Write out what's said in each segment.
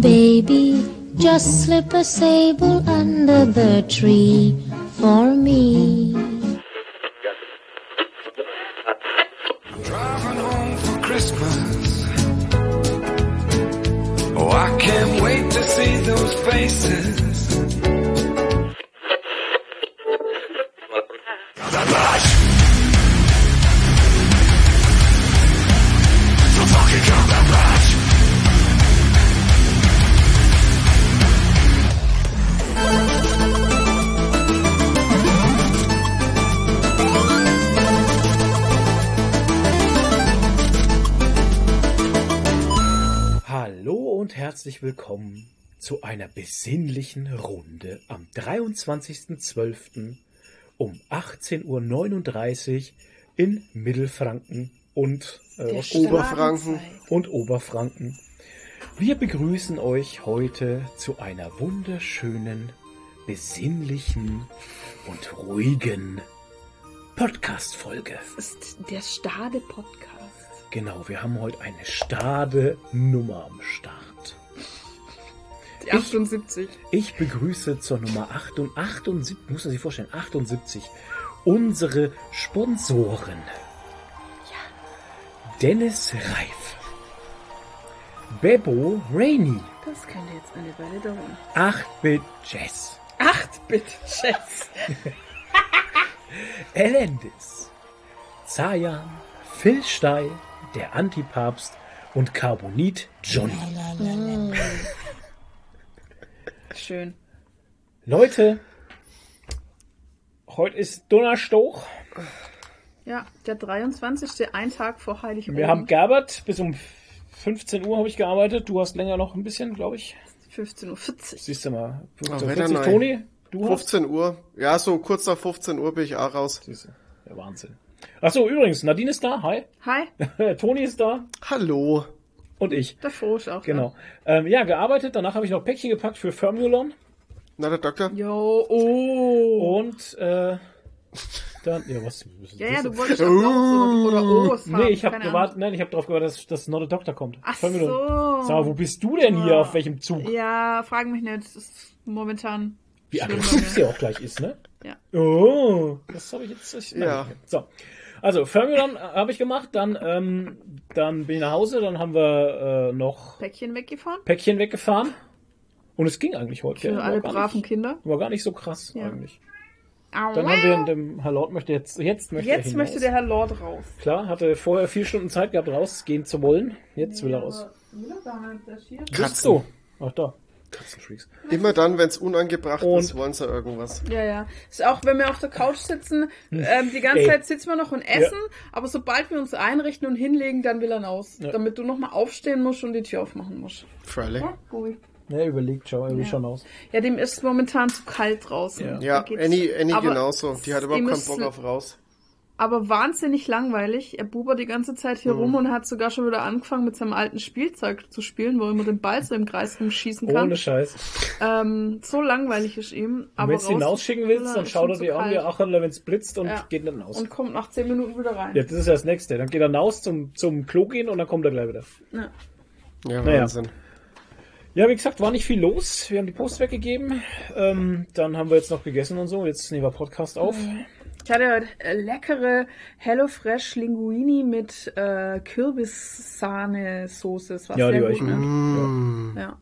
Baby, just slip a sable under the tree for me. Willkommen zu einer besinnlichen Runde am 23.12. um 18.39 Uhr in Mittelfranken und, äh, Oberfranken. und Oberfranken. Wir begrüßen euch heute zu einer wunderschönen, besinnlichen und ruhigen Podcast-Folge. Das ist der Stade-Podcast. Genau, wir haben heute eine stade Nummer am Start. Die 78. Ich begrüße zur Nummer 8 und 78, muss man sich vorstellen, 78, unsere Sponsoren. Dennis Reif, Bebo Rainey, Das könnte jetzt eine Weile dauern. 8-Bit Jazz, 8-Bit-Chess. Elendis, Zayan, Phil Steil, der Antipapst und Carbonit Johnny. Schön. Leute, heute ist Donnerstoch. Ja, der 23. ein Tag vor Heiligabend. Wir haben gearbeitet, bis um 15 Uhr habe ich gearbeitet. Du hast länger noch ein bisschen, glaube ich. 15.40 Uhr. Siehst du mal. Oh, 15, Wetter 40, nein. Toni, du hast. 15 Uhr. Ja, so kurz nach 15 Uhr bin ich auch raus. Siehst du, der Wahnsinn. Achso, übrigens, Nadine ist da, hi. Hi, Toni ist da Hallo. Und ich. der Frosch auch. Genau. Ähm, ja, gearbeitet, danach habe ich noch Päckchen gepackt für Formulon Na, der Doktor? Jo, oh. und äh, dann, ja, was? Ja, ja, du wolltest Applaus oder, oder O's haben. Nee, ich habe gewartet, nein, ich habe darauf gewartet, dass, dass Not a Doctor kommt. Ach Formulon. so. Sag mal, wo bist du denn hier? Ja. Auf welchem Zug? Ja, frag mich nicht. Das ist momentan Wie aggressiv sie auch gleich ist, ne? Ja. Oh, das habe ich jetzt nicht. Ja. So. Also, Formulon habe ich gemacht, dann, ähm, dann bin ich nach Hause, dann haben wir äh, noch Päckchen weggefahren. Päckchen weggefahren. Und es ging eigentlich heute. Für ja. Alle gar braven nicht, Kinder. War gar nicht so krass Ja. eigentlich. Dann haben wir dem Herr Lord möchte jetzt, jetzt möchte er Jetzt hinaus. möchte der Herr Lord raus. Klar, hatte vorher vier Stunden Zeit gehabt, rausgehen zu wollen. Jetzt will er raus. Will er gar nicht, du? Ach da. Katzenfreaks. Immer dann, wenn es unangebracht Und- ist, wollen sie irgendwas. Ja, ja. Ist auch, wenn wir auf der Couch sitzen, ähm, die ganze Ey. Zeit sitzen wir noch und essen, aber sobald wir uns einrichten und hinlegen, dann will er raus. Ja. Damit du nochmal aufstehen musst und die Tür aufmachen musst. Freilich. Ja, Gui. Ja, überlegt, schau, er will Ja. schon aus. Ja, dem ist momentan zu kalt draußen. Ja. Ja, Annie, Annie genauso. Die hat überhaupt keinen Bock auf raus. Aber wahnsinnig langweilig. Er bubert die ganze Zeit hier Mhm. rum und hat sogar schon wieder angefangen, mit seinem alten Spielzeug zu spielen, wo er immer den Ball so im Kreis rumschießen kann. Ohne Scheiß. Ähm, so langweilig ist ihm. Und Aber wenn du ihn raus- rausschicken willst, dann schaut er dir an wie kalt. Acherler, wenn es blitzt und Ja. geht dann aus. Und kommt nach 10 Minuten wieder rein. ja, das ist ja das Nächste. Dann geht er raus zum, zum Klo gehen und dann kommt er gleich wieder. Ja. Ja, Naja. Wahnsinn. Ja, wie gesagt, war nicht viel los. Wir haben die Post weggegeben. Ähm, dann haben wir jetzt noch gegessen und so. Jetzt nehmen wir Podcast auf. Ich hatte heute leckere HelloFresh Linguini mit äh, Kürbissahne-Soße. Das war Ja, die war echt gut. ne? Mm. Ja,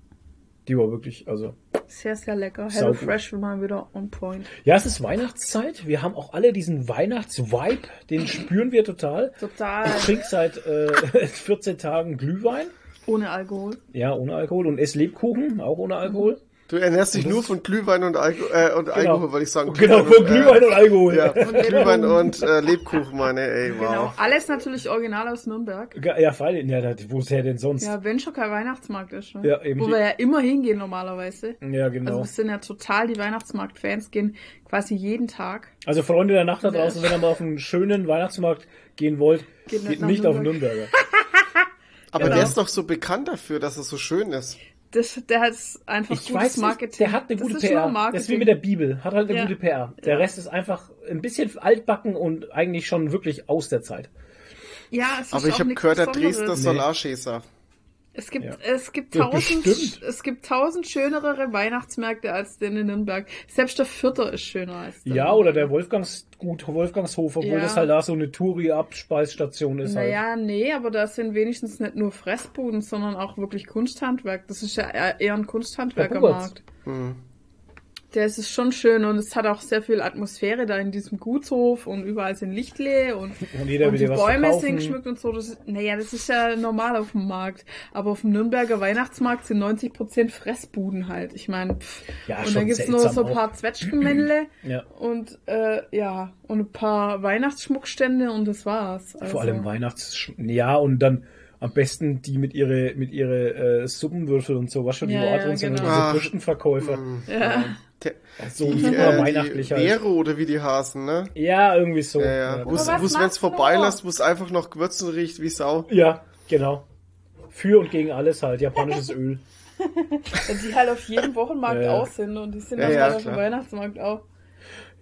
Die war wirklich, also. sehr, sehr lecker. HelloFresh mal wieder on point. Ja, es ist Weihnachtszeit. Wir haben auch alle diesen Weihnachtsvibe. Den spüren wir total. Total Ich trinke seit äh, 14 Tagen Glühwein. ohne Alkohol. Ja, ohne Alkohol. Und esse Lebkuchen, auch ohne Alkohol. Du ernährst dich nur von Glühwein und, Alko äh, und Alkohol, wollte ich sagen. Genau, von Glühwein und Alkohol. Ja, Glühwein und äh, Lebkuchen, meine, ey, wow. Genau. Alles natürlich original aus Nürnberg. Ja, ja. Ja, das- wo ist er denn sonst? Ja, wenn schon kein Weihnachtsmarkt ist. Ne? Ja, eben. Wo wir ja immer hingehen normalerweise. Ja, Also genau. wir sind ja total die Weihnachtsmarkt-Fans, gehen quasi jeden Tag. Also Freunde der Nacht da draußen, wenn ihr mal auf einen schönen Weihnachtsmarkt gehen wollt, Geht geht, nicht nicht auf Nürnberg. Nürnberger. Aber Genau. der ist doch so bekannt dafür, dass er so schön ist. Das, der hat einfach Ich gutes weiß Marketing. der hat eine das gute PR. Marketing. Das ist wie mit der Bibel, hat halt eine Ja. gute PR. Der Ja. Rest ist einfach ein bisschen altbacken und eigentlich schon wirklich aus der Zeit. Ja, es ist Aber ich habe gehört, der. Dresdner Solarschäser. Es gibt, Ja. es gibt Ja, tausend, bestimmt. es gibt tausend schönere Weihnachtsmärkte als den in Nürnberg. Selbst der Vierter ist schöner als der. Ja, oder der Wolfgangs, gut, Wolfgangshof, obwohl Ja. das halt da so eine Touri-Abspeisstation ist halt. Naja, nee, aber da sind wenigstens nicht nur Fressbuden, sondern auch wirklich Kunsthandwerk. Das ist ja eher eher ein Kunsthandwerkermarkt. Hm. Der ist schon schön und es hat auch sehr viel Atmosphäre da in diesem Gutshof und überall sind Lichtle und, Und jeder und die Bäume verkaufen. sind geschmückt und so. Das ist, naja, das ist ja normal auf dem Markt. Aber auf dem Nürnberger Weihnachtsmarkt sind 90% Fressbuden halt. Ich meine, Ja, und dann gibt's nur so ein paar. Zwetschgenmännle Ja. und äh, ja, und ein paar Weihnachtsschmuckstände und das war's. Also, Vor allem Weihnachts... Ja, und dann am besten die mit ihre, mit ihre äh, Suppenwürfel und so, was schon, die Ja, wo ja, drin sind, genau. diese. Bürstenverkäufer. Ja. Der, So die, super äh, weihnachtlich die halt. Vero oder wie die heißen, ne? Ja, irgendwie so. Ja, ja. Wo es, was wo es, machst wenn's vorbei lässt, wo es einfach noch gewürzt und riecht wie Sau. Ja, genau. Für und gegen alles halt. Japanisches Öl. Und die halt auf jedem Wochenmarkt Ja, ja. auch sind und die sind Ja, ja, halt auf dem. Weihnachtsmarkt auch.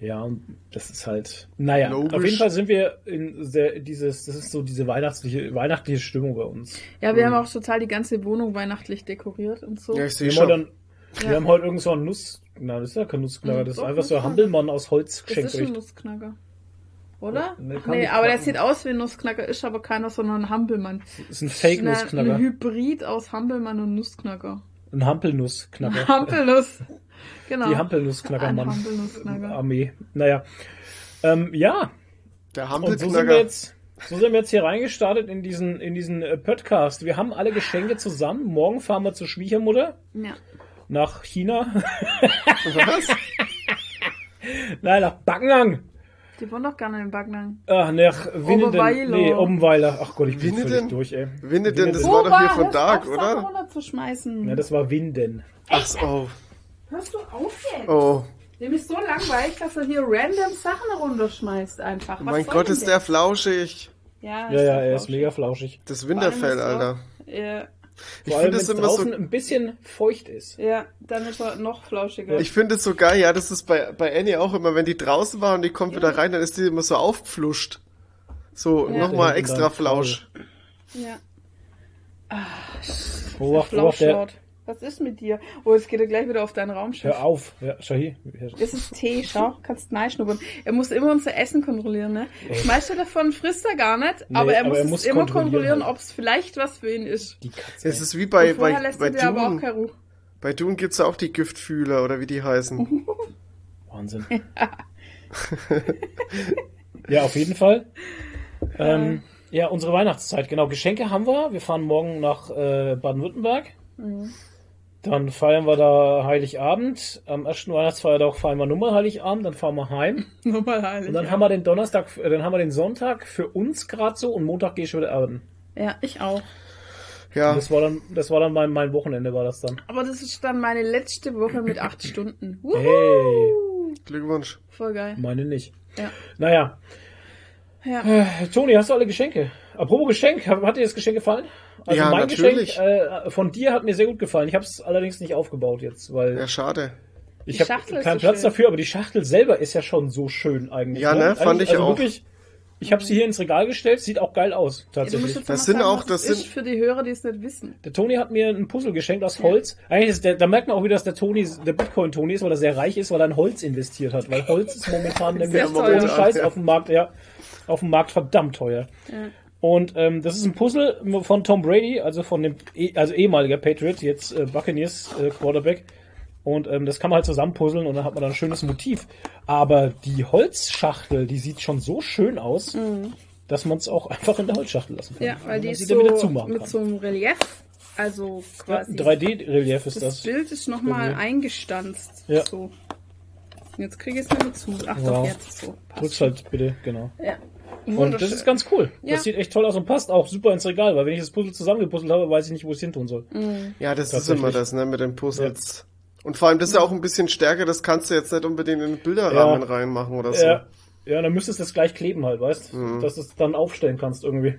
Ja, und das ist halt. Naja, Logisch. auf jeden Fall sind wir in sehr, dieses, das ist so diese weihnachtliche, weihnachtliche Stimmung bei uns. Ja, wir haben auch total die ganze Wohnung weihnachtlich dekoriert und so. Ja, ich sehe Wir haben, schon. dann, Ja. wir haben heute irgend so einen Nuss, na, das ist ja kein Nussknacker, Mhm, das ist einfach so ein. Hampelmann aus Holz das geschenkt. ist ein. Nussknacker. Oder? Nee, Nee, kann nicht aber der sieht aus wie ein Nussknacker, ist aber keiner, sondern ein Hampelmann. Das ist ein Ein Fake-Nussknacker. Hybrid aus Hampelmann und Nussknacker. Ein Hampelnussknacker. Hampelnuss. Genau. Die Ein Hampelnussknackermann. Hampelnussknacker. Armee. Naja. Ähm, ja, Der und so sind wir Hampelknacker. jetzt. So sind wir jetzt hier reingestartet in diesen, in diesen äh, Podcast. Wir haben alle Geschenke zusammen. Morgen fahren wir zur Schwiegermutter Ja. Nach China. Was? Nein, nach Backnang. Die wohnen doch gar nicht in Backnang. Ach, nach. Oberweiler. Nee, Obenweiler. Ach Gott, ich bin Winnenden? völlig durch, ey. Winnenden, das war doch hier von Dark, oder? Sachen runterzuschmeißen. Ja, das war Winden. Ach so. Hörst du auf jetzt? Oh. Dem ist so langweilig, dass er hier random Sachen runterschmeißt einfach. Was mein Gott, ist der flauschig. Ja, Ja, ja, er ist mega flauschig. Das Winterfell, er- Alter. Ja, Vor allem, finde wenn es immer so. draußen ein bisschen feucht ist. ja, dann ist er noch flauschiger. Ich finde es so geil, ja, das ist bei, bei Annie auch immer, wenn die draußen war und die kommt wieder rein, dann ist die immer so aufpfluscht. So, Ja. nochmal extra Flausch. ja. Beobacht, beobacht, der. Was ist mit dir? Oh, jetzt geht er gleich wieder auf dein Raumschiff. hör auf. Ja, schau hier. Das ist Tee, schau, kannst schnuppern. Er muss immer unser Essen kontrollieren, ne? Schmeißt er davon, frisst er gar nicht, Nee, aber er aber muss er es muss immer kontrollieren kontrollieren, halt. ob es vielleicht was für ihn ist. Die Katze. Es ist wie bei, bei, bei er dir aber auch Dune. Ruch. Bei Dune gibt's ja auch die Giftfühler, oder wie die heißen. Wahnsinn. ja, auf jeden Fall. Ähm, ja, unsere Weihnachtszeit, genau. Geschenke haben wir. Wir fahren morgen nach äh, Baden-Württemberg. Mhm. Dann feiern wir da Heiligabend. Am ersten Weihnachtsfeiertag feiern wir nochmal Heiligabend, dann fahren wir heim. Nochmal heilig. Und dann haben wir den Donnerstag, äh, dann haben wir den Sonntag für uns gerade so und Montag gehe ich wieder arbeiten. ja, ich auch. Ja, Das war dann, das war dann mein, mein Wochenende, war das dann. Aber das ist dann meine letzte Woche mit acht Stunden. Wuhu! Hey, Glückwunsch. Voll geil. meine nicht. Ja. Naja, Ja. Äh, Toni, hast du alle Geschenke? Apropos Geschenk, hat hat dir das Geschenk gefallen? Also Ja, mein natürlich. Geschenk äh, von dir hat mir sehr gut gefallen. Ich habe es allerdings nicht aufgebaut jetzt, weil Ja, schade. ich habe keinen so Platz schön. dafür, aber die Schachtel selber ist ja schon so schön eigentlich. Ja, ne? Fand Eigentlich, ich also auch. Wirklich, ich habe sie hier ins Regal gestellt, sieht auch geil aus, Ja, tatsächlich. jetzt Das sind sagen, auch- das sind- für die Hörer, die es nicht wissen. Der Toni hat mir ein Puzzle geschenkt aus Holz. Eigentlich ist der, da merkt man auch wieder, dass der Toni der Bitcoin-Toni ist, weil er sehr reich ist, weil er in Holz investiert hat. Weil Holz ist momentan nämlich ohne. Scheiß Ja. auf dem Markt, ja, auf dem Markt verdammt teuer. Und ähm, das ist ein Puzzle von Tom Brady, also von dem eh- also ehemaliger Patriot, jetzt äh, Buccaneers äh, Quarterback. Und ähm, das kann man halt zusammenpuzzeln und dann hat man dann ein schönes Motiv. Aber die Holzschachtel, die sieht schon so schön aus, dass man es auch einfach in der Holzschachtel lassen kann. Ja, weil die ist so dann wieder zumachen mit kann. so einem Relief. Also Ja, quasi. 3D-Relief ist das, das. Bild ist nochmal Irgendwie. eingestanzt. Ja. So. Jetzt kriege ich es nicht zu. Ach Wow. doch, jetzt so. Passt Drück's halt bitte, genau. Ja. Und das ist ganz cool. Ja. Das sieht echt toll aus und passt auch super ins Regal, weil wenn ich das Puzzle zusammengepuzzelt habe, weiß ich nicht, wo ich es hin tun soll. Ja, das ist immer das, ne, mit den Puzzles. Und vor allem, das ist ja auch ein bisschen stärker, das kannst du jetzt nicht unbedingt in den Bilderrahmen Ja. reinmachen oder so. Ja, ja, dann müsstest du es gleich kleben halt, weißt? Mhm. Dass du es dann aufstellen kannst irgendwie.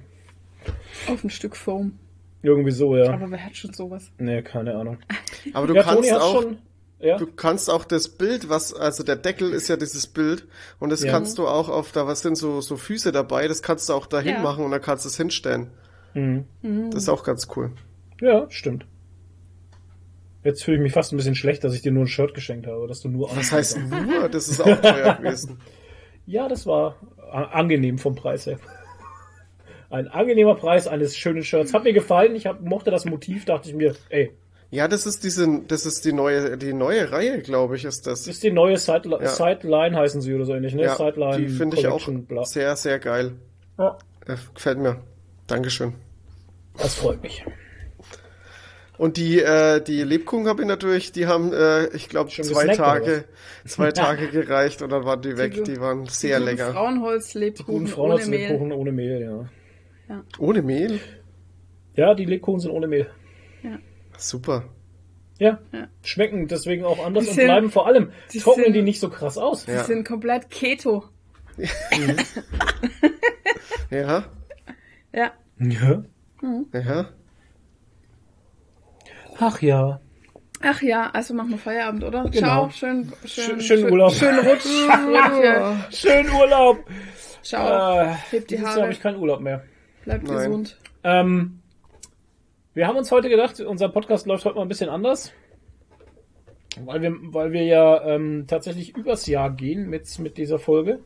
Auf ein Stück Foam. Irgendwie so, ja. Aber wer hat schon sowas? Nee, keine Ahnung. Aber du ja, kannst Toni auch, schon. Ja, du kannst auch das Bild, was, also der Deckel ist ja dieses Bild und das Ja. kannst du auch auf, da was sind so, so Füße dabei, das kannst du auch dahin Ja. machen und dann kannst du es hinstellen. mhm. Das ist auch ganz cool. Ja, stimmt. Jetzt fühle ich mich fast ein bisschen schlecht, dass ich dir nur ein Shirt geschenkt habe, dass du nur Was heißt nur? Das ist auch teuer gewesen. Ja, das war angenehm vom Preis her. Ein angenehmer Preis eines schönen Shirts. Hat mir gefallen. Ich hab, mochte das Motiv, dachte ich mir, ey, Ja, das ist diese, das ist die neue, die neue Reihe, glaube ich, ist das. das ist die neue Sideli Ja. Sideline, heißen sie oder so ähnlich, ne? Ja, Sideline. die finde ich auch bla. sehr, sehr geil. Ja, Äh, gefällt mir. Dankeschön. das freut mich. Und die, äh, die Lebkuchen habe ich natürlich, die haben, äh, ich glaube, Schon zwei Tage, zwei Tage gereicht und dann waren die weg. Die waren sehr Guten lecker. Guten Frauenholz-Lebkuchen ohne Mehl. Ohne Mehl, ja. Ohne Mehl? Ja, die Lebkuchen sind ohne Mehl. Super. Ja. Ja. Schmecken deswegen auch anders Die und sind- bleiben vor allem, die trocknen sind- die nicht so krass aus. Die Ja. sind komplett Keto. Ja, Ja. Ja. ja. Ach ja. Ach ja, also machen wir Feierabend, oder? Genau. Ciao, schön, schön, Schön- schönen Urlaub. Schönen Rutsch. Schönen Urlaub. Ciao. Äh, Hebt die Haare. habe ich keinen Urlaub mehr. Bleibt Nein. gesund. Ähm, wir haben uns heute gedacht, unser Podcast läuft heute mal ein bisschen anders. Weil wir, weil wir ja ähm, tatsächlich übers Jahr gehen mit, mit dieser Folge.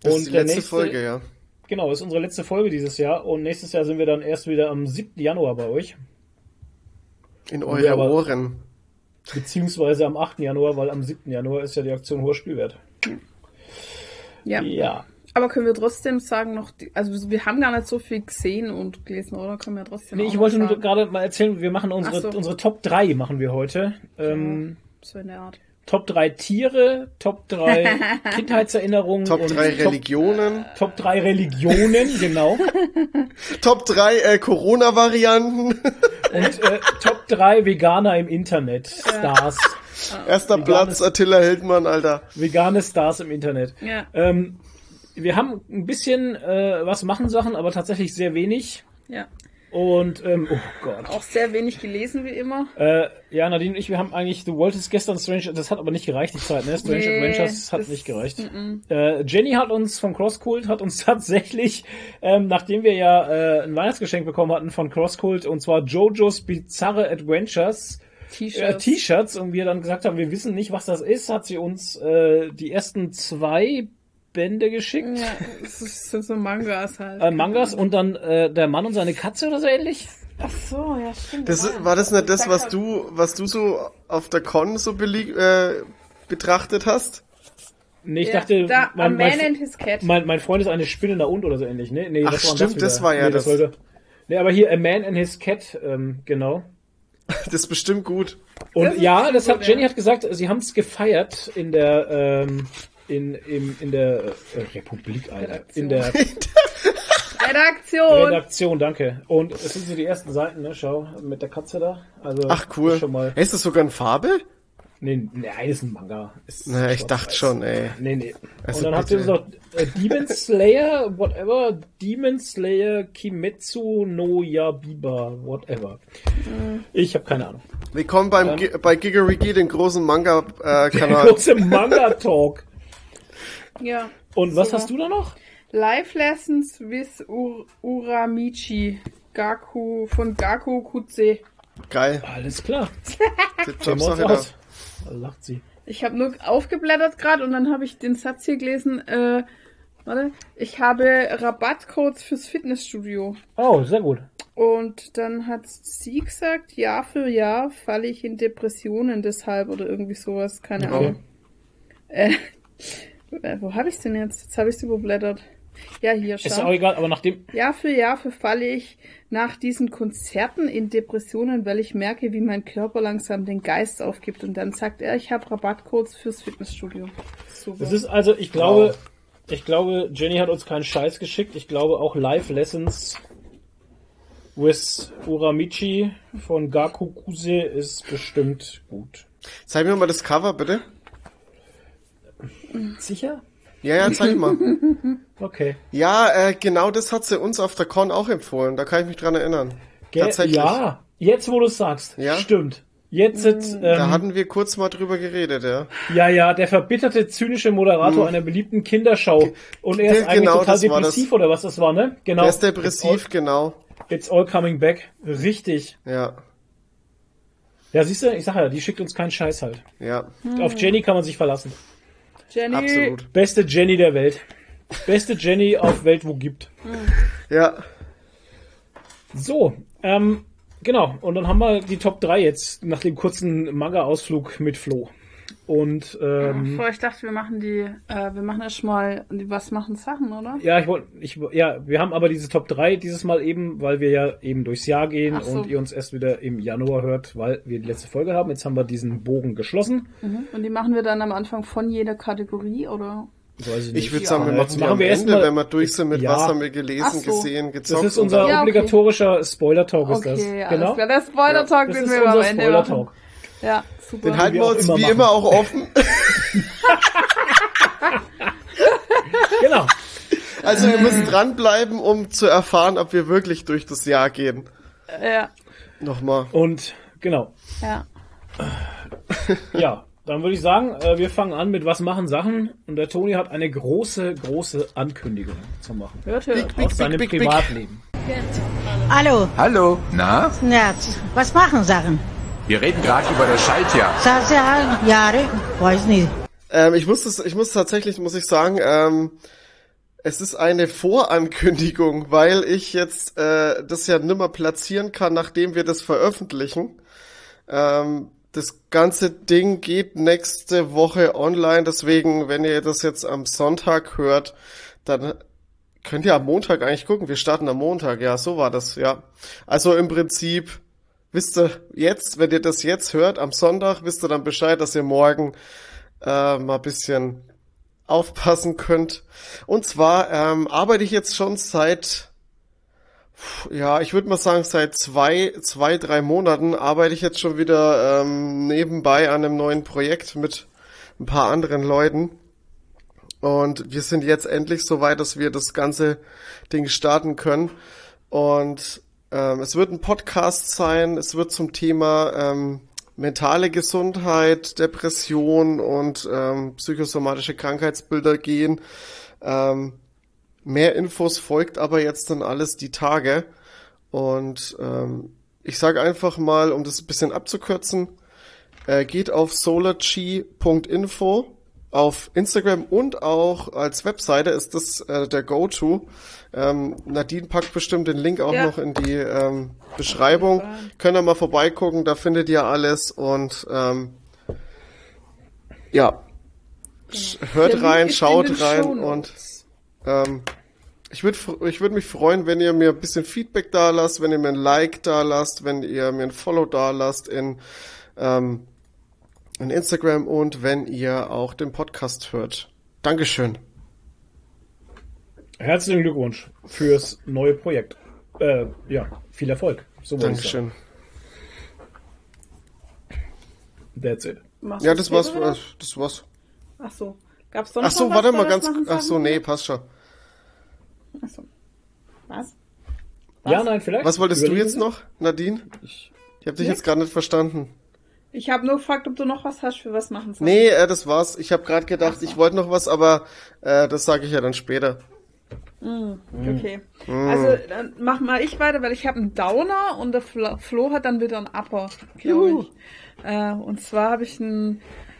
Das Und ist die letzte nächste- Folge, ja. Genau, ist unsere letzte Folge dieses Jahr. Und nächstes Jahr sind wir dann erst wieder am 7. Januar bei euch. In Ja, eure aber- Ohren. Beziehungsweise am 8. Januar, weil am 7. Januar ist ja die Aktion Hoher Spielwert. Ja. Ja. Aber können wir trotzdem sagen noch, die, also wir haben gar nicht so viel gesehen und gelesen, oder? Können wir trotzdem Nee, ich wollte nur gerade mal erzählen, wir machen unsere, so. unsere Top 3 machen wir heute. Ähm, So in der Art. Top 3 Tiere, Top 3 Kindheitserinnerungen Top und 3 Top, Religionen. Top 3 Religionen, genau. Top 3 äh, Corona-Varianten. Und äh, Top 3 Veganer im Internet. Stars. Erster Veganes- Platz, Attila Hildmann, Alter. Vegane Stars im Internet. Ja. Ähm, wir haben ein bisschen äh, was machen Sachen, aber tatsächlich sehr wenig. Ja. Und, ähm, oh Gott. Auch sehr wenig gelesen, wie immer. Äh, ja, Nadine und ich, wir haben eigentlich, du wolltest gestern Strange, das hat aber nicht gereicht, die Zeit, ne? Strange Nee, Adventures hat nicht gereicht. mm, Äh, Jenny hat uns von Crosscult, hat uns tatsächlich, ähm, nachdem wir ja äh, ein Weihnachtsgeschenk bekommen hatten von Crosscult, und zwar JoJo's Bizarre Adventures, äh, T-Shirts. T-Shirts, und wir dann gesagt haben, wir wissen nicht, was das ist, hat sie uns äh, die ersten zwei Bände geschickt. ja, es ist- sind so Mangas halt. Äh, Mangas und dann äh, der Mann und seine Katze oder so ähnlich. Ach so, ja, stimmt. Das, war das nicht das, was du, was du so auf der Con so belie- äh, betrachtet hast? Nee, ich ja, dachte, da, mein, A Man mein, and His Cat. Mein, mein Freund ist eine spinnende und oder so ähnlich, ne? Nee, Ach, war stimmt, wieder. das war ja nee, das. Sollte, nee, aber hier A Man and His Cat, ähm, genau. Das ist bestimmt gut. Und Das ja, das hat gut, Jenny ja. hat gesagt, sie haben es gefeiert in der ähm, in, im, in der äh, Republik, Alter. In der Redaktion. Redaktion, danke. Und es sind so die ersten Seiten, ne? Schau, mit der Katze da. Also Ach cool. ist Schon mal. Ist das sogar in Farbe? Nee, nein, ist ein Manga. Ist Na, ich dachte schon, ey. Nee, nee. Also und dann bitte. uns noch äh, Demon Slayer, whatever, Demon Slayer Kimetsu no Yabiba, whatever. Ich habe keine Ahnung. Willkommen beim, Gi- bei Gigarigi, den großen Der Manga-Kanal. große Manga-Talk. Ja. Und was Super. hast du da noch? Live Lessons with Ur Uramichi. Gaku von Gaku Kutse. Geil. Alles klar. Da. aus. Da lacht sie. Ich habe nur aufgeblättert gerade und dann habe ich den Satz hier gelesen. Äh, warte. Ich habe Rabattcodes fürs Fitnessstudio. Oh, sehr gut. Und dann hat sie gesagt, Jahr für Jahr falle ich in Depressionen deshalb oder irgendwie sowas, keine Okay. Ahnung. Äh, äh, wo habe ich denn jetzt? Jetzt habe ich es überblättert. Ja, hier, Ist schau. auch egal, aber nachdem. Jahr für Jahr verfalle ich nach diesen Konzerten in Depressionen, weil ich merke, wie mein Körper langsam den Geist aufgibt. Und dann sagt er, ich habe Rabattcodes fürs Fitnessstudio. Super. Das ist also, ich glaube, ich glaube, Jenny hat uns keinen Scheiß geschickt. Ich glaube auch Live Lessons with Uramichi von Gaku Kuse ist bestimmt gut. Zeig mir mal das Cover, bitte. Sicher? Ja, ja, zeig mal. Okay. Ja, äh, genau das hat sie uns auf der Con auch empfohlen. Da kann ich mich dran erinnern. Ge Tatsächlich. Ja, jetzt wo du es sagst. Ja? Stimmt. Jetzt, ähm, Da hatten wir kurz mal drüber geredet, ja. ja, ja, der verbitterte, zynische Moderator einer beliebten Kinderschau. Und er ist Ge- eigentlich genau, total depressiv oder was das war, ne? Genau. Der ist depressiv, genau. It's all coming back. Richtig. Ja, Ja, siehst du, ich sag ja, die schickt uns keinen Scheiß halt. ja, Auf Jenny kann man sich verlassen. Jenny, absolut. Beste Jenny der Welt. Beste Jenny auf Welt, wo gibt. Ja, So, ähm, genau. Und dann haben wir die Top 3 jetzt nach dem kurzen Manga-Ausflug mit Flo. Und ähm, Bevor ich dachte, wir machen die, äh, wir machen erst mal die Was machen Sachen, oder? ja, ich wollte, ich, ja, wir haben aber diese Top 3 dieses Mal eben, weil wir ja eben durchs Jahr gehen so. und ihr uns erst wieder im Januar hört, weil wir die letzte Folge haben. Jetzt haben wir diesen Bogen geschlossen. Und die machen wir dann am Anfang von jeder Kategorie, oder? Weiß ich, ich würde sagen, wir Ja, machen am wir erst Ende, mal- wenn wir durch sind mit Ja. was haben wir gelesen, so. gesehen, gezockt. Das ist unser Ja, okay. obligatorischer Spoiler-Talk, ist das. Okay, alles genau. Der Spoiler-Talk, Das den ist wir am Ende machen. Ja, super. Den halten wir wir uns immer wie machen. immer auch offen. Genau. Also ihr müsst dranbleiben, um zu erfahren, ob wir wirklich durch das Jahr gehen. ja, Nochmal. Und genau. ja. Ja, dann würde ich sagen, äh, wir fangen an mit Was machen Sachen. Und der Toni hat eine große, große Ankündigung zu machen. Hört, hört. Aus seinem big, big. Privatleben. Hallo, Hallo, na? ja, was machen Sachen? Wir reden gerade über das Schaltjahr. Sasa, Jahre, weiß nicht. Ähm, ich muss das, ich muss tatsächlich, muss ich sagen, ähm, es ist eine Vorankündigung, weil ich jetzt äh, das ja nimmer platzieren kann, nachdem wir das veröffentlichen. Ähm, das ganze Ding geht nächste Woche online, deswegen, wenn ihr das jetzt am Sonntag hört, dann könnt ihr am Montag eigentlich gucken. Wir starten am Montag, ja, so war das, ja. Also im Prinzip wisst ihr jetzt, wenn ihr das jetzt hört, am Sonntag, wisst ihr dann Bescheid, dass ihr morgen äh, mal bisschen aufpassen könnt. Und zwar ähm, arbeite ich jetzt schon seit, ja, ich würde mal sagen, seit zwei, zwei, drei Monaten arbeite ich jetzt schon wieder ähm, nebenbei an einem neuen Projekt mit ein paar anderen Leuten. Und wir sind jetzt endlich so weit, dass wir das ganze Ding starten können. Und ähm, es wird ein Podcast sein. Es wird zum Thema ähm, mentale Gesundheit, Depression und ähm, psychosomatische Krankheitsbilder gehen. Ähm, mehr Infos folgt aber jetzt dann alles die Tage. Und ähm, ich sage einfach mal, um das ein bisschen abzukürzen, äh, geht auf solarchi.info auf Instagram und auch als Webseite ist das äh, der Go-To. Ähm, Nadine packt bestimmt den Link auch Ja. noch in die ähm, Beschreibung. Könnt ihr mal vorbeigucken, da findet ihr alles und ähm, ja, Sch- hört rein, schaut rein und ähm, ich würde ich würd mich freuen, wenn ihr mir ein bisschen Feedback da lasst, wenn ihr mir ein Like da lasst, wenn ihr mir ein Follow da lasst in, ähm, in Instagram und wenn ihr auch den Podcast hört. Dankeschön. Herzlichen Glückwunsch fürs neue Projekt. Äh, ja, viel Erfolg. So ich. Dankeschön. That's it. Machst Ja, das war's. wieder? äh, Das war's. Ach so. Gab's sonst Ach so, noch warte was mal ganz. Was Ach so, nee, passt schon. Ach so. Was? Ja, nein, vielleicht. Was wolltest du jetzt Sie? noch, Nadine? Ich habe dich jetzt gerade nicht verstanden. Ich habe nur gefragt, ob du noch was hast für was machen Sachen. Nee, äh, das war's. Ich habe gerade gedacht, ich wollte noch was, aber äh, das sage ich ja dann später. Okay. Also dann mach mal ich weiter, weil ich habe einen Downer und der Flo, Flo hat dann wieder einen Upper. Ich. Äh, und zwar habe ich eine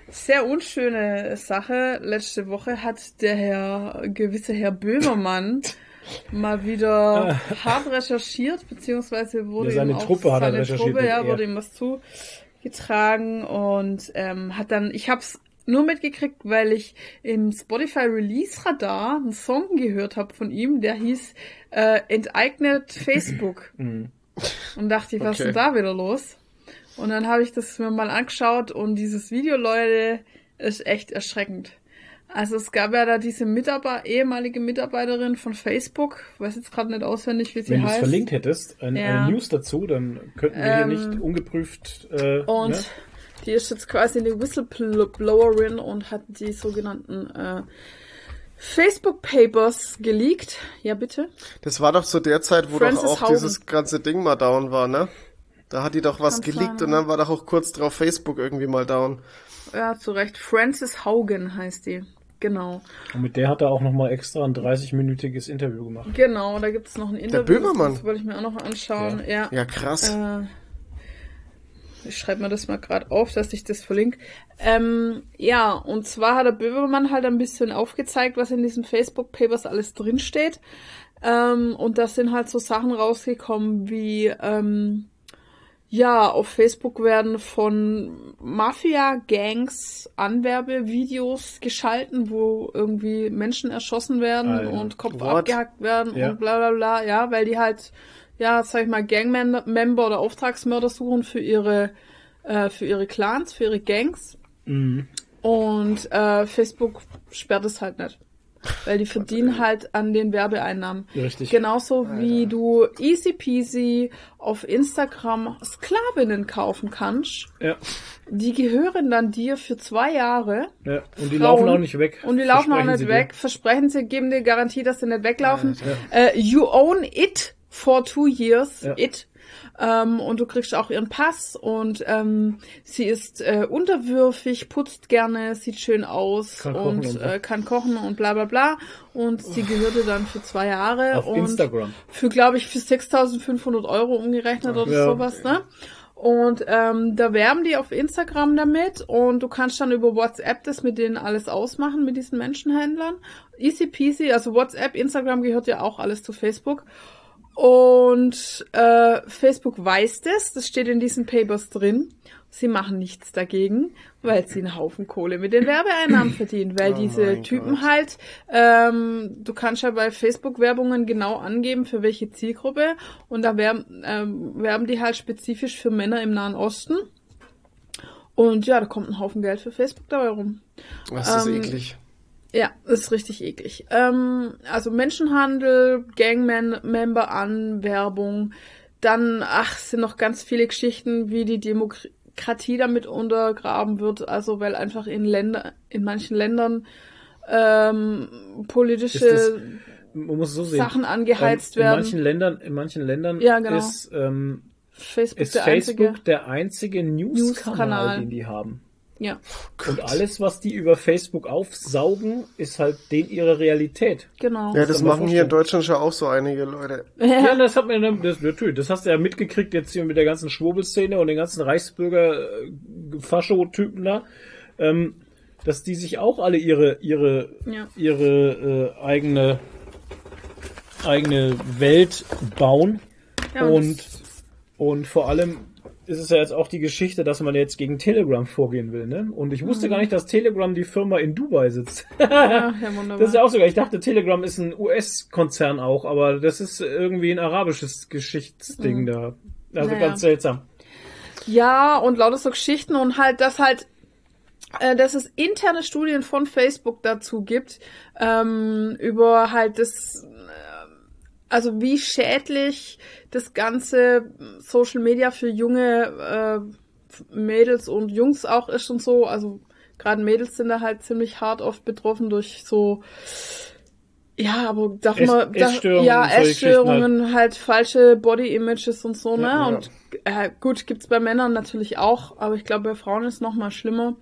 sehr unschöne Sache. Letzte Woche hat der Herr, gewisse Herr Böhmermann mal wieder hart recherchiert, beziehungsweise wurde Ja, seine ihm auch Truppe hat seine Truppe, ja, wurde ihm was zugetragen und ähm, hat dann, ich hab's nur mitgekriegt, weil ich im Spotify Release Radar einen Song gehört habe von ihm, der hieß äh, Enteignet Facebook. Mhm. Und dachte ich, was Okay. ist denn da wieder los? Und dann habe ich das mir mal angeschaut und dieses Video, Leute, ist echt erschreckend. Also es gab ja da diese Mitarbeiter, ehemalige Mitarbeiterin von Facebook, weiß jetzt gerade nicht auswendig, wie sie Wenn du es heißt. verlinkt hättest, ein, Ja. eine News dazu, dann könnten wir Ähm, hier nicht ungeprüft. Äh, Und ne? Die ist jetzt quasi eine Whistleblowerin und hat die sogenannten äh, Facebook Papers geleakt. Ja, bitte. Das war doch zu der Zeit, wo Frances doch auch Haugen. dieses ganze Ding mal down war, ne? Da hat die doch was Kann geleakt sein, und dann war doch auch kurz drauf Facebook irgendwie mal down. Ja, zu Recht. Frances Haugen heißt die. Genau. Und mit der hat er auch nochmal extra ein 30-minütiges Interview gemacht. Genau, da gibt's noch ein Interview. Böhmermann. Das wollte ich mir auch noch anschauen. Ja. Ja, krass. Äh, ich schreibe mir das mal gerade auf, dass ich das verlinke. Ähm, ja, und zwar hat der Böhmermann halt ein bisschen aufgezeigt, was in diesen Facebook-Papers alles drinsteht. Ähm, und da sind halt so Sachen rausgekommen wie, ähm, ja, auf Facebook werden von Mafia-Gangs Anwerbevideos geschalten, wo irgendwie Menschen erschossen werden Alter. und Kopf What? abgehackt werden Ja. und bla bla bla, ja, weil die halt, ja, sag ich mal, Gangmember oder Auftragsmörder suchen für ihre, äh, für ihre Clans, für ihre Gangs. Mhm. Und äh, Facebook sperrt es halt nicht. Weil die verdienen halt an den Werbeeinnahmen. Richtig. Genauso wie du easy peasy auf Instagram Sklavinnen kaufen kannst. Ja, Die gehören dann dir für zwei Jahre. ja. Und die Frauen. laufen auch nicht weg. Und die laufen auch nicht weg. Versprechen sie, geben dir Garantie, dass sie nicht weglaufen. Äh, you own it for two years. Ja. It. Ähm, und du kriegst auch ihren Pass und ähm, sie ist äh, unterwürfig, putzt gerne, sieht schön aus Kann und und äh, kann kochen und bla bla bla. Und sie gehörte dann für zwei Jahre Auf und Instagram. für, glaube ich, für 6.500 Euro umgerechnet oder Ja. sowas, ne? Und ähm, da werben die auf Instagram damit und du kannst dann über WhatsApp das mit denen alles ausmachen, mit diesen Menschenhändlern. Easy peasy, also WhatsApp, Instagram gehört ja auch alles zu Facebook. Und äh, Facebook weiß das, das steht in diesen Papers drin. Sie machen nichts dagegen, weil sie einen Haufen Kohle mit den Werbeeinnahmen verdienen, weil Oh diese Typen Gott. halt, ähm, du kannst ja bei Facebook-Werbungen genau angeben, für welche Zielgruppe und da werben, ähm, werben die halt spezifisch für Männer im Nahen Osten. Und ja, da kommt ein Haufen Geld für Facebook dabei rum. Das ist ähm, eklig. Ja, das ist richtig eklig. Ähm, also Menschenhandel, Gangmember-Anwerbung, dann, ach, sind noch ganz viele Geschichten, wie die Demokratie damit untergraben wird, also weil einfach in Länder, in manchen Ländern ähm, politische das- so. Sachen angeheizt ähm, in werden. Manchen Ländern, in manchen Ländern Ja, genau. ist, ähm, Facebook ist der Facebook einzige. der einzige News-Kanal, News-Kanal. den die haben. Ja, Und alles, was die über Facebook aufsaugen, ist halt den ihre Realität. genau. Ja, das man machen hier in. Deutschland schon auch so einige Leute. Ja, das hat man, das, natürlich, das hast du ja mitgekriegt jetzt hier mit der ganzen Schwurbelszene und den ganzen Reichsbürger-Fascho-Typen da, ähm, dass die sich auch alle ihre, ihre, Ja. ihre äh, eigene, eigene Welt bauen. Ja, und, das- und vor allem ist es ja jetzt auch die Geschichte, dass man jetzt gegen Telegram vorgehen will, ne? Und ich Mhm. wusste gar nicht, dass Telegram die Firma in Dubai sitzt. ja, ja. Das ist ja auch sogar. Ich dachte, Telegram ist ein US-Konzern auch, aber das ist irgendwie ein arabisches Geschichtsding da. Also Mhm. Naja. ganz seltsam. Ja, und lauter so Geschichten und halt, dass halt, äh, dass es interne Studien von Facebook dazu gibt, ähm, über halt das, also wie schädlich das ganze Social Media für junge äh, Mädels und Jungs auch ist und so. Also gerade Mädels sind da halt ziemlich hart oft betroffen durch so ja, aber darf man da, ja solche Essstörungen halt falsche Body Images und so, ne? Ja, ja. Und äh, gut, gibt's bei Männern natürlich auch, aber ich glaube, bei Frauen ist noch mal schlimmer.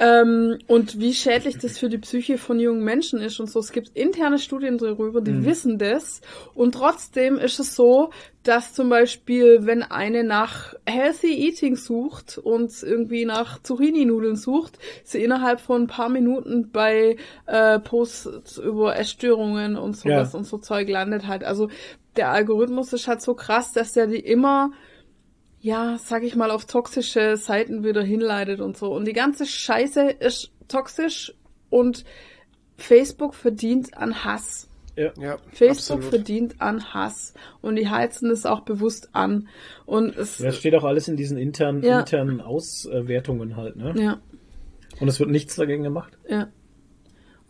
Ähm, und wie schädlich das für die Psyche von jungen Menschen ist und so. Es gibt interne Studien darüber, Mhm. die wissen das. Und trotzdem ist es so, dass zum Beispiel, wenn eine nach Healthy Eating sucht und irgendwie nach Zucchini-Nudeln sucht, sie innerhalb von ein paar Minuten bei äh, Posts über Essstörungen und sowas Ja. und so Zeug landet halt. Also der Algorithmus ist halt so krass, dass der die immer ja, sag ich mal, auf toxische Seiten wieder hinleitet und so. Und die ganze Scheiße ist toxisch und Facebook verdient an Hass. Ja. Ja, Facebook absolut. verdient an Hass. Und die heizen es auch bewusst an. Und es, Das steht auch alles in diesen internen, Ja. internen Auswertungen halt, ne? ja, Und es wird nichts dagegen gemacht. ja.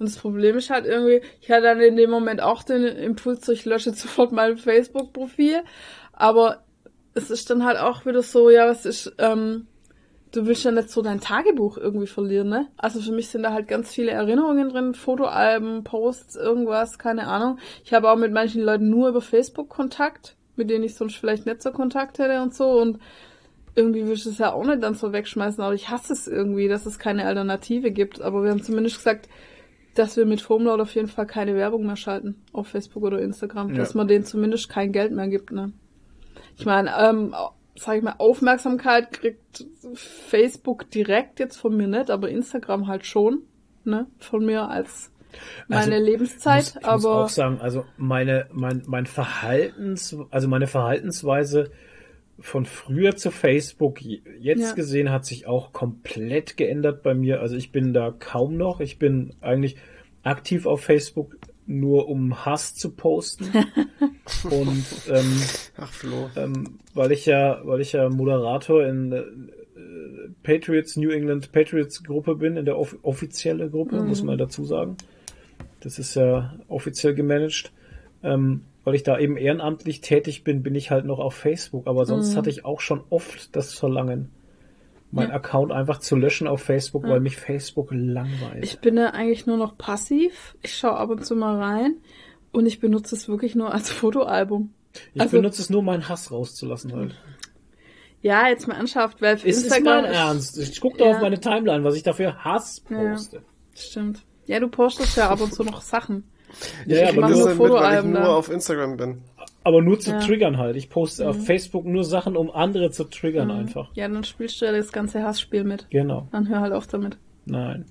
Und das Problem ist halt irgendwie, ich hatte dann in dem Moment auch den Impuls, so, ich lösche sofort mein Facebook-Profil. Aber es ist dann halt auch wieder so, ja, was ist, ähm, du willst ja nicht so dein Tagebuch irgendwie verlieren, ne? Also für mich sind da halt ganz viele Erinnerungen drin, Fotoalben, Posts, irgendwas, keine Ahnung. Ich habe auch mit manchen Leuten nur über Facebook Kontakt, mit denen ich sonst vielleicht nicht so Kontakt hätte und so und irgendwie willst du es ja auch nicht dann so wegschmeißen, aber ich hasse es irgendwie, dass es keine Alternative gibt. Aber wir haben zumindest gesagt, dass wir mit Foamload auf jeden Fall keine Werbung mehr schalten auf Facebook oder Instagram, Ja. dass man denen zumindest kein Geld mehr gibt, ne? Ich meine, ähm, sag ich mal, Aufmerksamkeit kriegt Facebook direkt jetzt von mir nicht, aber Instagram halt schon, ne? Von mir als meine Also, Lebenszeit, muss, ich muss aber auch sagen, also meine, mein, mein Verhaltens, also meine Verhaltensweise von früher zu Facebook je- jetzt Ja. gesehen hat sich auch komplett geändert bei mir. Also ich bin da kaum noch. Ich bin eigentlich aktiv auf Facebook nur um Hass zu posten. Und ähm, Ach, Flo. ähm, weil ich ja, weil ich ja Moderator in äh, Patriots, New England Patriots Gruppe bin, in der off offizielle Gruppe, muss man dazu sagen. Das ist ja offiziell gemanagt. Ähm, weil ich da eben ehrenamtlich tätig bin, bin ich halt noch auf Facebook. Aber sonst hatte ich auch schon oft das Verlangen, meinen Ja. Account einfach zu löschen auf Facebook, weil mich Facebook langweilt. ich bin ja eigentlich nur noch passiv. Ich schaue ab und zu mal rein und ich benutze es wirklich nur als Fotoalbum. Ich also- benutze es nur, meinen Hass rauszulassen halt. Ja, jetzt mal ernsthaft, weil für Ist es Instagram mein ist- Ernst? Ich gucke da Ja. auf meine Timeline, was ich dafür Hass Ja. poste. Stimmt. Ja, du postest ja ab und zu noch Sachen. Ja, ja, ich aber nur, nur Das ich Fotoalben nur da. auf Instagram bin. Aber nur zu Ja. Mhm. triggern halt. Ich poste auf Facebook nur Sachen, um andere zu triggern einfach. Ja, dann spielst du ja das ganze Hassspiel mit. Genau. Dann hör halt auf damit. Nein.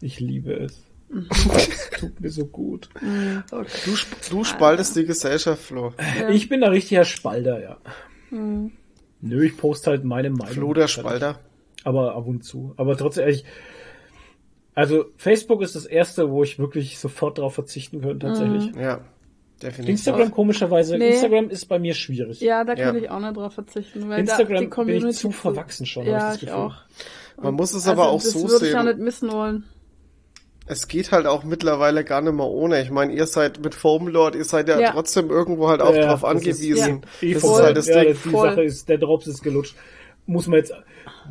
Ich liebe es. Mhm. es tut mir so gut. Du, sp- du spaltest die Gesellschaft, Flo. Ich bin da richtiger Spalter, ja. Mhm. Nö, ich poste halt meine Meinung. Flo der Spalter. Aber ab und zu. Aber trotzdem, ich, also Facebook ist das erste, wo ich wirklich sofort darauf verzichten könnte, tatsächlich. Ja, definitiv. Instagram komischerweise. Nee. Instagram ist bei mir schwierig. Ja, da Ja. kann ich auch nicht drauf verzichten. Weil Instagram da die bin ich zu verwachsen schon, Ja, ich das ich Gefühl. auch. Man muss es Also, aber auch das so würde ich ja sehen. nicht missen wollen. Es geht halt auch mittlerweile gar nicht mehr ohne. Ich meine, ihr seid mit Foamlord, ihr seid ja, Ja. trotzdem irgendwo halt auch Ja, drauf das angewiesen. Ist, eh das voll. ist halt das ja, Ding. Die Voll. Sache ist, der Drops ist gelutscht. Muss man jetzt,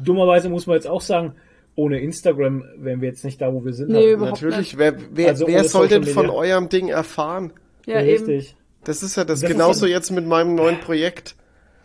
dummerweise muss man jetzt auch sagen, ohne Instagram wären wir jetzt nicht da, wo wir sind. Nee, überhaupt Natürlich, wer, wer, Also wer soll denn von eurem Ding erfahren? Ja, eben. Richtig. Das ist ja das, Das genauso jetzt mit meinem neuen Projekt.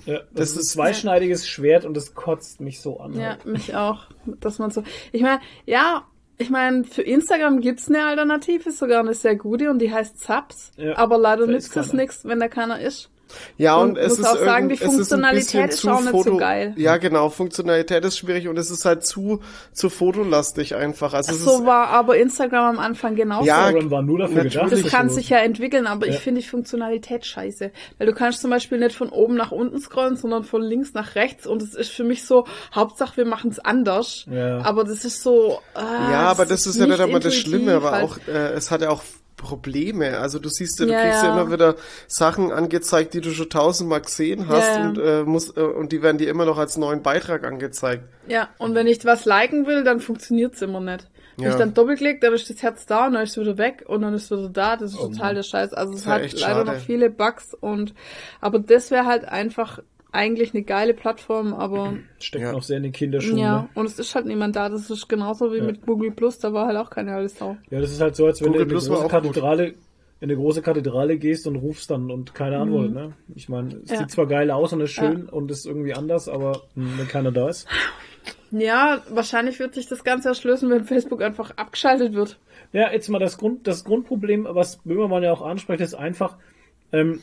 Ja, das, Das ist ein ist- zweischneidiges Schwert und das kotzt mich so an. Ja, halt. mich auch. Dass man so. Ich meine, ja, ich meine, für Instagram gibt's eine Alternative, sogar eine sehr gute, und die heißt Zaps. Ja, aber leider nützt keiner. nichts, wenn da keiner ist. Ja, und, Und es muss ist auch sagen, die es ist ein Funktionalität bisschen ist zu auch nicht so Foto, geil. Ja, genau, Funktionalität ist schwierig und es ist halt zu, zu fotolastig einfach. Also es So ist, war aber Instagram am Anfang genauso. Ja, Instagram war nur dafür gedacht. Das kann sich ja entwickeln, aber Ja. ich finde die Funktionalität scheiße. Weil du kannst zum Beispiel nicht von oben nach unten scrollen, sondern von links nach rechts. Und es ist für mich so, Hauptsache wir machen es anders. Ja. Aber das ist so. Ah, ja, aber das ist ja nicht immer das Schlimme, aber halt. auch, äh, es hat ja auch Probleme. Also du siehst ja, du Ja, kriegst ja. ja. immer wieder Sachen angezeigt, die du schon tausendmal gesehen hast Ja, und äh, musst, äh, und die werden dir immer noch als neuen Beitrag angezeigt. Ja, und wenn ich was liken will, dann funktioniert's immer nicht. Wenn ich dann doppelklick, dann ist das Herz da und dann ist es wieder weg und dann ist es wieder da. Das ist Oh total Mann. der Scheiß. Also es hat leider schade. noch viele Bugs und aber das wäre halt einfach eigentlich eine geile Plattform, aber Steckt Ja. noch sehr in den Kinderschuhen. ja, ne? und es ist halt niemand da. Das ist genauso wie Ja. mit Google Plus, da war halt auch keine alte Sau. Ja, das ist halt so, als wenn Google du in eine große gut. Kathedrale, in eine große Kathedrale gehst und rufst dann und keine Antwort, ne? Ich meine, es Mhm. Ja. sieht zwar geil aus und ist schön und ist irgendwie anders, aber hm, wenn keiner da ist. Ja, wahrscheinlich wird sich das Ganze erst lösen, wenn Facebook einfach abgeschaltet wird. Ja, jetzt mal das Grund, das Grundproblem, was Böhmermann ja auch anspricht, ist einfach, ähm,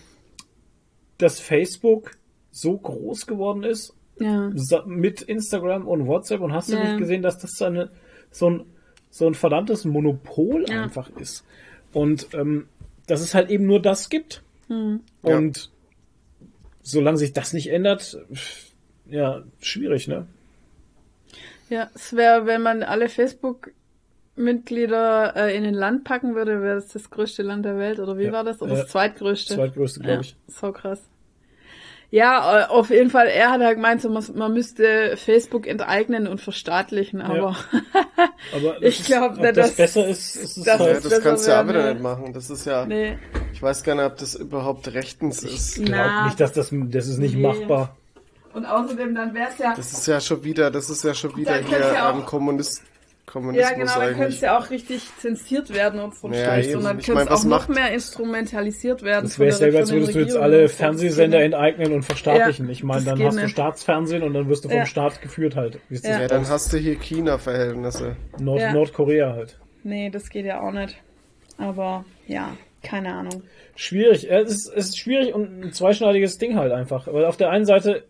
dass Facebook so groß geworden ist Ja. mit Instagram und WhatsApp und hast du Ja. nicht gesehen, dass das so, eine, so, ein, so ein verdammtes Monopol Ja. einfach ist. Und ähm, dass es halt eben nur das gibt. Hm. Und solange sich das nicht ändert, ja, schwierig, ne? Ja, es wäre, wenn man alle Facebook-Mitglieder äh, in ein Land packen würde, wäre es das größte Land der Welt, oder wie Ja, war das? Oder ja. das zweitgrößte? Zweitgrößte, glaube ja, ich. So krass. Ja, äh, auf jeden Fall, er hat halt gemeint, so, man, man müsste Facebook enteignen und verstaatlichen, aber Aber das Ich ist- glaub, ob ne, das, das- besser ist, ist es das Ja, halt. ist- das besser kannst du ja auch wieder ne? nicht machen. Das ist ja, nee. ich weiß gar nicht, ob das überhaupt rechtens ist. Ich glaube nicht, dass das, das ist nicht nee. machbar. Und außerdem, dann wäre es ja, Das ist ja schon wieder, das ist ja schon wieder hier ja auch- ähm, Kommunist, Kommunismus ja genau, dann könnte es ja auch richtig zensiert werden und so Ja, Scheiß. Und dann könnte es auch noch mehr instrumentalisiert werden. Das wäre selber, als würdest du jetzt alle. Fernsehsender enteignen und verstaatlichen. Ja, ich meine, dann hast du. Staatsfernsehen und dann wirst du vom Ja. Staat geführt halt. Ja. dann hast du hier China-Verhältnisse. Nord Ja. Nordkorea halt. nee, das geht ja auch nicht. Aber ja, keine Ahnung. Schwierig. Es ist, es ist schwierig und ein zweischneidiges Ding halt einfach. Weil auf der einen Seite,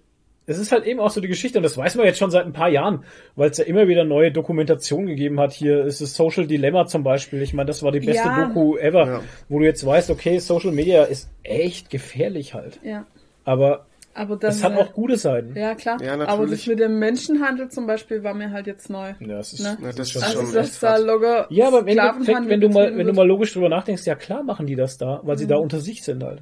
es ist halt eben auch so die Geschichte, und das weiß man jetzt schon seit ein paar Jahren, weil es ja immer wieder neue Dokumentationen gegeben hat. Hier ist es Social Dilemma zum Beispiel. Ich meine, das war die beste Ja. Doku ever, Ja. wo du jetzt weißt, okay, Social Media ist echt gefährlich halt. Ja. Aber Aber das es hat auch gute Seiten. Ja, klar. Ja, Aber natürlich. das mit dem Menschenhandel zum Beispiel war mir halt jetzt neu. Ja, es ist, Ne? Ja, das ist Also, schon dass echt da locker Ja, aber im Endeffekt, wenn du mal, wenn du mal logisch drüber nachdenkst, ja klar machen die das da, weil sie Mhm. da unter sich sind halt.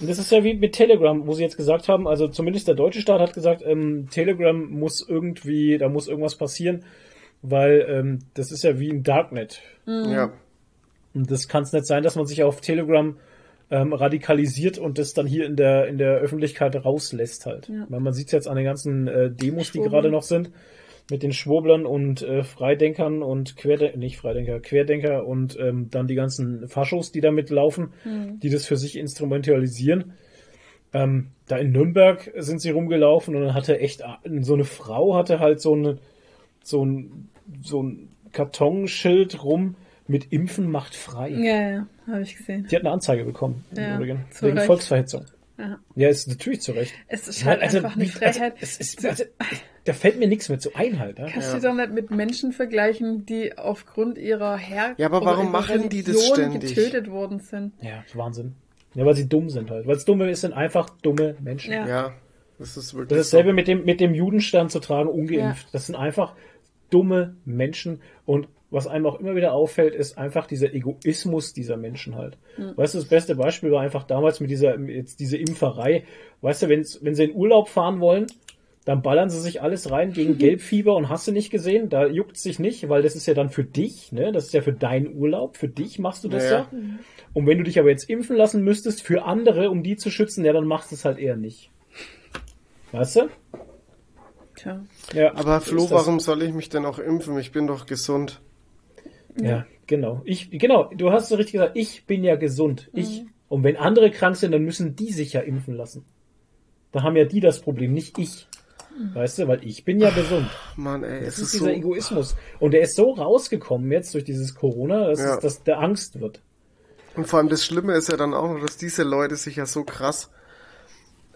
Und das ist ja wie mit Telegram, wo sie jetzt gesagt haben, also zumindest der deutsche Staat hat gesagt, ähm, Telegram muss irgendwie, da muss irgendwas passieren, weil ähm, das ist ja wie ein Darknet. Ja. Und das kann es nicht sein, dass man sich auf Telegram ähm, radikalisiert und das dann hier in der in der Öffentlichkeit rauslässt halt. Weil man sieht jetzt an den ganzen äh, Demos, die gerade noch sind, mit den Schwurblern und äh, Freidenkern und Querdenker, nicht Freidenker, Querdenker und ähm, dann die ganzen Faschos, die damit laufen, die das für sich instrumentalisieren. Ähm, da in Nürnberg sind sie rumgelaufen und dann hatte echt so eine Frau hatte halt so eine so ein so ein Kartonschild rum mit Impfen macht frei. Ja, ja, habe ich gesehen. Die hat eine Anzeige bekommen, Ja, Wegen. Volksverhetzung. Ja. Ja, ist natürlich zu Recht. Es ist halt einfach eine Freiheit. Also, es ist, also, da fällt mir nichts mehr zu ein halt. Ne? Kannst du doch nicht mit Menschen vergleichen, die aufgrund ihrer Herkunft Ja, aber warum machen die das ständig? getötet worden sind. Ja, ist Wahnsinn. Ja, weil sie dumm sind halt. Weil es dumme ist, sind einfach dumme Menschen. Ja. Ja. Das ist wirklich. Das ist dasselbe mit dem, mit dem Judenstern zu tragen, ungeimpft. Ja. Das sind einfach dumme Menschen. Und was einem auch immer wieder auffällt, ist einfach dieser Egoismus dieser Menschen halt. Weißt du, das beste Beispiel war einfach damals mit dieser, jetzt diese Impferei. Weißt du, wenn's, wenn sie in Urlaub fahren wollen, dann ballern sie sich alles rein gegen Gelbfieber und hast du nicht gesehen, da juckt sich nicht, weil das ist ja dann für dich, ne? Das ist ja für deinen Urlaub, für dich machst du das Ja, ja. ja. Und wenn du dich aber jetzt impfen lassen müsstest für andere, um die zu schützen, ja, dann machst du es halt eher nicht. Weißt du? Tja. Ja. Aber Flo, warum soll ich mich denn auch impfen? Ich bin doch gesund. Ja, genau. Ich, genau, du hast so richtig gesagt, ich bin ja gesund. Ich. Und wenn andere krank sind, dann müssen die sich ja impfen lassen. Da haben ja die das Problem, nicht ich. Weißt du, weil ich bin ja gesund. Mann, ey, Das es ist ist dieser so. Egoismus. Und der ist so rausgekommen jetzt durch dieses Corona, dass, Ja. es, dass der Angst wird. Und vor allem das Schlimme ist ja dann auch noch, dass diese Leute sich ja so krass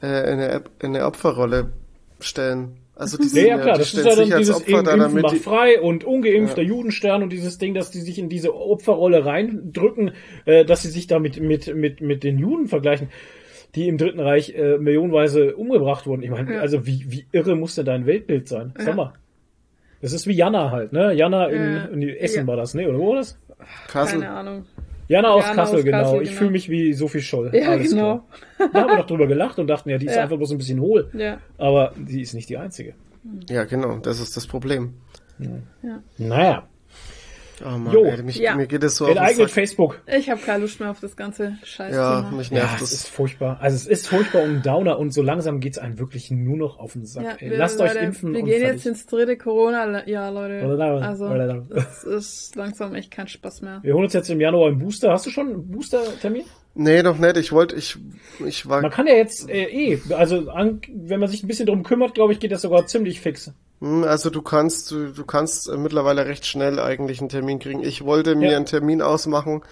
äh, in, eine, in eine Opferrolle stellen. Also die Ja, sind ja, klar, die das ist ja dann dieses Opfer da, Impfen damit macht frei und ungeimpfter Judenstern und dieses Ding, dass die sich in diese Opferrolle reindrücken, äh, dass sie sich da mit, mit, mit, mit den Juden vergleichen, die im Dritten Reich äh, millionenweise umgebracht wurden. Ich meine, Ja. also wie, wie irre muss denn dein Weltbild sein? Sag Ja. mal. Das ist wie Jana halt, ne? Jana in, Ja. in Essen Ja. war das, ne? Oder wo war das? Kassel. Keine Ahnung. Jana aus Jana Kassel, aus genau. Kassel, Ich genau. fühle mich wie Sophie Scholl. Ja, Alles genau. Klar. Da haben wir doch drüber gelacht und dachten, ja, die ist Ja. einfach bloß ein bisschen hohl. Ja. Aber die ist nicht die einzige. Ja, genau, das ist das Problem. Naja. Oh Mann, Jo. ey, mich, Ja. mir geht es so Enteignet. Facebook. Ich habe keine Lust mehr auf das ganze Scheiß. Ja, mich Ja, nervt es das. ist furchtbar. Also es ist furchtbar und Downer und so langsam geht's einem wirklich nur noch auf den Sack. Ja, ey. wir, Lasst Leute, euch impfen Wir und gehen jetzt ins dritte Corona-Jahr, Leute. Also, das ist langsam echt kein Spaß mehr. Wir holen uns jetzt im Januar einen Booster. Hast du schon einen Booster-Termin? Nee, noch nicht. Ich wollte, ich, ich war, Man kann ja jetzt äh, eh, also an, wenn man sich ein bisschen drum kümmert, glaube ich, geht das sogar ziemlich fix. Hm, also du kannst, du, du kannst äh, mittlerweile recht schnell eigentlich einen Termin kriegen. Ich wollte mir Ja. einen Termin ausmachen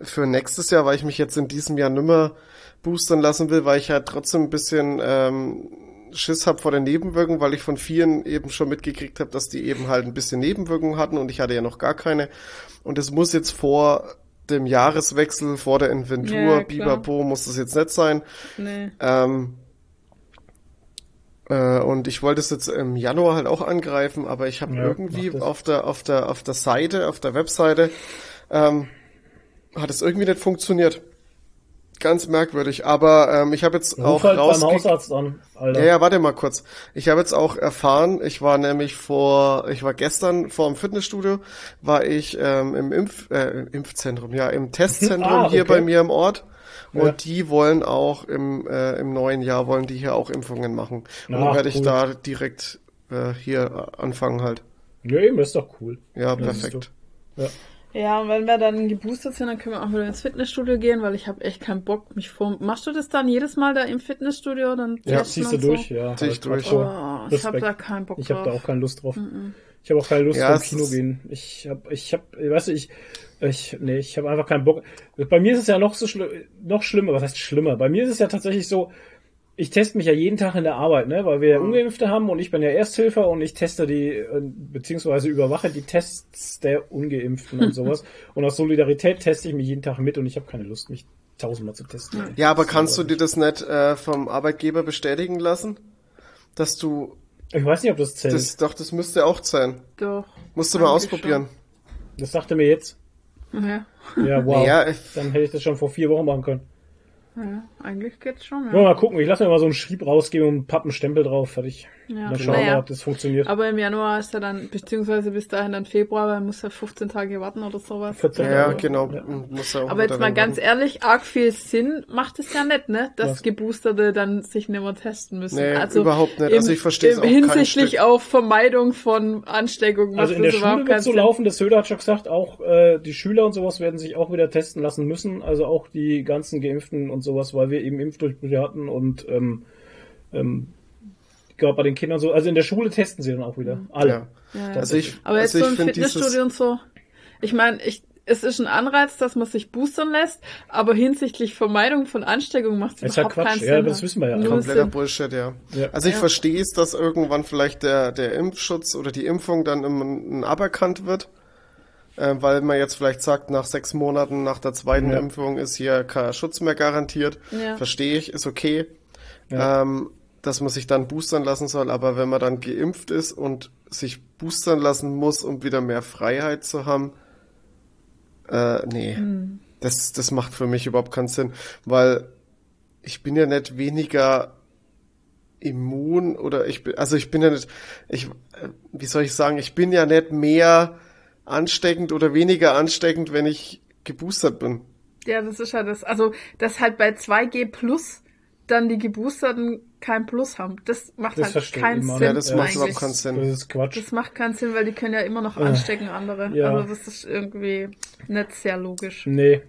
für nächstes Jahr, weil ich mich jetzt in diesem Jahr nimmer boostern lassen will, weil ich halt trotzdem ein bisschen ähm, Schiss hab vor den Nebenwirkungen, weil ich von vielen eben schon mitgekriegt habe, dass die eben halt ein bisschen Nebenwirkungen hatten und ich hatte ja noch gar keine. Und es muss jetzt vor dem Jahreswechsel, vor der Inventur, Ja. Biberpo, muss das jetzt nicht sein. Nee. Ähm, äh, und ich wollte es jetzt im Januar halt auch angreifen, aber ich habe Ja, irgendwie auf der auf der auf der Seite, auf der Webseite, ähm, hat es irgendwie nicht funktioniert. Ganz merkwürdig. Aber ähm, ich habe jetzt Ruf auch halt beim rausge Hausarzt an, Alter. ja, ja, warte mal kurz. Ich habe jetzt auch erfahren, ich war nämlich vor, ich war gestern vor dem Fitnessstudio, war ich ähm, im Impf, äh, Impfzentrum, ja, im Testzentrum Ah, hier okay. bei mir im Ort. Und Ja. die wollen auch im, äh, im neuen Jahr wollen die hier auch Impfungen machen. Und dann werde ich cool. da direkt äh, hier anfangen halt. Ja, eben, ist doch cool. Ja, perfekt. Ja. Ja, und wenn wir dann geboostert sind, dann können wir auch wieder ins Fitnessstudio gehen, weil ich habe echt keinen Bock, mich vor. Machst du das dann jedes Mal da im Fitnessstudio? Dann Ja, Ziehst du und durch, so? ja. Zieh ich halt durch. so. Oh, ich habe da keinen Bock Ich habe da drauf. auch keine Lust drauf. Ich habe auch keine Lust Ja, zum Kino gehen. Ich habe, ich habe, weißt du, ich, ich, nee, ich habe einfach keinen Bock. Bei mir ist es ja noch so schlimm, noch schlimmer. Was heißt schlimmer? Bei mir ist es ja tatsächlich so. Ich teste mich ja jeden Tag in der Arbeit, ne, weil wir ja Ungeimpfte haben und ich bin ja Ersthelfer und ich teste die, äh, beziehungsweise überwache die Tests der Ungeimpften und sowas. Und aus Solidarität teste ich mich jeden Tag mit und ich habe keine Lust, mich tausendmal zu testen. Ja, aber kannst du dir das nicht äh, vom Arbeitgeber bestätigen lassen? Dass du, Ich weiß nicht, ob das zählt. das, doch, das müsste auch sein. Doch. Musst du mal ausprobieren. das sagte mir jetzt. Ja, Ja, wow. Ja, ich- Dann hätte ich das schon vor vier Wochen machen können. Ja, eigentlich geht's schon, Ja, mal gucken. Ich lasse mir mal so einen Schrieb rausgeben und Pappenstempel drauf. Fertig. Ja. Dann schauen wir, Naja. ob das funktioniert. Aber im Januar ist ja dann, beziehungsweise bis dahin dann Februar, weil man muss ja 15 Tage warten oder sowas. 14 Ja, Tage. genau. Ja. Muss ja auch Aber jetzt mal ganz warten. ehrlich, arg viel Sinn macht es ja nicht, ne? Dass Was? Geboosterte dann sich nicht mehr testen müssen. Nee, also überhaupt nicht. Im, Also ich verstehe es auch Hinsichtlich auf Vermeidung von Ansteckungen. Also in der Schule wird so Sinn. laufen, das Söder hat schon gesagt, auch äh, die Schüler und sowas werden sich auch wieder testen lassen müssen, also auch die ganzen Geimpften und sowas, weil wir eben Impfdurchbrüche hatten und ähm, ähm, gerade bei den Kindern so, also in der Schule testen sie dann auch wieder. Alle. Ja. Ja, ja. Also ich, Aber jetzt also so ich im Fitnessstudio und so. Ich meine, ich, es ist ein Anreiz, dass man sich boostern lässt, aber hinsichtlich Vermeidung von Ansteckung macht es halt überhaupt Quatsch. keinen Sinn. Ja, das wissen wir ja. Null kompletter Sinn. Bullshit, ja. Ja. Also ich Ja. verstehe es, dass irgendwann vielleicht der, der Impfschutz oder die Impfung dann im, aberkannt wird, äh, weil man jetzt vielleicht sagt, nach sechs Monaten nach der zweiten Ja. Impfung ist hier kein Schutz mehr garantiert. Ja. Verstehe ich, ist okay. Ja. Ähm, dass man sich dann boostern lassen soll, aber wenn man dann geimpft ist und sich boostern lassen muss, um wieder mehr Freiheit zu haben, äh, nee. Hm. Das, das macht für mich überhaupt keinen Sinn, weil ich bin ja nicht weniger immun oder ich bin, also ich bin ja nicht, ich, äh, wie soll ich sagen, ich bin ja nicht mehr ansteckend oder weniger ansteckend, wenn ich geboostert bin. Ja, das ist ja das. Also, dass halt bei 2G Plus dann die Geboosterten kein Plus haben. Das macht Das halt keinen Sinn. Ja, das macht eigentlich. überhaupt keinen Sinn. Das ist Quatsch. Das macht keinen Sinn, weil die können ja immer noch anstecken, andere. ja. Also das ist irgendwie nicht sehr logisch. Nee.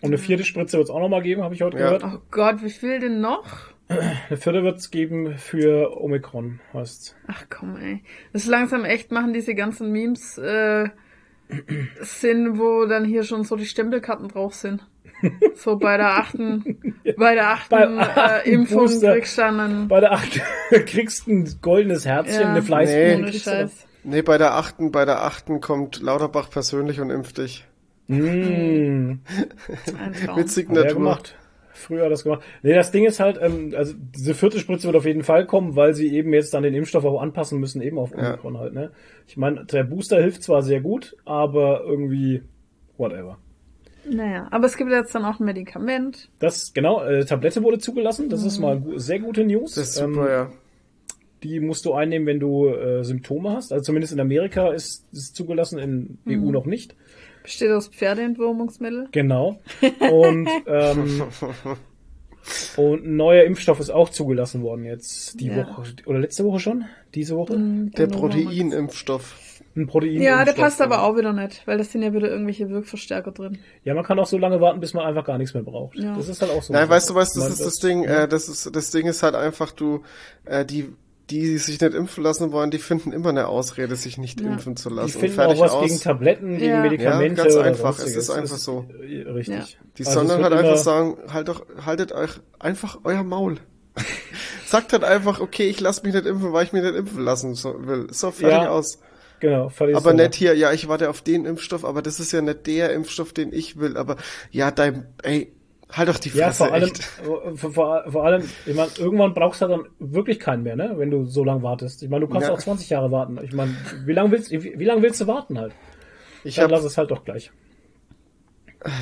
Und eine vierte Spritze wird es auch nochmal geben, habe ich heute Ja. gehört. Oh Gott, wie viel denn noch? Eine vierte wird es geben für Omikron, heißt Ach komm, ey. Das ist langsam echt, machen diese ganzen Memes äh, Sinn, wo dann hier schon so die Stempelkarten drauf sind. So bei der achten, bei der achten Beim äh, achten Impfung Booster. kriegst du dann einen, Bei der acht kriegst du ein goldenes Herzchen, Ja. eine Fleißblume. Nee. Scheiß. Nee, bei der achten, bei der achten kommt Lauterbach persönlich und impft dich. Mm, Traum. Mit hat Signatur. gemacht. Früher hat er das gemacht. Nee, das Ding ist halt, ähm, also diese vierte Spritze wird auf jeden Fall kommen, weil sie eben jetzt dann den Impfstoff auch anpassen müssen, eben auf Ja. Omikron halt, ne? Ich meine, der Booster hilft zwar sehr gut, aber irgendwie whatever. Naja, aber es gibt jetzt dann auch ein Medikament. Das, genau, äh, Tablette wurde zugelassen, das ist mal gu- sehr gute News. Das ist super, Ähm, ja. Die musst du einnehmen, wenn du äh, Symptome hast. Also zumindest in Amerika ist es zugelassen, in EU noch nicht. Besteht aus Pferdeentwurmungsmittel. Genau. Und, ähm, und ein neuer Impfstoff ist auch zugelassen worden jetzt die Ja. Woche. Oder letzte Woche schon? Diese Woche? Der Genau. Proteinimpfstoff. Ein Protein. Ja, der passt aber auch wieder nicht, weil da sind ja wieder irgendwelche Wirkverstärker drin. Ja, man kann auch so lange warten, bis man einfach gar nichts mehr braucht. Ja. Das ist halt auch so. Nein, weißt du Sache. was, das ist das Ding, äh, das ist, das Ding ist halt einfach, du, äh, die, die sich nicht impfen lassen wollen, die finden immer eine Ausrede, sich nicht Ja. impfen zu Die lassen. finden Fertig auch was aus. gegen Tabletten, gegen Ja. Medikamente. Ja, ganz oder einfach. Es ist einfach so. äh, Richtig. Ja. Die Also sollen halt einfach sagen, halt doch, haltet euch einfach euer Maul. Sagt halt einfach, okay, ich lasse mich nicht impfen, weil ich mich nicht impfen lassen so, will. So, fertig Ja, aus. Genau, ist Aber nicht hier, ja, ich warte auf den Impfstoff, aber das ist ja nicht der Impfstoff, den ich will. Aber ja, dein, ey, halt doch die Fresse, Ja, vor allem, vor, vor, vor allem, ich meine, irgendwann brauchst du dann wirklich keinen mehr, ne? Wenn du so lange wartest. Ich meine, du kannst Ja. auch 20 Jahre warten. Ich meine, wie lange willst, wie, wie lange willst du warten halt? Ich Dann hab, lass es halt doch gleich.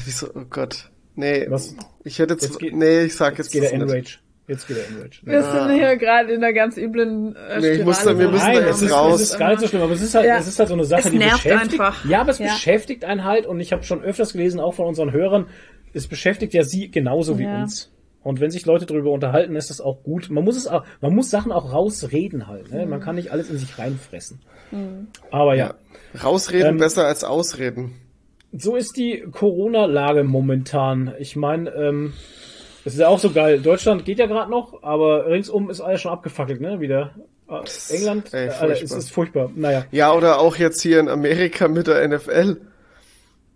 wieso, oh Gott. Nee, Was? ich hätte jetzt, Jetzt geht- nee, ich sag Jetzt jetzt, geht der. Enrage. Jetzt geht der Enrage. Wir sind hier gerade in einer ganz üblen äh, Nee, ich muss da- wir müssen Nein, da es jetzt ist, raus. es ist gar nicht so schlimm, aber es ist halt, Ja. es ist halt so eine Sache, Es die beschäftigt. einfach. Ja, aber es Ja. beschäftigt einen halt und ich habe schon öfters gelesen, auch von unseren Hörern, es beschäftigt ja sie genauso wie Ja. uns. Und wenn sich Leute darüber unterhalten, ist das auch gut. Man muss es auch, man muss Sachen auch rausreden halt. Ne? Man kann nicht alles in sich reinfressen. Aber ja, Rausreden Ähm, besser als ausreden. so ist die Corona-Lage momentan. Ich meine, ähm, es ist ja auch so geil. Deutschland geht ja gerade noch, aber ringsum ist alles schon abgefackelt, ne? Wieder. Äh, England, ey, äh, Alter, es ist furchtbar. Naja. Ja, oder auch jetzt hier in Amerika mit der NFL.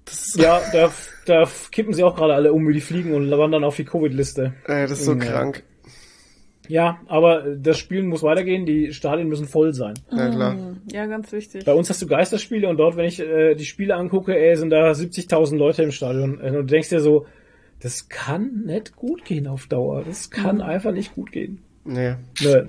Das, Ja, da, da kippen sie auch gerade alle um wie die Fliegen und wandern auf die Covid-Liste. äh, das ist so Ja. krank. Ja, aber das Spielen muss weitergehen, die Stadien müssen voll sein. Ja, klar. Ja, ganz wichtig. Bei uns hast du Geisterspiele und dort, wenn ich äh, die Spiele angucke, ey, sind da 70.000 Leute im Stadion. Und du denkst dir so, das kann nicht gut gehen auf Dauer. Das kann Mhm. einfach nicht gut gehen. Nee. Nö.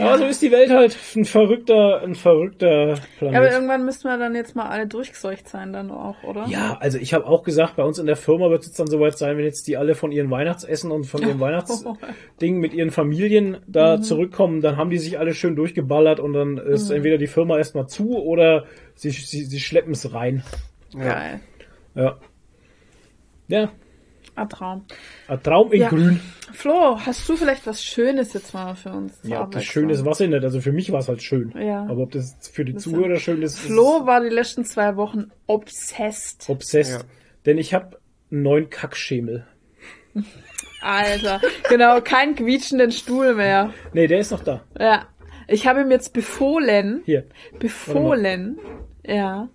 Aber so ist die Welt halt ein verrückter, ein verrückter Planet. Ja, aber irgendwann müssen wir dann jetzt mal alle durchgeseucht sein, dann auch, oder? Ja, also ich habe auch gesagt, bei uns in der Firma wird es dann soweit sein, wenn jetzt die alle von ihren Weihnachtsessen und von ihrem Weihnachtsding mit ihren Familien da Mhm. zurückkommen, dann haben die sich alle schön durchgeballert und dann ist Mhm. entweder die Firma erstmal zu oder sie, sie, sie schleppen es rein. Geil. Ja. Ja, Ein Traum. ein Traum in Ja. grün. Flo, hast du vielleicht was Schönes jetzt mal für uns? Ja, ob das Abwechslung? schön ist, was nicht. Also für mich war es halt schön. Ja. Aber ob das für die Das Zuhörer schön ist, Flo war die letzten zwei Wochen obsessed. ist obsessed. Ja. Denn ich habe einen neuen Kackschemel. Alter, genau, kein quietschenden Stuhl mehr. Nee, der ist noch da. Ja. Ich habe ihm jetzt befohlen, Hier. befohlen, ja.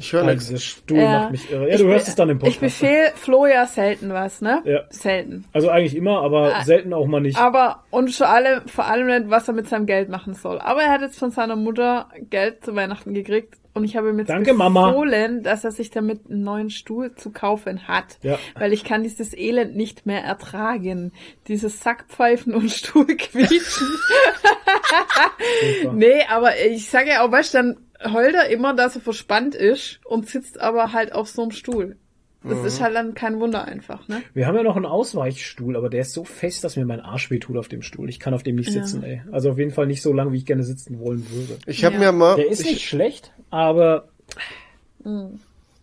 Ich höre nichts. dieser Stuhl ja. macht mich irre. Ja, Ich du hörst es dann im Ich Podcast. befehl Flo ja selten was, ne? Ja. Selten. Also eigentlich immer, aber Ah. selten auch mal nicht. Aber, und vor allem, vor allem nicht, was er mit seinem Geld machen soll. Aber er hat jetzt von seiner Mutter Geld zu Weihnachten gekriegt und ich habe ihm jetzt Danke, Mama. befohlen, dass er sich damit einen neuen Stuhl zu kaufen hat. Ja. Weil ich kann dieses Elend nicht mehr ertragen. Dieses Sackpfeifen und Stuhlquietschen. Nee, aber ich sage ja auch, weißt du, dann heult er immer, dass er verspannt ist und sitzt aber halt auf so einem Stuhl. Das Mhm. ist halt dann kein Wunder einfach, ne? Wir haben ja noch einen Ausweichstuhl, aber der ist so fest, dass mir mein Arsch wehtut auf dem Stuhl. Ich kann auf dem nicht sitzen, ey. Also auf jeden Fall nicht so lange, wie ich gerne sitzen wollen würde. Ich habe Ja. mir mal, Der ist ich, nicht schlecht, aber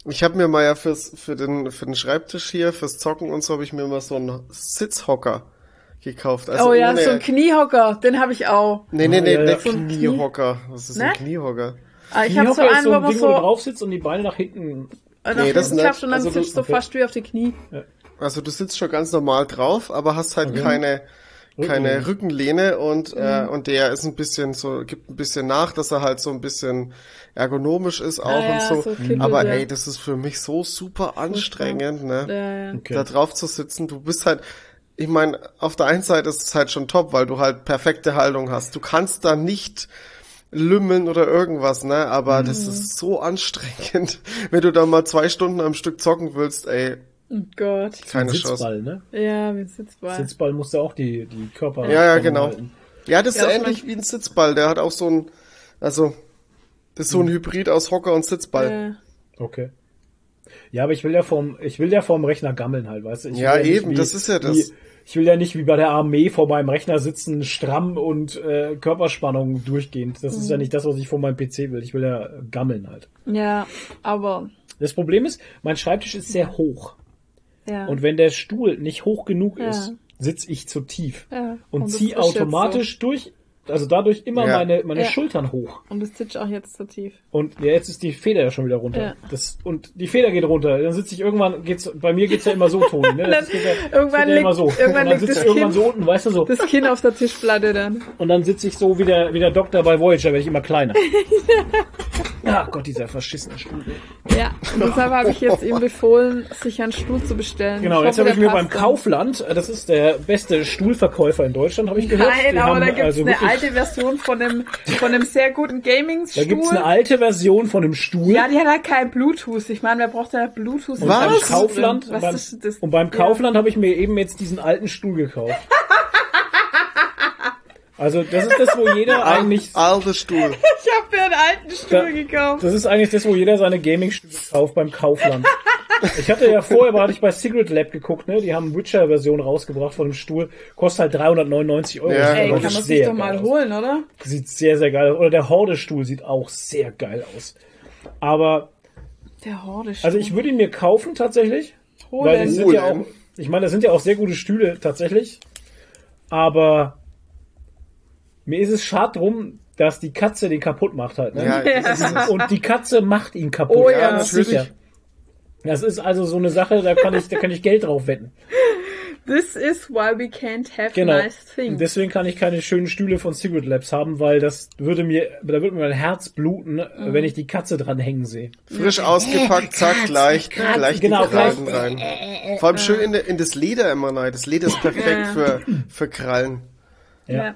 ich habe mir mal ja fürs, für den, für den Schreibtisch hier, fürs Zocken und so, habe ich mir mal so einen Sitzhocker gekauft. Also oh ja, ohne, so ein Kniehocker, den habe ich auch. Nee, nee, nee, Ja, ja. nicht So Kniehocker. Was ist Ne? ein Kniehocker? Ah, ich habe so einen, so wo man Ding, wo du so drauf sitzt und die Beine nach hinten. äh, Nee, nee, das klappt und dann Also du- sitzt du okay. fast wie auf die Knie. Also du sitzt schon ganz normal drauf, aber hast halt keine, keine Rückenlehne und, äh, Mhm. und der ist ein bisschen so, gibt ein bisschen nach, dass er halt so ein bisschen ergonomisch ist auch Ah, ja, und so. so kippelt, aber ja. ey, das ist für mich so super anstrengend, ne? Ja, ja. Okay. da drauf zu sitzen. Du bist halt, ich meine, auf der einen Seite ist es halt schon top, weil du halt perfekte Haltung hast. Du kannst da nicht lümmeln oder irgendwas, ne? Aber das Mhm. ist so anstrengend, wenn du da mal zwei Stunden am Stück zocken willst, ey, Oh Gott. keine Chance. Sitzball, ne? Ja, wie Sitzball. Sitzball musst du auch die, die Körper. Ja, ja, genau. halten. Ja, das ist Ja, ähnlich wie ein Sitzball. Der hat auch so ein, also, das ist so ein Hybrid aus Hocker und Sitzball. Äh, Okay. Ja, aber ich will ja vom, ich will ja vom Rechner gammeln halt, weißt du? Ich Ja, nicht eben, das ist ja das. Wie, ich will ja nicht wie bei der Armee vor meinem Rechner sitzen, stramm und äh, Körperspannung durchgehend. Das Mhm. ist ja nicht das, was ich vor meinem PC will. Ich will ja gammeln halt. ja, aber, Das Problem ist, mein Schreibtisch ist sehr hoch. ja. Und wenn der Stuhl nicht hoch genug Ja. ist, sitze ich zu tief. Ja, Und, und jetzt automatisch durch, also dadurch immer Ja. meine, meine Ja. Schultern hoch. und das sitzt auch jetzt zu tief. Und ja, jetzt ist die Feder ja schon wieder runter. Ja. Das, und die Feder geht runter. Dann sitze ich irgendwann, geht's, bei mir geht's ja immer so, Toni. Ne? Das geht ja, irgendwann ja immer liegt- so. irgendwann und dann liegt sitze das ich irgendwann Kind- so unten, weißt du so. Das Kinn auf der Tischplatte dann. Und dann sitze ich so wie der, wie der Doktor bei Voyager, werde ich immer kleiner. Ja, Gott, dieser verschissene Stuhl. Ja, und deshalb habe ich jetzt ihm befohlen, sich einen Stuhl zu bestellen. Genau, jetzt hoffe, habe ich mir beim dann. Kaufland, äh, das ist der beste Stuhlverkäufer in Deutschland, habe ich gehört. Nein, Die aber haben da gibt's also eine wirklich- alte Version von einem, von einem sehr guten Gaming-Stuhl. Da gibt's eine alte Version von einem Stuhl. Ja, die hat halt kein Bluetooth. Ich meine, wer braucht ja Bluetooth? und Was? beim? Kaufland, Was beim, und beim Ja. Kaufland habe ich mir eben jetzt diesen alten Stuhl gekauft. Also das ist das, wo jeder eigentlich, Alter Stuhl. Ich habe mir einen alten Stuhl Da- gekauft. das ist eigentlich das, wo jeder seine Gaming-Stühle kauft beim Kaufland. Ich hatte ja vorher, aber hatte ich bei Secret Lab geguckt, ne? Die haben Witcher-Version rausgebracht von dem Stuhl. Kostet halt 399 Euro. Ja, Ey, kann man sich doch mal aus. holen, oder? Sieht sehr, sehr geil aus. Oder der Horde-Stuhl sieht auch sehr geil aus. Aber, Der Horde also ich würde ihn mir kaufen tatsächlich. Weil das holen. sind ja auch, Holen. ich meine, das sind ja auch sehr gute Stühle tatsächlich. Aber mir ist es schade drum, dass die Katze den kaputt macht halt. Ne? Ja, das Und die Katze macht ihn kaputt. Oh ja, ganz natürlich. sicher. Das ist also so eine Sache, da kann ich, da kann ich Geld drauf wetten. This is why we can't have Genau. nice Und things. deswegen kann ich keine schönen Stühle von Secret Labs haben, weil das würde mir, da würde mir mein Herz bluten, Mhm. wenn ich die Katze dran hängen sehe. frisch ausgepackt, zack, gleich, gleich genau, die Krallen gleich. rein. Vor allem schön in, de- in das Leder immer rein. Das Leder ist perfekt für, für Krallen. Ja.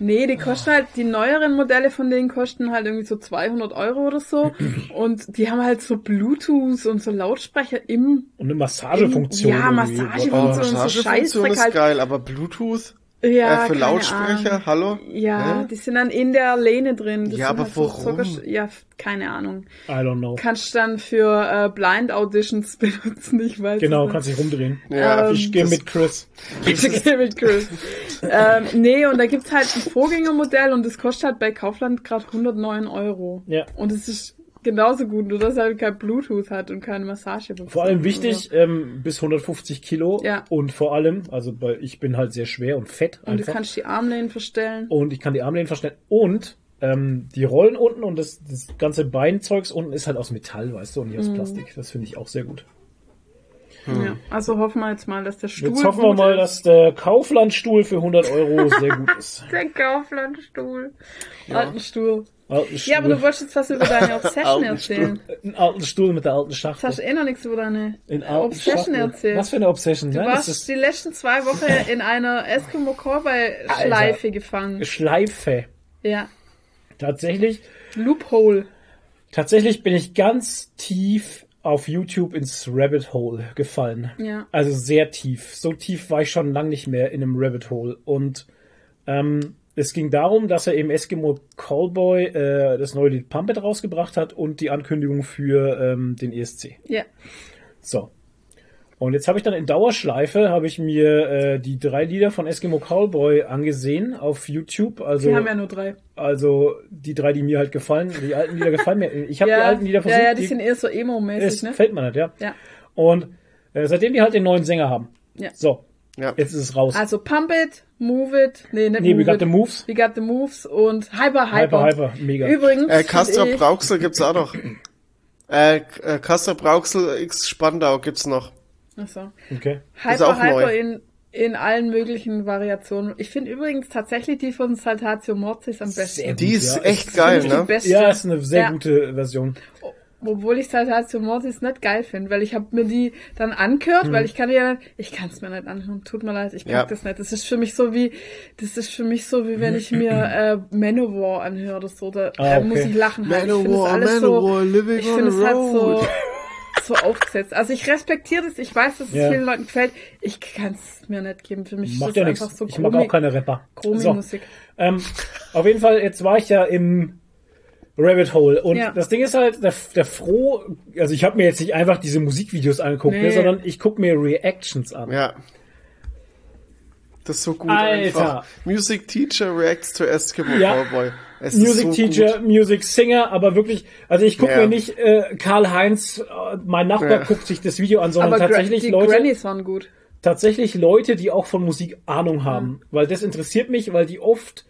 Nee, die kosten halt, die neueren Modelle von denen kosten halt irgendwie so 200 Euro oder so. Und die haben halt so Bluetooth und so Lautsprecher im, Und eine Massagefunktion. Ja. Massagefunktion. Oh, Und so Scheißdreck ist halt. geil, aber Bluetooth ja, äh, für Lautsprecher, Ahnung. hallo? Ja, Hä? die sind dann in der Lehne drin. Das Ja, sind aber halt so warum? Zucker- ja, keine Ahnung. I don't know. Kannst dann für äh, Blind Auditions benutzen, ich weiß Genau, es kannst dich rumdrehen. Ja, ich gehe mit Chris. nicht. mit Chris. ähm, nee, und da gibt's halt ein Vorgängermodell und das kostet halt bei Kaufland gerade 109 Euro. Ja. Und es ist genauso gut, nur dass er halt kein Bluetooth hat und keine Massage. Vor allem wichtig, ähm, bis 150 Kilo. Ja. Und vor allem, also weil ich bin halt sehr schwer und fett Und du einfach. kannst die Armlehnen verstellen. und ich kann die Armlehnen verstellen. Und ähm, die Rollen unten und das, das ganze Beinzeugs unten ist halt aus Metall, weißt du, und Mhm. nicht aus Plastik. Das finde ich auch sehr gut. Ja. Also hoffen wir jetzt mal, dass der Stuhl Jetzt hoffen wir mal, ist. dass der Kauflandstuhl für 100 Euro sehr gut ist. Der Kauflandstuhl. Alten Stuhl. Ja, aber du wolltest jetzt was über deine Obsession erzählen. Einen alten Stuhl mit der alten Schachtel. hast du eh noch nichts über deine Obsession Schachtel. erzählt. Was für eine Obsession? Du Nein, das warst die letzten zwei Wochen in einer Eskimo Cowboy Schleife gefangen. Schleife. Ja. Tatsächlich, Loophole. tatsächlich bin ich ganz tief auf YouTube ins Rabbit Hole gefallen. Ja. Also sehr tief. So tief war ich schon lang nicht mehr in einem Rabbit Hole. Und ähm, es ging darum, dass er eben Eskimo Callboy äh, das neue Lied Pump It rausgebracht hat und die Ankündigung für ähm, den ESC. Ja. So. Und jetzt habe ich dann in Dauerschleife habe ich mir äh, die drei Lieder von Eskimo Callboy angesehen auf YouTube. Also Wir haben ja nur drei. also die drei, die mir halt gefallen. Die alten Lieder gefallen mir. Ich habe ja. die alten Lieder versucht. ja, ja, die, sind eher so emo-mäßig, ne? fällt mir nicht, ja. Ja. Und äh, seitdem die halt den neuen Sänger haben. Ja. So, Ja. jetzt ist es raus. Also Pump It, Move It, nee, nicht nee, Move we got It. the moves. We Got the Moves und Hyper Hyper. Hyper, hyper, mega. Übrigens. Äh, Castor Brauxel gibt's auch noch. Äh, äh, Castor Brauxel X Spandau gibt's noch. Ach so. Okay. Ist auch Hyper Hyper neu. in, in allen möglichen Variationen. Ich finde übrigens tatsächlich die von Saltatio Mortis am besten. Sehr gut. Die ist Ja, echt ist- geil, ich die ne? beste. Ja, ist eine sehr Ja. gute Version. Obwohl ich Saltatio Mortis nicht geil finde, weil ich habe mir die dann angehört, Mhm. weil ich kann ja, ich kann es mir nicht anhören, tut mir leid, ich pack Ja. das nicht. Das ist für mich so wie, das ist für mich so wie wenn ich mir äh, Manowar anhöre oder so, da Ah, okay. muss ich lachen halt. ich Manowar, alles Manowar, so, living ich on finde the es halt so, road. so aufgesetzt. Also ich respektiere das, ich weiß, dass es Ja. vielen Leuten gefällt, ich kann es mir nicht geben. Für mich Macht ist ja das nichts. einfach so ich mag auch keine Rapper. So, Chromi-Musik. ähm, auf jeden Fall, jetzt war ich ja im Rabbit Hole. Und Ja. das Ding ist halt, der, der Froh, also ich habe mir jetzt nicht einfach diese Musikvideos angeguckt, Nee. ne, sondern ich gucke mir Reactions an. Ja. Das ist so gut Alter. einfach. Music Teacher reacts to Eskimo Ja. Cowboy. Es Music so Teacher, Gut. Music Singer, aber wirklich, also ich gucke Ja. mir nicht äh, Karl-Heinz, äh, mein Nachbar Ja. guckt sich das Video an, sondern Aber tatsächlich die Leute, Grannies waren gut. tatsächlich Leute, die auch von Musik Ahnung haben, weil das interessiert mich, weil die oft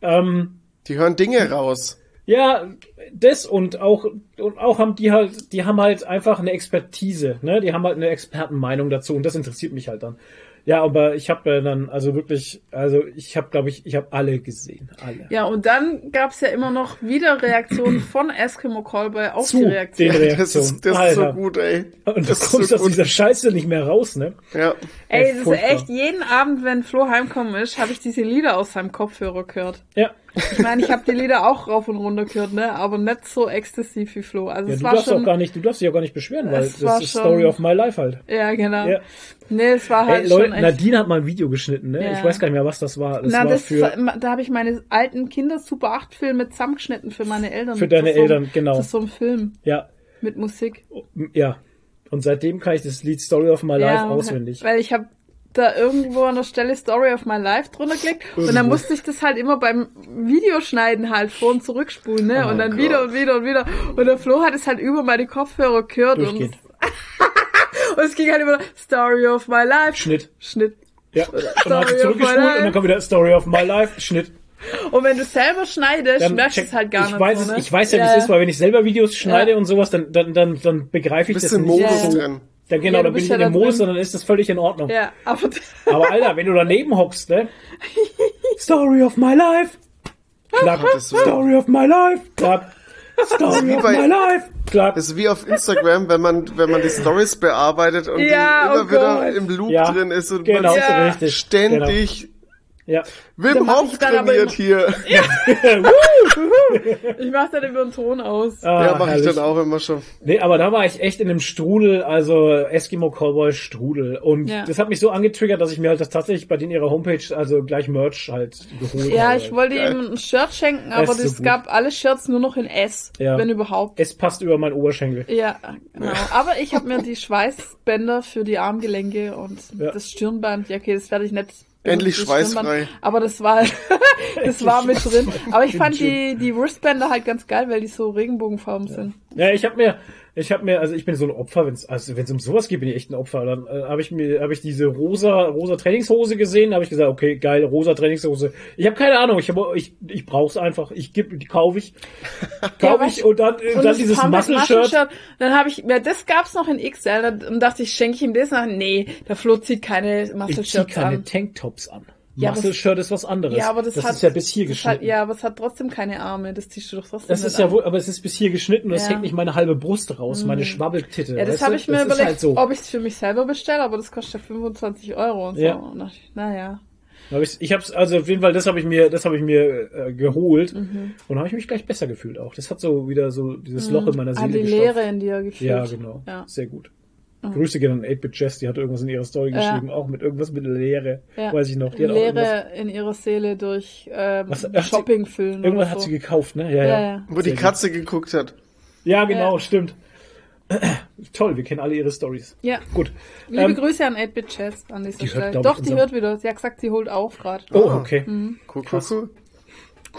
ähm, Die hören Dinge raus. Ja, das und auch und auch haben die halt, die haben halt einfach eine Expertise, ne? Die haben halt eine Expertenmeinung dazu und das interessiert mich halt dann. Ja, aber ich habe äh, dann also wirklich, also ich habe, glaube ich, ich habe alle gesehen, alle. Ja, und dann gab's ja immer noch wieder Reaktionen von Eskimo Callboy auf Zu die Reaktion. den Reaktionen. Das ist, das ist so gut, ey. Und du das ist kommst so aus gut. dieser Scheiße nicht mehr raus, ne? Ja. Ey, das ist echt, jeden Abend, wenn Flo heimkommen ist, habe ich diese Lieder aus seinem Kopfhörer gehört. Ja. Ich meine, ich habe die Lieder auch rauf und runter gehört, ne? Aber nicht so exzessiv wie Flo. Also ja es du war darfst schon. auch gar nicht, du darfst dich auch gar nicht beschweren, weil das ist schon- Story of my life halt. Ja, genau. Ja. Nee, es war halt Ey, Leute, schon echt. Nadine hat mal ein Video geschnitten, ne? Ja. Ich weiß gar nicht mehr, was das war. Das Na, war das, für da habe ich meine alten Kinder Super 8 Filme zusammengeschnitten für meine Eltern. Für deine so Eltern, genau. Zu so einem Film ja, mit Musik. ja. Und seitdem kann ich das Lied Story of my life Ja, auswendig. Weil ich habe da irgendwo an der Stelle Story of My Life drunter geklickt und dann musste ich das halt immer beim Videoschneiden halt vor und zurückspulen, ne? Oh und dann Gott. wieder und wieder und wieder. Und der Flo hat es halt über meine Kopfhörer gehört und, Durchgehend. und es ging halt immer Story of My Life. Schnitt. Schnitt. Ja. Und dann Story of zurückgespult my und dann life. kommt wieder Story of my life, Schnitt. Und wenn du selber schneidest, Dann merkst du es halt gar ich nicht. weiß so, es, ne? ich weiß ja, wie es ist, weil wenn ich selber Videos schneide Ja. und sowas, dann, dann, dann, dann begreife ich Bist das im nicht Modus so. drin. Dann genau, Ja, dann bin bist ich ja in dem Modus und dann ist das völlig in Ordnung. Ja, aber Aber Alter, wenn du daneben hockst, ne? Story of my life. Willen. Story of my life. Klack. Story of bei- my life. Klack. Das ist wie auf Instagram, wenn man, wenn man die Stories bearbeitet und Ja, die immer oh wieder Gott. im Loop Ja, drin ist und Genau, man Ja. richtig. ständig Genau. Wim Hof trainiert hier. ich mach dann über den Ton aus. Ah, Ja, mache ich dann auch immer schon. Nee, aber da war ich echt in einem Strudel, also Eskimo Cowboy Strudel. Und Ja. das hat mich so angetriggert, dass ich mir halt das tatsächlich bei denen ihrer Homepage, also gleich Merch halt geholt Ja, habe. ich wollte Geil. ihm ein Shirt schenken, aber so es gut. gab alle Shirts nur noch in S, Ja. wenn überhaupt. Es passt über meinen Oberschenkel. Ja, genau. Aber ich habe mir die Schweißbänder für die Armgelenke und Ja. das Stirnband, ja okay, das werde ich nicht. Endlich schweißfrei. Aber das war, das war mit drin. Aber ich fand die, die Wristbänder halt ganz geil, weil die so Regenbogenfarben sind. Ja, ich habe mir, ich habe mir, also ich bin so ein Opfer, wenn's, also wenn es um sowas geht, bin ich echt ein Opfer. Dann äh, habe ich mir, habe ich diese rosa, rosa Trainingshose gesehen, habe ich gesagt, okay, geil, rosa Trainingshose. Ich habe keine Ahnung, ich habe, ich, ich brauch's einfach. Ich gebe, die kaufe ich, kaufe Ja, ich und dann, äh, dann dieses Muscle-Shirt. Dann habe ich, ja, das gab's noch in XL, dann dachte ich, schenke ich ihm das nach. Nee, der Flo zieht keine Muscle-Shirts keine an. Tanktops an. Ja, aber- Muscle-Shirt ist was anderes. Ja, aber das, hat, ist ja bis hier das hat, geschnitten. Ja, aber es hat trotzdem keine Arme. Das ziehst du doch trotzdem Das ist ja wohl, aber es ist bis hier geschnitten und es Ja. hängt nicht meine halbe Brust raus, meine Schwabbeltitte. Ja, das habe ich mir das überlegt, halt so. ob ich es für mich selber bestelle, aber das kostet ja 25 Euro und so. Ja. Und naja. Hab ich, ich hab's, also auf jeden Fall, das habe ich mir, das habe ich mir äh, geholt Mhm. und habe ich mich gleich besser gefühlt auch. Das hat so wieder so dieses Loch in meiner Ah, Seele die gestopft. Leere in dir gefühlt. Ja, genau. Ja. Mhm. Sehr gut. Grüße gehen an 8-Bit Jess, die hat irgendwas in ihrer Story Ja. geschrieben, auch mit irgendwas mit Leere, Ja. weiß ich noch. Die Leere in ihrer Seele durch ähm, Was- Shopping füllen. irgendwas oder hat so. sie gekauft, ne? Ja, Ja, ja. Wo die Sehr Katze geguckt hat. Ja, genau, Ja. stimmt. Toll, wir kennen alle ihre Stories. Ja. Gut. Liebe Ähm, Grüße an 8-Bit Chess an dieser die hört, Stelle. ich, Doch, die unser- hört wieder. Sie hat gesagt, sie holt auf gerade. Oh, okay. Mhm. Cool, cool, cool.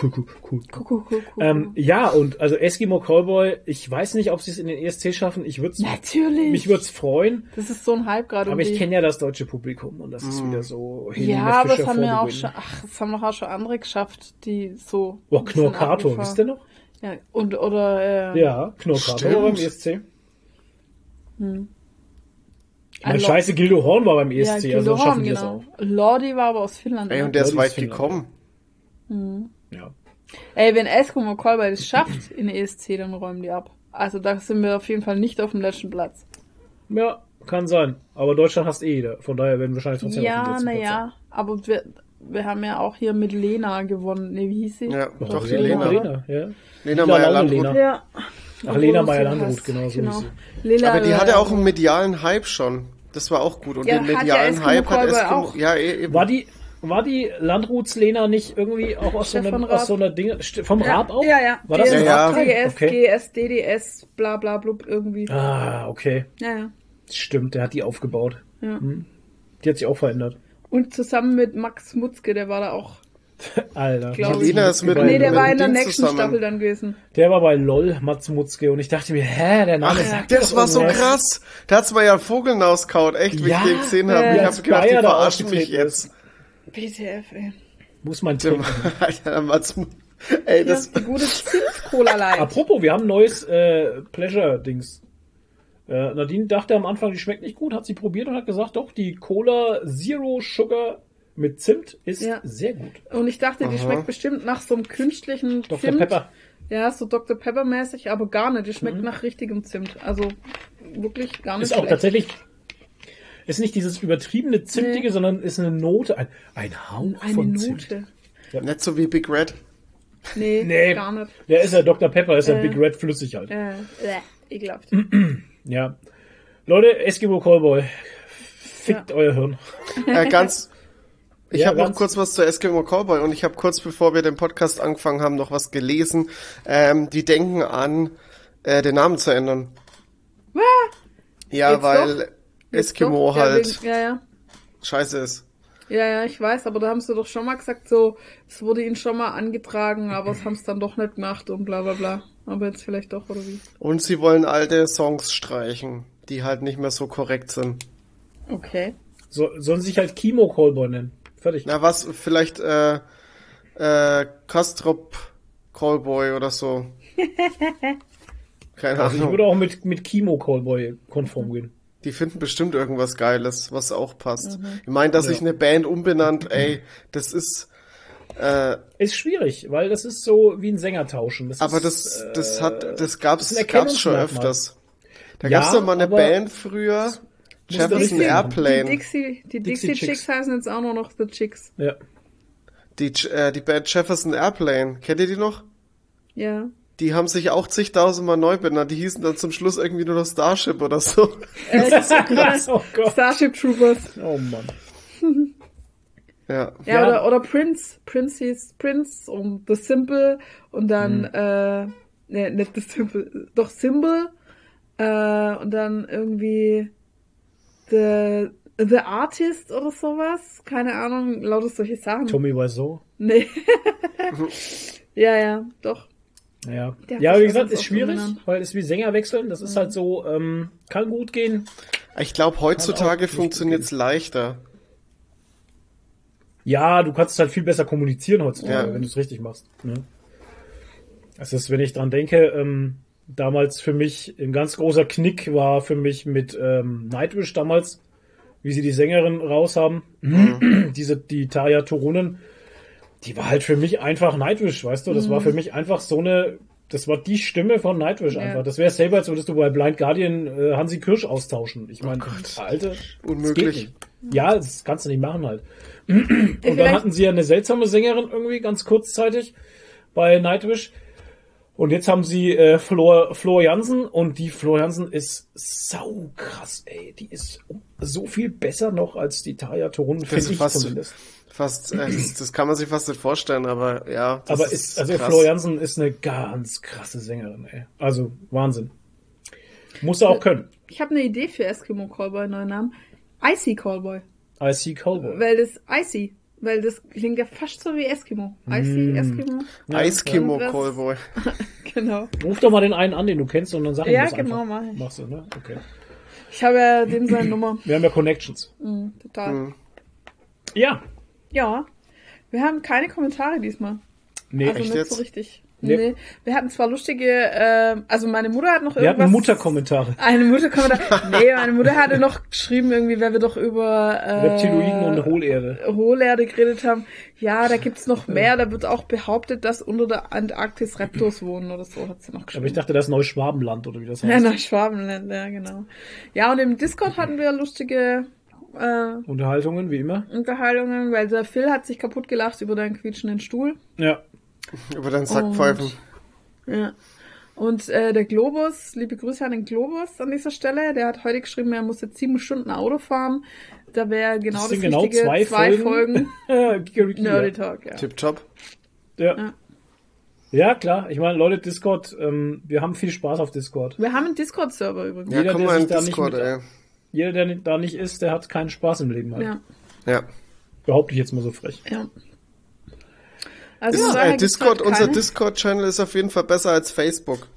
Cool, cool, cool. Cool, cool, cool, cool. Ähm, ja, und also Eskimo Cowboy, ich weiß nicht, ob sie es in den ESC schaffen. Ich würde Natürlich. mich würde es freuen, das ist so ein Hype gerade. aber um ich die- kenne ja das deutsche Publikum und das ist Mhm. wieder so Helene Ja, aber Fischer das haben wir auch schon, ach, das haben auch schon andere geschafft, die so. Oh, Knorkato, wisst ihr noch? Ja, und, oder, äh, Ja, Knorkato war beim ESC. Hm. Ich meine, scheiße, Gildo Horn war beim ja, ESC, Gildo also Horn, schaffen die das genau. auch. Lordi war aber aus Finnland. Ey, ne? und der ist Ja, die weit ist Finnland. Ja. Ey, wenn Eskimo Callboy das schafft in der ESC, dann räumen die ab. Also da sind wir auf jeden Fall nicht auf dem letzten Platz. ja, kann sein. Aber Deutschland hasst eh jeder. Von daher werden wir wahrscheinlich trotzdem auf Ja, dem letzten Platz naja, aber wir, wir haben ja auch hier mit Lena gewonnen. Ne, wie hieß sie? Ja, sein. doch, die ja, Lena. Lena, ja. Lena Lila Meyer Laune Landrut. Lena. Ja. Ach, Lena Meyer-Landrut, genau so hieß Lena, Aber die hatte auch einen medialen Hype schon. Das war auch gut. Und Ja, den ja medialen Eskimo Hype hat Eskimo, auch. ja, eh, eben. War die, war die Landruts Lena nicht irgendwie auch aus so, einem, Raab. aus so einer Dinge, vom ja, Raab auch? Ja, ja. War das Ja, ein ja. Raab-Teil? GS, Okay. GS, DDS, bla bla blub irgendwie. Ah, okay. Ja, ja. Stimmt, der hat die aufgebaut. ja. Die hat sich auch verändert. Und zusammen mit Max Mutzke, der war da auch. Alter. Lena ist mit, Nee, der mit war in der Ding nächsten zusammen. Staffel dann gewesen. Der war bei LOL, Mats Mutzke, und ich dachte mir, hä, der Name Ach, sagt das doch war so krass. Da hat's mir ja Vogeln auskaut, echt, wie Ja, ich den gesehen habe. ich habe gedacht, die verarschen mich jetzt. BTF, ey. Muss man trinken. Alter, Mats, ey, Das ist die gute Zimt-Cola Light. Apropos, wir haben ein neues äh, Pleasure-Dings. Äh, Nadine dachte am Anfang, die schmeckt nicht gut, hat sie probiert und hat gesagt, doch, die Cola Zero Sugar mit Zimt ist Ja. sehr gut. Und ich dachte, die schmeckt bestimmt nach so einem künstlichen Dr. Zimt. Pepper. Ja, so Dr. Pepper mäßig, aber gar nicht. Die schmeckt nach richtigem Zimt. Also wirklich gar nicht Ist auch schlecht. tatsächlich, ist nicht dieses übertriebene Zimtige, Nee. sondern ist eine Note, ein, ein Hauch Eine von Zimt. Note. nicht so wie Big Red. Nee, Nee, gar nicht. der ist ja Dr. Pepper, ist ja Äh. Big Red flüssig halt. Äh, äh, ekelhaft. Ja. Leute, Eskimo Callboy, fickt euer Hirn. Äh, ganz, ich Ja, habe noch kurz was zu Eskimo Cowboy und ich habe kurz bevor wir den Podcast angefangen haben, noch was gelesen. Ähm, die denken an, äh, den Namen zu ändern. Ja, Jetzt weil Jetzt Eskimo doch, ja, halt wegen- Ja, ja. scheiße ist. Ja, ja, ich weiß, aber da haben sie doch schon mal gesagt, so, es wurde ihnen schon mal angetragen, aber es haben es dann doch nicht gemacht und bla bla bla. Aber jetzt vielleicht doch, oder wie? Und sie wollen alte Songs streichen, die halt nicht mehr so korrekt sind. Okay. So, sollen sie sich halt Kimo Callboy nennen. Fertig. Na was, vielleicht, äh, äh, Kastrop Callboy oder so. Keine Also ich Ahnung. würde auch mit, mit Chemo Callboy konform gehen. Die finden bestimmt irgendwas Geiles, was auch passt. Ich meine, dass ich eine Band umbenannt, ey, das ist, äh, Ist schwierig, weil das ist so wie ein Sänger tauschen. Das aber ist, das, das äh, hat, das gab's, ein gab's schon öfters. Da Ja, gab's doch mal eine Band früher, Jefferson richtige- Die Airplane. Dixie, die Dixie Dixie Chicks. Chicks heißen jetzt auch nur noch The Chicks. Ja. Die, äh, die Band Jefferson Airplane. Kennt ihr die noch? Ja. Die haben sich auch zigtausendmal neu benannt. Die hießen dann zum Schluss irgendwie nur noch Starship oder so. Krass, oh Gott. Starship Troopers. Oh Mann. Ja. Ja, Ja. Oder, oder Prince. Prince hieß Prince und The Simple und dann, Hm. äh, ne, nicht The Simple, doch Symbol, äh, und dann irgendwie The, The Artist oder sowas. Keine Ahnung, lauter solche Sachen. Tommy Wiseau. Nee. ja, ja, doch. Ja, ja wie gesagt, ist schwierig, weil es wie Sänger wechseln. Das ist halt so, ähm, kann gut gehen. Ich glaube, heutzutage nicht funktioniert's leichter. Ja, du kannst halt viel besser kommunizieren heutzutage, Ja. wenn du es richtig machst. Ne? Das ist, wenn ich dran denke, ähm, damals für mich ein ganz großer Knick war für mich mit ähm, Nightwish damals, wie sie die Sängerin raus haben. Diese, die Taya Turunen, die war halt für mich einfach Nightwish, weißt du? Das war für mich einfach so eine, das war die Stimme von Nightwish Ja. einfach. Das wäre selber, als würdest du bei Blind Guardian äh, Hansi Kirsch austauschen. Ich meine, Alter, das Unmöglich. Ja, das kannst du nicht machen halt. Und dann hatten sie ja eine seltsame Sängerin irgendwie ganz kurzzeitig bei Nightwish. Und jetzt haben sie äh, Flor, Flor Jansen und die Flor Jansen ist sau krass, ey. Die ist so viel besser noch als die Taya Turunen, Das finde ich fast, zumindest. Fast, äh, das, das kann man sich fast nicht vorstellen, aber ja. Das Aber ist, also krass. Flor Jansen ist eine ganz krasse Sängerin, ey. Also Wahnsinn. Muss er auch können. Ich habe eine Idee für Eskimo Callboy, neuen Namen. Icy Callboy. I see Cowboy. Weil das Icy, weil das klingt ja fast so wie Eskimo. Icy, Mm. Eskimo. Eiskimo Irgendwas- Callboy. Genau. Ruf doch mal den einen an, den du kennst und dann sag ihm Ja, das genau, einfach. mach ich. Machst du, ne? Okay. Ich habe ja dem seine Nummer. Wir haben ja Connections. Mhm, total. Mhm. Ja. Ja. Wir haben keine Kommentare diesmal. Nee, also echt nicht jetzt? so richtig. Nee. Nee. Wir hatten zwar lustige, äh, also meine Mutter hat noch wir hatten irgendwas. Mutterkommentare. Eine Mutter Kommentar. nee, meine Mutter hatte noch geschrieben, irgendwie, weil wir doch über äh, Reptiloiden und Hohlerde. Hohlerde geredet haben. Ja, da gibt's noch mehr. Da wird auch behauptet, dass unter der Antarktis Reptos wohnen oder so, hat sie noch geschrieben. Aber ich dachte, das ist Neuschwabenland oder wie das ja, heißt. nach Schwabenland, ja, genau. Ja, und im Discord hatten wir lustige äh, Unterhaltungen, wie immer. Unterhaltungen, weil der Phil hat sich kaputt gelacht über deinen quietschenden Stuhl. Ja. Über den Sackpfeifen. Ja. Und äh, der Globus, liebe Grüße an den Globus an dieser Stelle, der hat heute geschrieben, er muss jetzt sieben Stunden Auto fahren. Da wäre genau Das das, sind genau Richtige, zwei Folgen. Folgen. Nerdy ja. Talk, ja. Tipptopp. Ja. Ja. ja, klar. Ich meine, Leute, Discord, ähm, wir haben viel Spaß auf Discord. Wir haben einen Discord-Server übrigens. Ja, Jeder, komm der mal in da nicht Discord, mit- ey. Jeder, der nicht- da nicht ist, der hat keinen Spaß im Leben halt. Ja, Ja. Behaupte ich jetzt mal so frech. ja. Also Ist, äh, Discord, halt unser Discord-Channel ist auf jeden Fall besser als Facebook.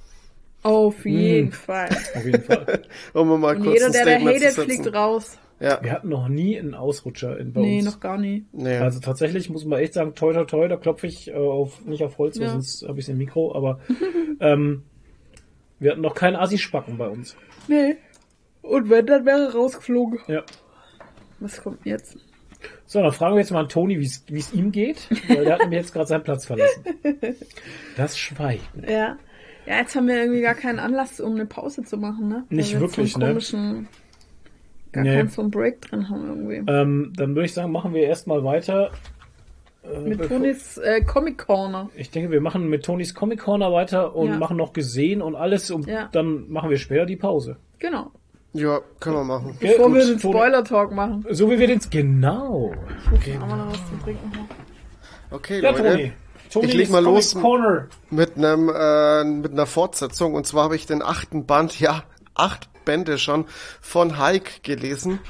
Auf jeden Hm. Fall. Auf jeden Fall. Um mal Und kurz jeder, der da hatet, fliegt raus. Ja. Wir hatten noch nie einen Ausrutscher in bei Nee, uns. noch gar nie. Nee. Also tatsächlich muss man echt sagen, toi toi toi, da klopfe ich äh, auf, nicht auf Holz, weil Ja. sonst habe ich im Mikro, aber ähm, wir hatten noch keinen Assi-Spacken bei uns. Nee. Und wenn, dann wäre er rausgeflogen. Ja. Was kommt jetzt? So, dann fragen wir jetzt mal an Toni, wie es ihm geht, weil der hat nämlich jetzt gerade seinen Platz verlassen. Das Schweigen. Ja. Ja, jetzt haben wir irgendwie gar keinen Anlass, um eine Pause zu machen, ne? Weil Nicht wir wirklich, so einen ne? komischen, gar Nee. keinen so einen Break drin haben irgendwie. Ähm, dann würde ich sagen, machen wir erstmal weiter. Äh, Mit Tonis äh, Comic Corner. Ich denke, wir machen mit Tonis Comic Corner weiter und Ja. machen noch gesehen und alles und Ja. dann machen wir später die Pause. Genau. Ja, können wir machen. Bevor wir Gut, den. Spoiler-Talk machen. So wie wir den... Genau. Haben wir noch was zum Trinken? haben. Okay, Ja, Leute. Toni. Toni Ich leg mal los. Corner. Mit einem, äh, mit einer Fortsetzung. Und zwar habe ich den achten Band, ja, acht Bände schon von Hulk gelesen.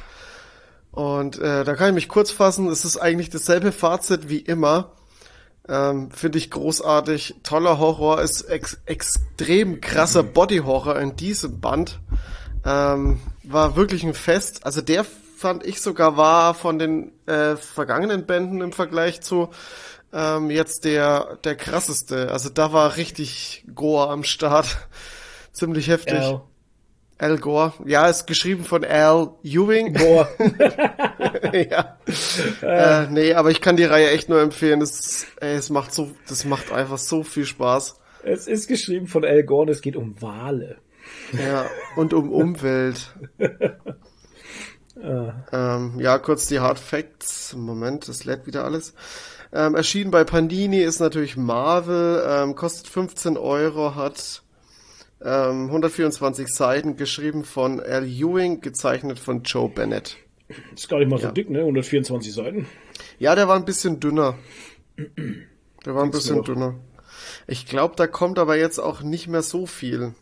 Und äh, da kann ich mich kurz fassen. Es ist eigentlich dasselbe Fazit wie immer. Ähm, Finde ich großartig. Toller Horror. Ist ex extrem krasser Body-Horror in diesem Band. Ähm, war wirklich ein Fest. Also der fand ich sogar war von den äh, vergangenen Bänden im Vergleich zu ähm, jetzt der, der krasseste. Also da war richtig Gore am Start. Ziemlich heftig. Al. Al Gore. Ja, ist geschrieben von Al Ewing. Gore. ja. Äh, nee, aber ich kann die Reihe echt nur empfehlen. Es, ey, es macht so, das macht einfach so viel Spaß. es ist geschrieben von Al Gore und es geht um Wale. Ja, und um Umwelt. ähm, ja, kurz die Hard Facts. Moment, das lädt wieder alles. Ähm, erschienen bei Pandini ist natürlich Marvel, ähm, kostet 15 Euro, hat ähm, 124 Seiten, geschrieben von Al Ewing, gezeichnet von Joe Bennett. Ist gar nicht mal so Ja. dick, ne? 124 Seiten. Ja, der war ein bisschen dünner. Der war ein bisschen dünner. Ich glaube, da kommt aber jetzt auch nicht mehr so viel.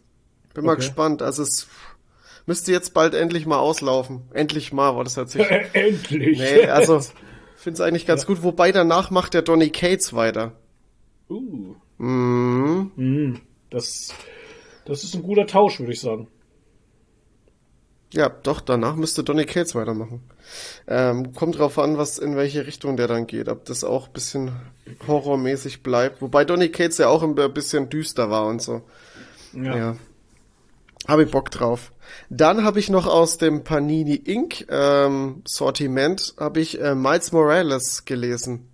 Bin mal Okay. gespannt. Also es müsste jetzt bald endlich mal auslaufen. Endlich mal, war das sich. Endlich. Nee, also finde es eigentlich ganz gut. Wobei danach macht der Donny Cates weiter. Uh. Mhm. Mhm. Das, das ist ein guter Tausch, würde ich sagen. Ja, doch, danach müsste Donny Cates weitermachen. Ähm, kommt drauf an, was in welche Richtung der dann geht. Ob das auch ein bisschen horrormäßig bleibt. Wobei Donny Cates ja auch ein bisschen düster war und so. Ja. Habe ich Bock drauf. Dann habe ich noch aus dem Panini Inc. Ähm, Sortiment habe ich äh, Miles Morales gelesen.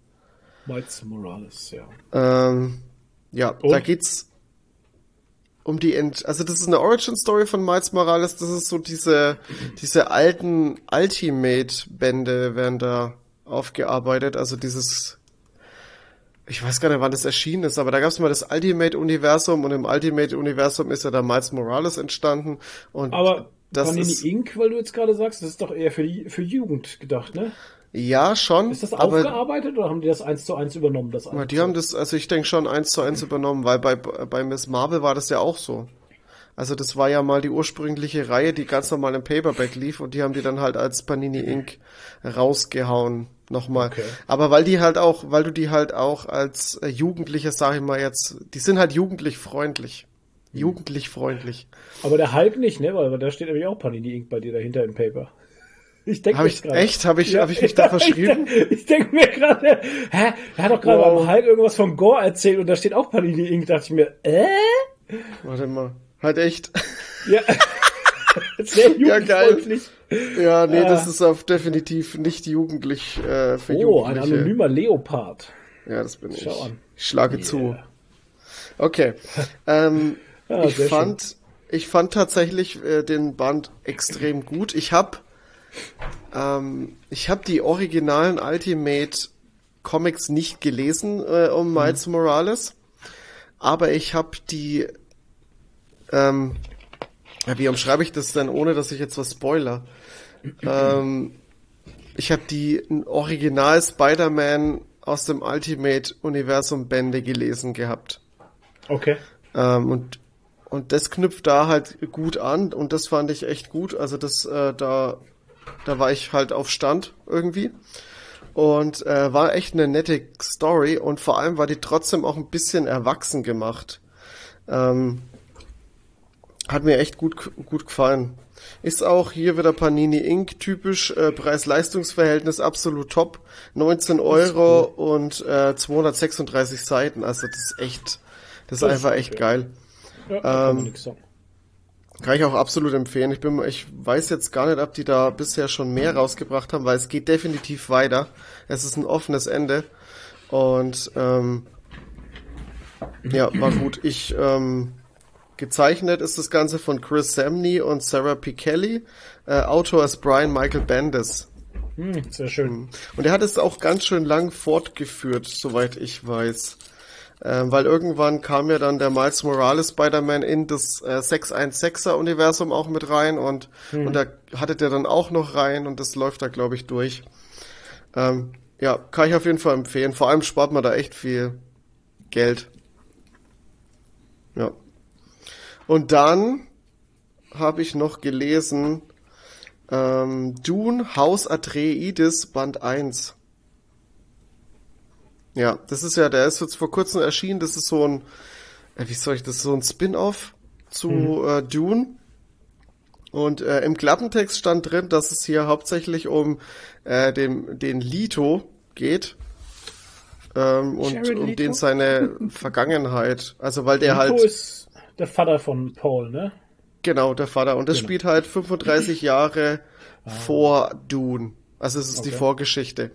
Miles Morales, ja. Ähm, ja, Und? da geht's um die Ent also das ist eine Origin Story von Miles Morales, das ist so diese diese alten Ultimate Bände werden da aufgearbeitet, also dieses ich weiß gar nicht, wann das erschienen ist, aber da gab es mal das Ultimate-Universum und im Ultimate-Universum ist ja da Miles Morales entstanden. Und Aber das Panini ist, Inc., weil du jetzt gerade sagst, das ist doch eher für, die, für Jugend gedacht, ne? ja schon, Ist das aber aufgearbeitet oder haben die das eins zu eins übernommen? Das Ja, die haben das, also ich denke schon eins zu eins übernommen, weil bei, bei Miss Marvel war das ja auch so. Also das war ja mal die ursprüngliche Reihe, die ganz normal im Paperback lief und die haben die dann halt als Panini Inc. rausgehauen. Nochmal. Okay. Aber weil die halt auch, weil du die halt auch als äh, Jugendliche, sag ich mal jetzt, die sind halt jugendlich freundlich. Hm. Jugendlich freundlich. Aber der Hulk nicht, ne? Weil da steht nämlich auch Panini Inc. bei dir dahinter im Paper. Ich denke Hab ich, echt? Hab ich, hab ich mich da verschrieben? Ich, ich denke mir gerade, hä? Er hat doch gerade Wow. beim Hulk irgendwas von Gore erzählt und da steht auch Panini Inc. Dachte ich mir, äh? Warte mal. Halt echt. Ja. Sehr Ja, geil. Ja, nee, Ah. das ist auf definitiv nicht jugendlich äh, für Oh, ein anonymer Leopard. Ja, das bin ich. Schau an. Ich schlage zu. Yeah. Okay. Ähm, Ja, ich sehr fand, ich fand tatsächlich äh, den Band extrem gut. Ich habe, ähm, ich habe die originalen Ultimate Comics nicht gelesen äh, Mhm. um Miles Morales, aber ich habe die, ähm, wie umschreibe ich das denn, ohne dass ich jetzt was spoiler? Ähm, ich habe die Original Spider-Man aus dem Ultimate Universum Bände gelesen gehabt. Okay. Ähm, und, und das knüpft da halt gut an und das fand ich echt gut. Also das, äh, da, da war ich halt auf Stand irgendwie. Und äh, war echt eine nette Story und vor allem war die trotzdem auch ein bisschen erwachsen gemacht. Ähm, hat mir echt gut, gut gefallen. Ist auch hier wieder Panini Inc. typisch, äh, Preis-Leistungs-Verhältnis absolut top. 19 Euro und äh, 236 Seiten. Also das ist echt, das ist Das ist einfach echt geil. Ja, kann Ähm, sagen. Kann ich auch absolut empfehlen. Ich bin, ich weiß jetzt gar nicht, ob die da bisher schon mehr rausgebracht haben, weil es geht definitiv weiter. Es ist ein offenes Ende. Und ähm, ja, war gut. Ich ähm, gezeichnet ist das Ganze von Chris Samney und Sarah P. Kelly. Äh, Autor ist Brian Michael Bendis. Hm, sehr schön. Und er hat es auch ganz schön lang fortgeführt, soweit ich weiß. Ähm, weil irgendwann kam ja dann der Miles Morales Spider-Man in das äh, 616er Universum auch mit rein und, und da hatte der dann auch noch rein und das läuft da glaube ich durch. Ähm, ja, kann ich auf jeden Fall empfehlen. Vor allem spart man da echt viel Geld. Ja. Und dann habe ich noch gelesen ähm, Dune Haus Atreides Band 1. Ja, das ist ja, der ist jetzt vor kurzem erschienen, das ist so ein, äh, wie soll ich das, so ein Spin-off zu äh, Dune. Und äh, im Klappentext stand drin, dass es hier hauptsächlich um äh, den, den Lito geht. Ähm, und Jared um Leto? den seine Vergangenheit. Also weil der Nico halt, ist der Vater von Paul, ne? genau, der Vater. Und das Genau. spielt halt 35 Jahre vor Dune. Also es ist die Okay. Vorgeschichte.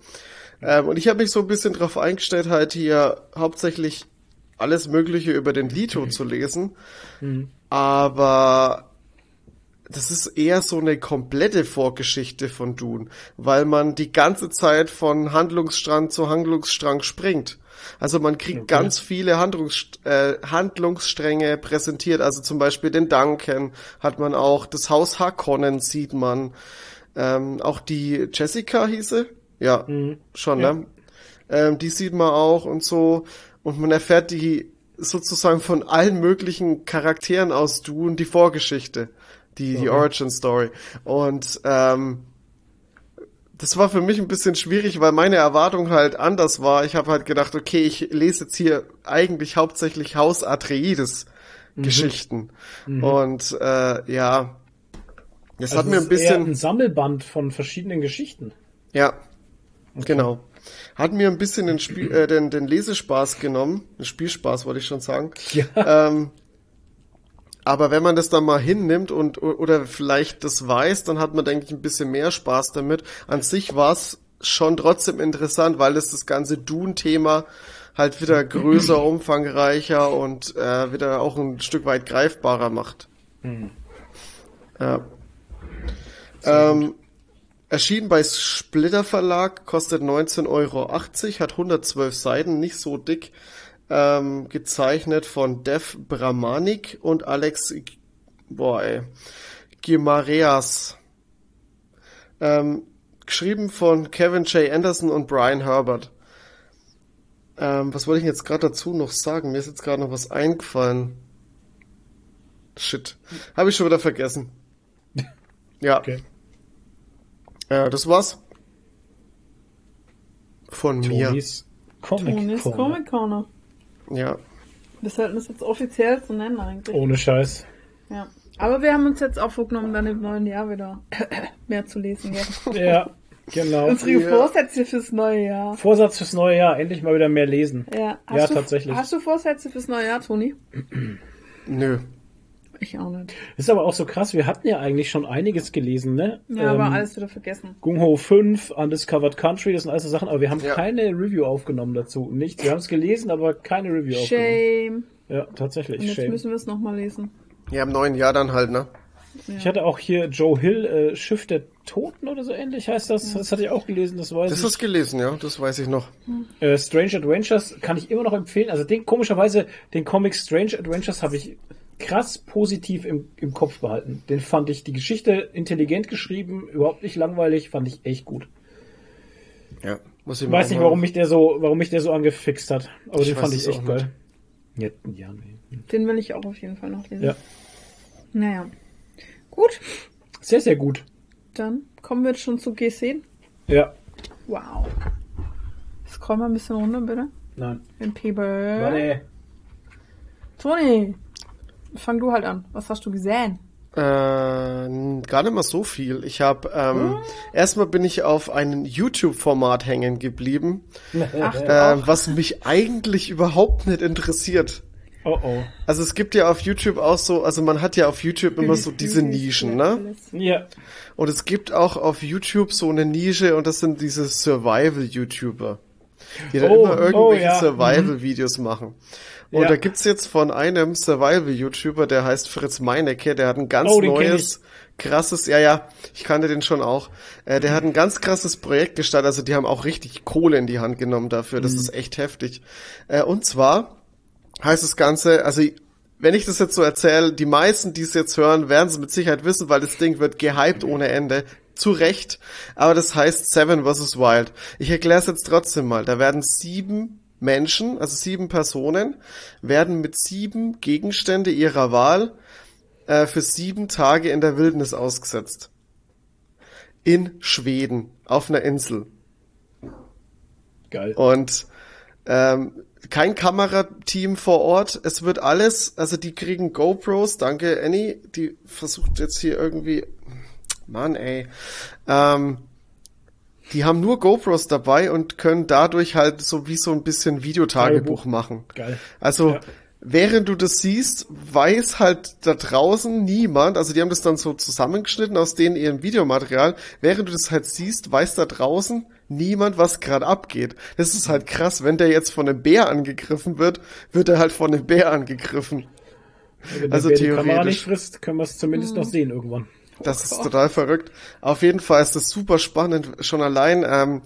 Ähm, und ich habe mich so ein bisschen drauf eingestellt, halt hier hauptsächlich alles Mögliche über den Lito zu lesen. Aber das ist eher so eine komplette Vorgeschichte von Dune, weil man die ganze Zeit von Handlungsstrang zu Handlungsstrang springt. Also man kriegt Okay. ganz viele Handlungs äh, Handlungsstränge präsentiert. Also zum Beispiel den Duncan hat man auch, das Haus Harkonnen sieht man, ähm, auch die Jessica hieße, ja, schon, Ja. ne? Ähm, die sieht man auch und so. Und man erfährt die sozusagen von allen möglichen Charakteren aus Dune die Vorgeschichte, die, die Origin Story. Und ähm, das war für mich ein bisschen schwierig, weil meine Erwartung halt anders war. Ich habe halt gedacht, okay, ich lese jetzt hier eigentlich hauptsächlich Haus Atreides Geschichten. Und äh, ja, das Also hat mir ein bisschen ein Sammelband von verschiedenen Geschichten. ja, genau. Hat mir ein bisschen den, Spiel, äh, den, den Lesespaß genommen. Den Spielspaß wollte ich schon sagen. Ja. Ähm, aber wenn man das dann mal hinnimmt und oder vielleicht das weiß, dann hat man, denke ich, ein bisschen mehr Spaß damit. An sich war es schon trotzdem interessant, weil es das ganze Dune-Thema halt wieder größer, umfangreicher und äh, wieder auch ein Stück weit greifbarer macht. Ja. Ähm, Erschien bei Splitter Verlag, kostet 19,80 Euro, hat 112 Seiten, nicht so dick. Ähm, gezeichnet von Dev Brahmanik und Alex, boah ey, Gimareas. Ähm, geschrieben von Kevin J. Anderson und Brian Herbert. Ähm, was wollte ich jetzt gerade dazu noch sagen? Mir ist jetzt gerade noch was eingefallen. Shit. Habe ich schon wieder vergessen. Ja. Okay. Äh, das war's. Von mir. Tonis Comic Tonis Corner. Comic Corner. Ja. Wir sollten das jetzt offiziell so nennen eigentlich. Ohne Scheiß. Ja. Aber wir haben uns jetzt auch vorgenommen, dann im neuen Jahr wieder mehr zu lesen. Gell? Ja, genau. Unsere Ja. Vorsätze fürs neue Jahr. Vorsatz fürs neue Jahr, endlich mal wieder mehr lesen. Ja, Ja, du, tatsächlich. Hast du Vorsätze fürs neue Jahr, Toni? Nö. Ich auch nicht. Ist aber auch so krass, wir hatten ja eigentlich schon einiges gelesen, ne? Ja, aber Ähm, alles wieder vergessen. Gung Ho 5, Undiscovered Country, das sind alles so Sachen, aber wir haben Ja. keine Review aufgenommen dazu. Nicht, wir haben es gelesen, aber keine Review aufgenommen. Shame. Ja, tatsächlich. Und jetzt Shame. müssen wir es nochmal lesen. Ja, im neuen Jahr dann halt, ne? Ich hatte auch hier Joe Hill, äh, Schiff der Toten oder so ähnlich heißt das. Das hatte ich auch gelesen, das weiß Das ich. ist gelesen, ja, das weiß ich noch. Äh, Strange Adventures kann ich immer noch empfehlen. Also den komischerweise, den Comic Strange Adventures habe ich krass positiv im, im Kopf behalten. Den fand ich die Geschichte intelligent geschrieben, überhaupt nicht langweilig, fand ich echt gut. Ja. Muss ich Ich weiß nicht, warum mich der so, warum mich der so angefixt hat, aber Ich den fand ich echt geil. Ja, ja, nee. Den will ich auch auf jeden Fall noch lesen. ja, Naja. Gut, sehr, sehr gut. dann kommen wir jetzt schon zu G10. Ja, Wow. Scroll mal ein bisschen runter, bitte. nein. In Paper. Warte. Toni, fang du halt an. Was hast du gesehen? Äh, gar nicht mal so viel. Ich habe ähm, erstmal bin ich auf einem YouTube-Format hängen geblieben, Ach, äh, was mich eigentlich überhaupt nicht interessiert. Oh oh. Also es gibt ja auf YouTube auch so, also man hat ja auf YouTube immer so diese Nischen, ne? Ja. Und es gibt auch auf YouTube so eine Nische und das sind diese Survival-YouTuber, die dann Oh, immer oh, irgendwelche ja. Survival-Videos machen. Und Ja. da gibt's jetzt von einem Survival-YouTuber, der heißt Fritz Meinecke, der hat ein ganz Oh, neues, krasses, ja, ja, ich kannte den schon auch, äh, der hat ein ganz krasses Projekt gestartet, also die haben auch richtig Kohle in die Hand genommen dafür, Mhm. das ist echt heftig. Äh, und zwar heißt das Ganze, also wenn ich das jetzt so erzähle, die meisten, die es jetzt hören, werden es mit Sicherheit wissen, weil das Ding wird gehypt ohne Ende. Zu Recht. Aber das heißt Seven vs. Wild. Ich erkläre es jetzt trotzdem mal. Da werden sieben Menschen, also sieben Personen, werden mit sieben Gegenstände ihrer Wahl äh, für sieben Tage in der Wildnis ausgesetzt. In Schweden, auf einer Insel. Geil. Und Ähm, kein Kamerateam vor Ort. Es wird alles, also die kriegen GoPros. Danke, Annie. Die versucht jetzt hier irgendwie, Mann, ey. Ähm, die haben nur GoPros dabei und können dadurch halt so wie so ein bisschen Videotagebuch Tagebuch. machen. Geil. Also, Ja. während du das siehst, weiß halt da draußen niemand, also die haben das dann so zusammengeschnitten aus denen ihrem Videomaterial, während du das halt siehst, weiß da draußen niemand, was gerade abgeht. Das ist halt krass, wenn der jetzt von einem Bär angegriffen wird, wird er halt von einem Bär angegriffen. Wenn Also der Bär die Kamera theoretisch. nicht frisst, können wir es zumindest noch sehen irgendwann. Das ist total verrückt. Auf jeden Fall ist das super spannend, schon allein, ähm,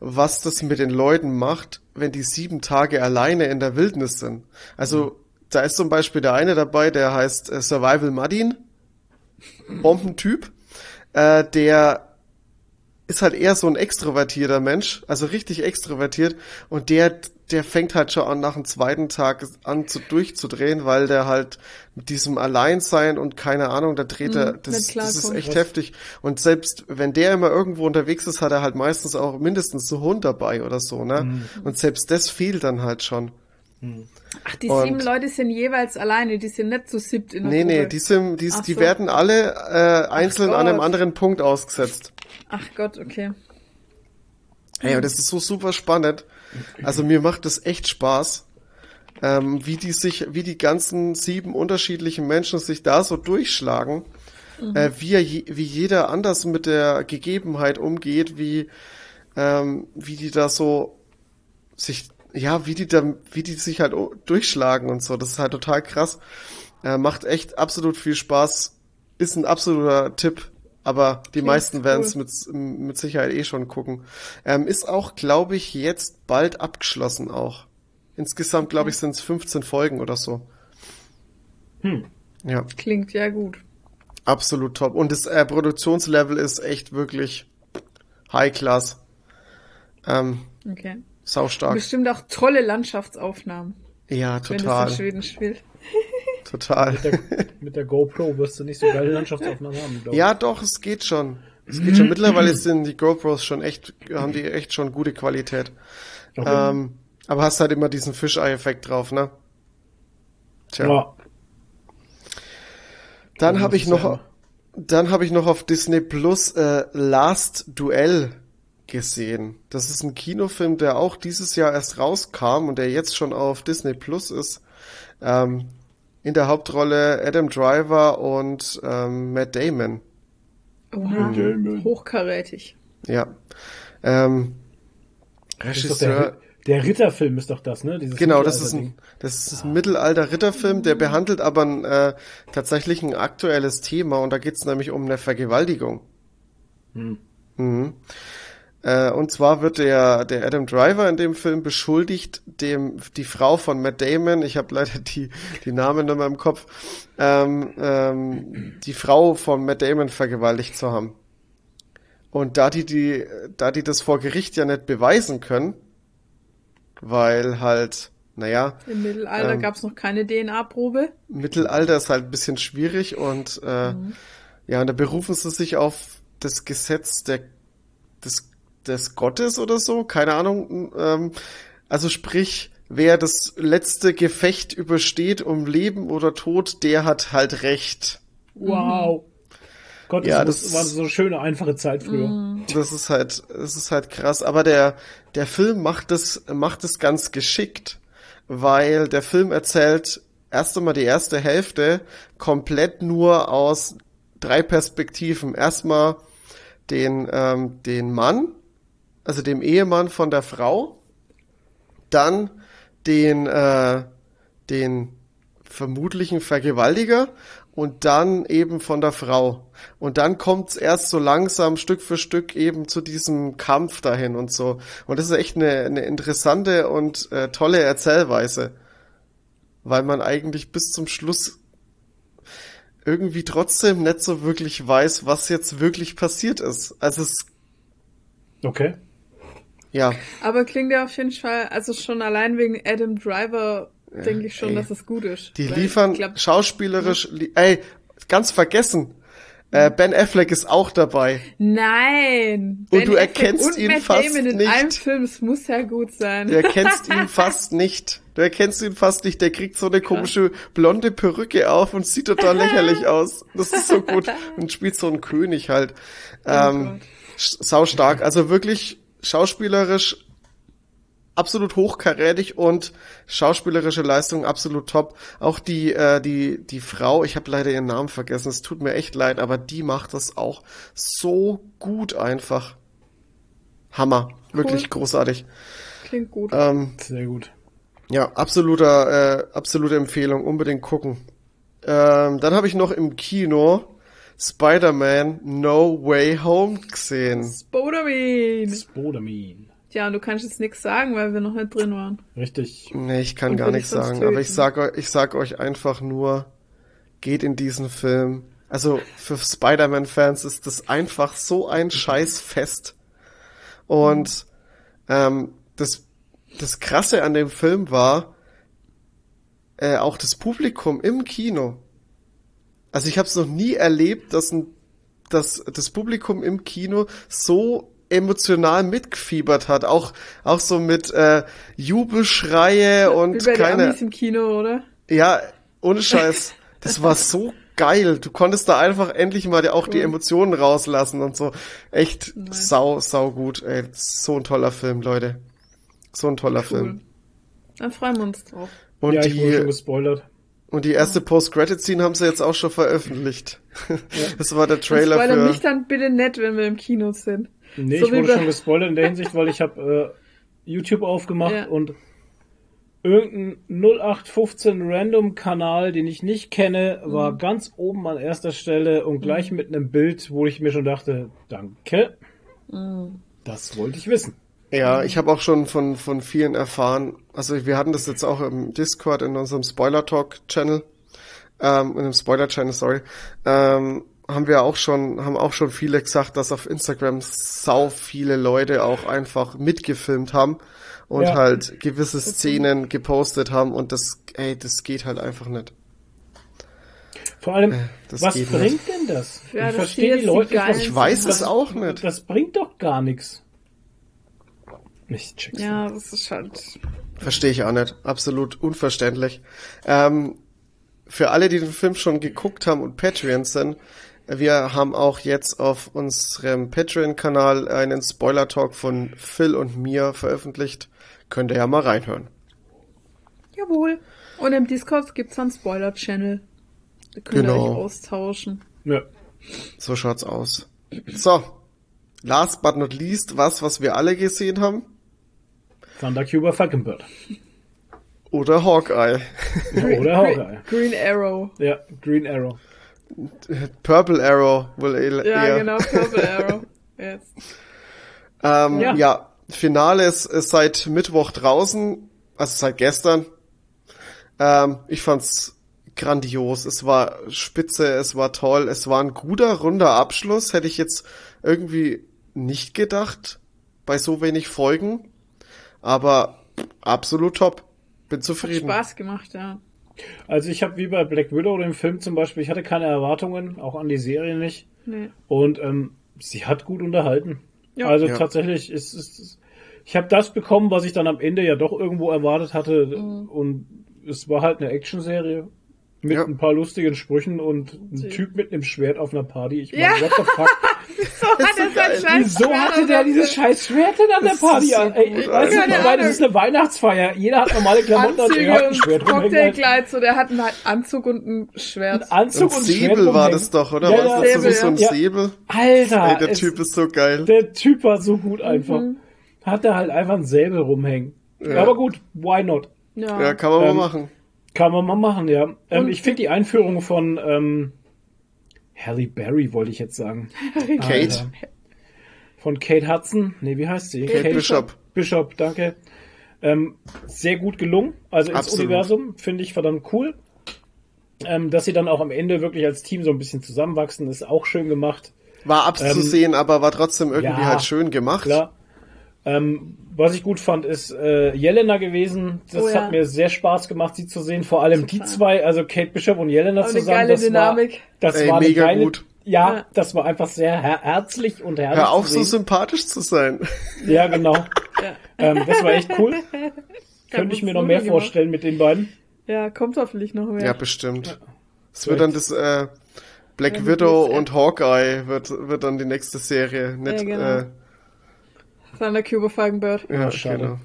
was das mit den Leuten macht, wenn die sieben Tage alleine in der Wildnis sind. Also, da ist zum Beispiel der eine dabei, der heißt äh, Survival Madin. Bombentyp. Äh, der ist halt eher so ein extrovertierter Mensch, also richtig extrovertiert und der der fängt halt schon an nach dem zweiten Tag an zu durchzudrehen, weil der halt mit diesem Alleinsein und keine Ahnung, da dreht er, nicht das, das ist echt heftig und selbst wenn der immer irgendwo unterwegs ist, hat er halt meistens auch mindestens so Hund dabei oder so, ne? Und selbst das fehlt dann halt schon. Ach, die Und- sieben Leute sind jeweils alleine, die sind nicht zu siebt in der Nee, Gruppe. nee, die sind die, Ach die so. werden alle äh, einzeln an einem anderen Punkt ausgesetzt. Ach Gott, okay. Ey, und das ist so super spannend. Also mir macht das echt Spaß, ähm, wie die sich, wie die ganzen sieben unterschiedlichen Menschen sich da so durchschlagen, äh, wie, er wie jeder anders mit der Gegebenheit umgeht, wie, ähm, wie die da so sich, ja, wie die da, wie die sich halt durchschlagen und so. Das ist halt total krass. Äh, macht echt absolut viel Spaß. Ist ein absoluter Tipp. Aber die meisten cool. werden es mit, mit Sicherheit eh schon gucken. Ähm, ist auch, glaube ich, jetzt bald abgeschlossen auch. Insgesamt, glaube ich, sind es 15 Folgen oder so. Hm. Ja, Klingt ja gut. absolut top. Und das äh, Produktionslevel ist echt wirklich High Class. Ähm, Okay. saustark. Bestimmt auch tolle Landschaftsaufnahmen, Ja, wenn total. es in Schweden spielt. Total. Mit der, mit der GoPro wirst du nicht so geile Landschaftsaufnahmen haben, glaube ich. Ja, doch, es geht schon. Es geht schon. Mittlerweile sind die GoPros schon echt, haben die echt schon gute Qualität. Okay. Ähm, aber hast halt immer diesen Fischei-Effekt drauf, ne? Tja. ja. Dann Ja, habe ich noch, ja- dann habe ich noch auf Disney Plus äh, Last Duell gesehen. Das ist ein Kinofilm, der auch dieses Jahr erst rauskam und der jetzt schon auf Disney Plus ist. Ähm, in der Hauptrolle Adam Driver und ähm, Matt Damon. Oha. Hochkarätig. Ja. Ähm, Regisseur. der Ritterfilm ist doch das, ne? Dieses Genau, das ist ein, das ist ein Mittelalter-Ritterfilm, der behandelt aber ein, äh, tatsächlich ein aktuelles Thema und da geht's nämlich um eine Vergewaltigung. Mhm. Äh, und zwar wird der, der Adam Driver in dem Film beschuldigt, dem die Frau von Matt Damon, ich habe leider die, die Namen nicht mehr im Kopf, ähm, ähm, die Frau von Matt Damon vergewaltigt zu haben. Und da die, die, da die das vor Gericht ja nicht beweisen können, weil halt, naja, Im Mittelalter Ähm. gab's noch keine DNA-Probe. Mittelalter ist halt ein bisschen schwierig und äh, ja, und da berufen sie sich auf das Gesetz der, des, des Gottes oder so, keine Ahnung. Ähm, also sprich, wer das letzte Gefecht übersteht um Leben oder Tod, der hat halt Recht. Wow. Gott, Ja, das, das- war so eine schöne, einfache Zeit früher. Das ist halt, das ist halt krass. Aber der, der Film macht das, macht es ganz geschickt, weil der Film erzählt erst einmal die erste Hälfte komplett nur aus drei Perspektiven. Erstmal den, ähm, den Mann, also dem Ehemann von der Frau, dann den, äh, den vermutlichen Vergewaltiger und dann eben von der Frau. Und dann kommt's erst so langsam Stück für Stück eben zu diesem Kampf dahin und so. Und das ist echt eine, eine interessante und äh, tolle Erzählweise, weil man eigentlich bis zum Schluss irgendwie trotzdem nicht so wirklich weiß, was jetzt wirklich passiert ist. Also es, Okay. Ja, Aber klingt ja auf jeden Fall, also schon allein wegen Adam Driver denke ich schon, ey. dass es gut ist. Die liefern glaub, schauspielerisch, li ey, ganz vergessen. Äh, ben Affleck ist auch dabei. Nein. Und Ben du Affleck erkennst und ihn Matt fast Damon in nicht. einem Film, es muss ja gut sein. Du erkennst ihn fast nicht. Du erkennst ihn fast nicht. Der kriegt so eine komische blonde Perücke auf und sieht total lächerlich aus. Das ist so gut. Und spielt so einen König halt. Ähm, sau stark. Also wirklich schauspielerisch absolut hochkarätig und schauspielerische Leistung absolut top. Auch die äh, die die Frau, ich habe leider ihren Namen vergessen. Es tut mir echt leid, aber die macht das auch so gut einfach. Hammer, wirklich großartig. Klingt gut. Ähm, Sehr gut. ja, absoluter, äh, absolute Empfehlung, unbedingt gucken. Ähm, dann habe ich noch im Kino Spider-Man No Way Home gesehen. Spodermin. Spodamin. Tja, und du kannst jetzt nichts sagen, weil wir noch nicht drin waren. Richtig. Nee, ich kann Und gar nichts sagen, aber ich töten. sag, eu- ich sag euch einfach nur, geht in diesen Film. Also für Spider-Man-Fans ist das einfach so ein Scheißfest. Und ähm, das, das Krasse an dem Film war äh, auch das Publikum im Kino. Also ich habe es noch nie erlebt, dass, ein, dass das Publikum im Kino so emotional mitgefiebert hat. Auch, auch so mit äh, Jubelschreie und Wie bei den keine. Amis im Kino, oder? Ja, ohne Scheiß. Das war so geil. Du konntest da einfach endlich mal auch die Emotionen rauslassen und so. Echt Nice. sau, sau gut. Ey, so ein toller Film, Leute. So ein toller Cool. Film. Dann freuen wir uns drauf. Und ja, ich wurde schon die, gespoilert. Und die erste Post-Credit-Scene haben sie jetzt auch schon veröffentlicht. Das war der Trailer Spoiler für... mich dann bitte nett, wenn wir im Kino sind. Nee, So ich wurde schon gespoilert in der Hinsicht, weil ich habe äh, YouTube aufgemacht Ja. und irgendein 0815 Random-Kanal, den ich nicht kenne, war Mhm. ganz oben an erster Stelle und gleich mit einem Bild, wo ich mir schon dachte, danke. Mhm. Das wollte ich wissen. Ja, ich habe auch schon von, von vielen erfahren, also wir hatten das jetzt auch im Discord in unserem Spoiler Talk Channel, ähm, in dem Spoiler Channel, sorry, ähm, haben wir auch schon, haben auch schon viele gesagt, dass auf Instagram sau viele Leute auch einfach mitgefilmt haben und Ja. halt gewisse Szenen gepostet haben und das, ey, das geht halt einfach nicht. Vor allem, das was bringt denn das? Ja, ich das verstehe die Leute nicht. Ich weiß das, es auch nicht. Das bringt doch gar nichts. Ich check's nicht. Ja, das ist halt. Verstehe ich auch nicht. Absolut unverständlich. Ähm, für alle, die den Film schon geguckt haben und Patreon sind, wir haben auch jetzt auf unserem Patreon-Kanal einen Spoiler-Talk von Phil und mir veröffentlicht. Könnt ihr ja mal reinhören. Jawohl. Und im Discord gibt's einen Spoiler-Channel. Da könnt ihr Genau. euch austauschen. Ja. So schaut's aus. So. Last but not least, was, was wir alle gesehen haben. Thundercuber Falconbird. Oder Hawkeye. Oder Hawkeye. Green Arrow. Ja, Green Arrow. Purple Arrow wohl eher. Ja, genau, Purple Arrow. Jetzt. Ähm, Ja. ja. Finale ist, ist seit Mittwoch draußen, also seit gestern. Ähm, ich fand's grandios. Es war spitze, es war toll, es war ein guter, runder Abschluss. Hätte ich jetzt irgendwie nicht gedacht bei so wenig Folgen. Aber absolut top. Bin Hat zufrieden. Spaß gemacht, ja. Also ich habe wie bei Black Widow dem Film zum Beispiel, ich hatte keine Erwartungen, auch an die Serie nicht. Nee. Und ähm, sie hat gut unterhalten. Ja. also Ja. tatsächlich ist es. Ich habe das bekommen, was ich dann am Ende ja doch irgendwo erwartet hatte. Mhm. Und es war halt eine Actionserie mit Ja. ein paar lustigen Sprüchen und ein Typ mit einem Schwert auf einer Party. Ich meine, Ja. what the fuck? So hat er sein geil. scheiß Wieso Schwert hatte auf der dieses scheiß Schwert denn an der Das Party? so an? Ey, ich Keine meine, das Ahnung. ist eine Weihnachtsfeier. Jeder hat normale Klamotten und er hat Anzüge ein Schwert. Cocktailkleid, so der hat einen halt Anzug und ein Schwert. Ein Anzug Und und, Schwert Säbel war rumhängen. das doch, oder? Ja, war ja. das so wie Säbel, so ein ja. Säbel? Alter, Ey, der es- Typ ist so geil. Der Typ war so gut einfach. Mhm. Hat er halt einfach ein Säbel rumhängen. Aber gut, why not? Ja. Ja, kann man Ähm, mal machen. Kann man mal machen, ja. Ähm, ich finde die Einführung von ähm, Halle Berry, wollte ich jetzt sagen. Kate. Alter. Von Kate Hudson. Nee, wie heißt sie? Kate Bishop. Bishop, danke. Ähm, sehr gut gelungen. Also ins Absolut. Universum finde ich verdammt cool. Ähm, dass sie dann auch am Ende wirklich als Team so ein bisschen zusammenwachsen, ist auch schön gemacht. War abzusehen, aber war trotzdem irgendwie Ähm, ja, halt schön gemacht. Klar. Ähm, was ich gut fand, ist äh, Jelena gewesen. Das Oh ja. hat mir sehr Spaß gemacht, sie zu sehen. Vor allem die Total. zwei, also Kate Bishop und Jelena eine zusammen. geile das Dynamik. War, das Ey, war eine mega geile, gut. Ja, Ja. das war einfach sehr her herzlich und herrlich. Hör auf, zu so sympathisch zu sein. Ja, genau. Ja. Ähm, das war echt cool. Könnte ich mir noch mehr gemacht. vorstellen mit den beiden. Ja, kommt hoffentlich noch mehr. Ja, bestimmt. Es wird dann das äh, Black Ja, Widow und Hawkeye wird, wird dann die nächste Serie. Nicht, Ja, genau. äh, Thunder Cuber Falkenbird. ja, schade. genau.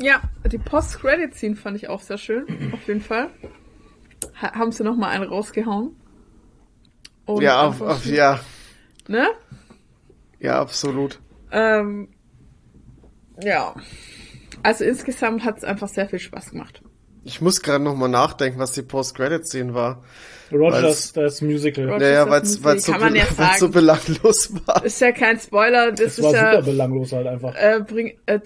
Ja, die Post-Credit-Scene fand ich auch sehr schön. Auf jeden Fall. Ha haben sie noch mal einen rausgehauen. Und Ja, auf, auf, ja, Ne? ja, absolut. Ähm, ja. Also insgesamt hat es einfach sehr viel Spaß gemacht. Ich muss gerade noch mal nachdenken, was die Post-Credit-Scene war. Rogers, das Musical. Rogers- Naja, weil es so, kann man be ja weil's so belanglos war. Ist ja kein Spoiler, das, Das ist war ja, super belanglos halt einfach. äh, bring, äh,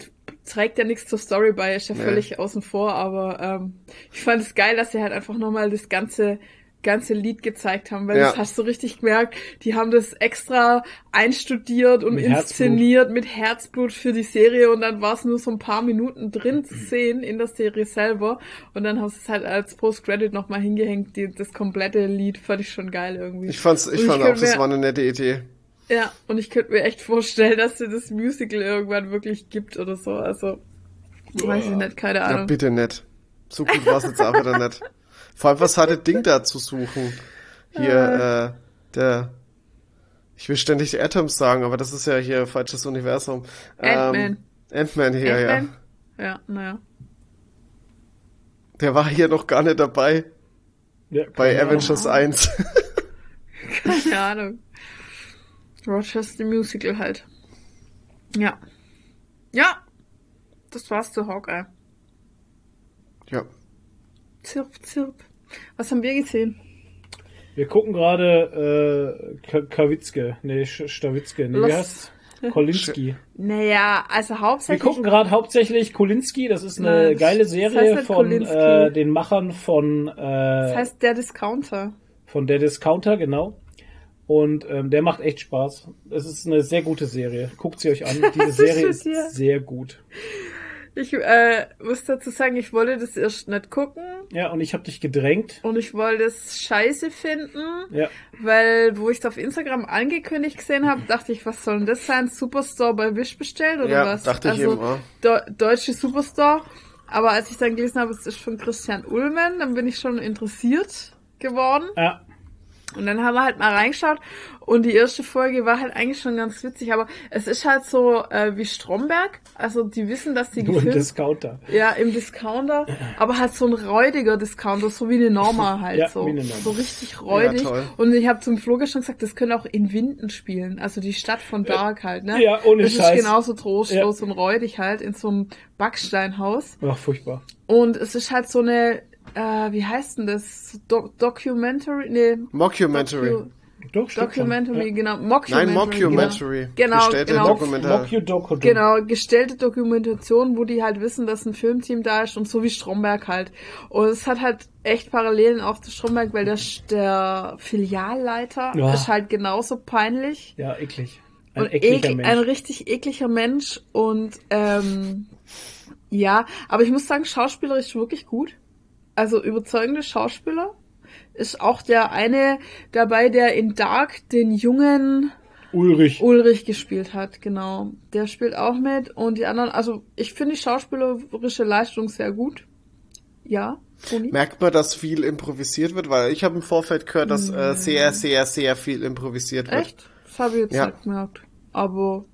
trägt ja nichts zur Story bei, ist ja Nee. völlig außen vor, aber ähm, ich fand es geil, dass sie halt einfach nochmal das ganze ganze Lied gezeigt haben, weil Ja. das hast du richtig gemerkt, die haben das extra einstudiert und Mit inszeniert mit Herzblut für die Serie und dann war es nur so ein paar Minuten drin zu sehen in der Serie selber und dann haben sie es halt als Post-Credit nochmal hingehängt, die, das komplette Lied fand ich schon geil irgendwie. Ich fand's, ich Und fand auch, das war eine nette Idee. Ja, und ich könnte mir echt vorstellen, dass sie das Musical irgendwann wirklich gibt oder so. Also, weiß ich nicht, keine Ja, Ahnung. bitte nicht. So gut war's jetzt auch wieder nicht. Vor allem, was hatte Ding da zu suchen? Hier, äh, der, ich will ständig Atoms sagen, aber das ist ja hier falsches Universum. Ant-Man. Ähm, Ant-Man hier, Ant-Man? Ja, naja. ja. Der war hier noch gar nicht dabei Ja, bei Avengers 1. Keine Ahnung. The Musical halt. Ja. Ja. Das war's zu Hawkeye. ja. Zirp, zirp. Was haben wir gesehen? Wir gucken gerade äh, Ka- Kawitzke, nee, Stawitzke, nee, wie heißt Kolinski. Naja, also Wir hauptsächlich. gucken gerade hauptsächlich Kolinski, das ist eine Nein, geile das Serie heißt nicht von äh, den Machern von, äh, das heißt der Discounter. von der Discounter, genau. Und ähm, der macht echt Spaß. Es ist eine sehr gute Serie. Guckt sie euch an. Diese Serie ist sehr gut. Ich äh, muss dazu sagen, ich wollte das erst nicht gucken Ja, und ich habe dich gedrängt. und ich wollte es scheiße finden. Ja, Weil, wo ich es auf Instagram angekündigt gesehen habe, dachte ich, was soll denn das sein? Superstore bei Wish bestellt oder Ja, was? dachte ich also, eben auch. De deutsche Superstore. Aber als ich dann gelesen habe, es ist von Christian Ullmann, dann bin ich schon interessiert geworden. ja. Und dann haben wir halt mal reingeschaut und die erste Folge war halt eigentlich schon ganz witzig, aber es ist halt so äh, wie Stromberg. Also die wissen, dass die Nur ein gefilmt Discounter. ja, im Discounter, aber halt so ein räudiger Discounter, so wie eine Norma halt Ja, so. wie eine Norma. So richtig räudig. Ja, und ich habe zum Flo schon gesagt, das könnte auch in Winden spielen, also die Stadt von Dark halt, ne? Ja, ohne das Scheiß. ist genauso trostlos und räudig halt, in so einem Backsteinhaus. Ach, furchtbar. Und es ist halt so eine, äh, wie heißt denn das? Do Documentary? Nee. Mockumentary. Docu Doch. Documentary, Ja. genau. Mockumentary. Nein, Mockumentary. Genau, Gestellte genau. Dokumentar. Mock-you-doku. Genau, gestellte Dokumentation, wo die halt wissen, dass ein Filmteam da ist und so wie Stromberg halt. Und es hat halt echt Parallelen auch zu Stromberg, weil der, der Filialleiter Ja. ist halt genauso peinlich. Ja, eklig. Ein und ekliger eklig, Mensch. ein richtig ekliger Mensch und ähm, ja, aber ich muss sagen, schauspielerisch wirklich gut. Also überzeugende Schauspieler. Ist auch der eine dabei, der in Dark den jungen Ulrich. Ulrich gespielt hat, genau. Der spielt auch mit und die anderen, also ich finde die schauspielerische Leistung sehr gut. Ja, Toni? Merkt man, dass viel improvisiert wird? Weil ich habe im Vorfeld gehört, dass äh, sehr, sehr, sehr viel improvisiert wird. Echt? Das habe ich jetzt Ja. nicht gemerkt. Aber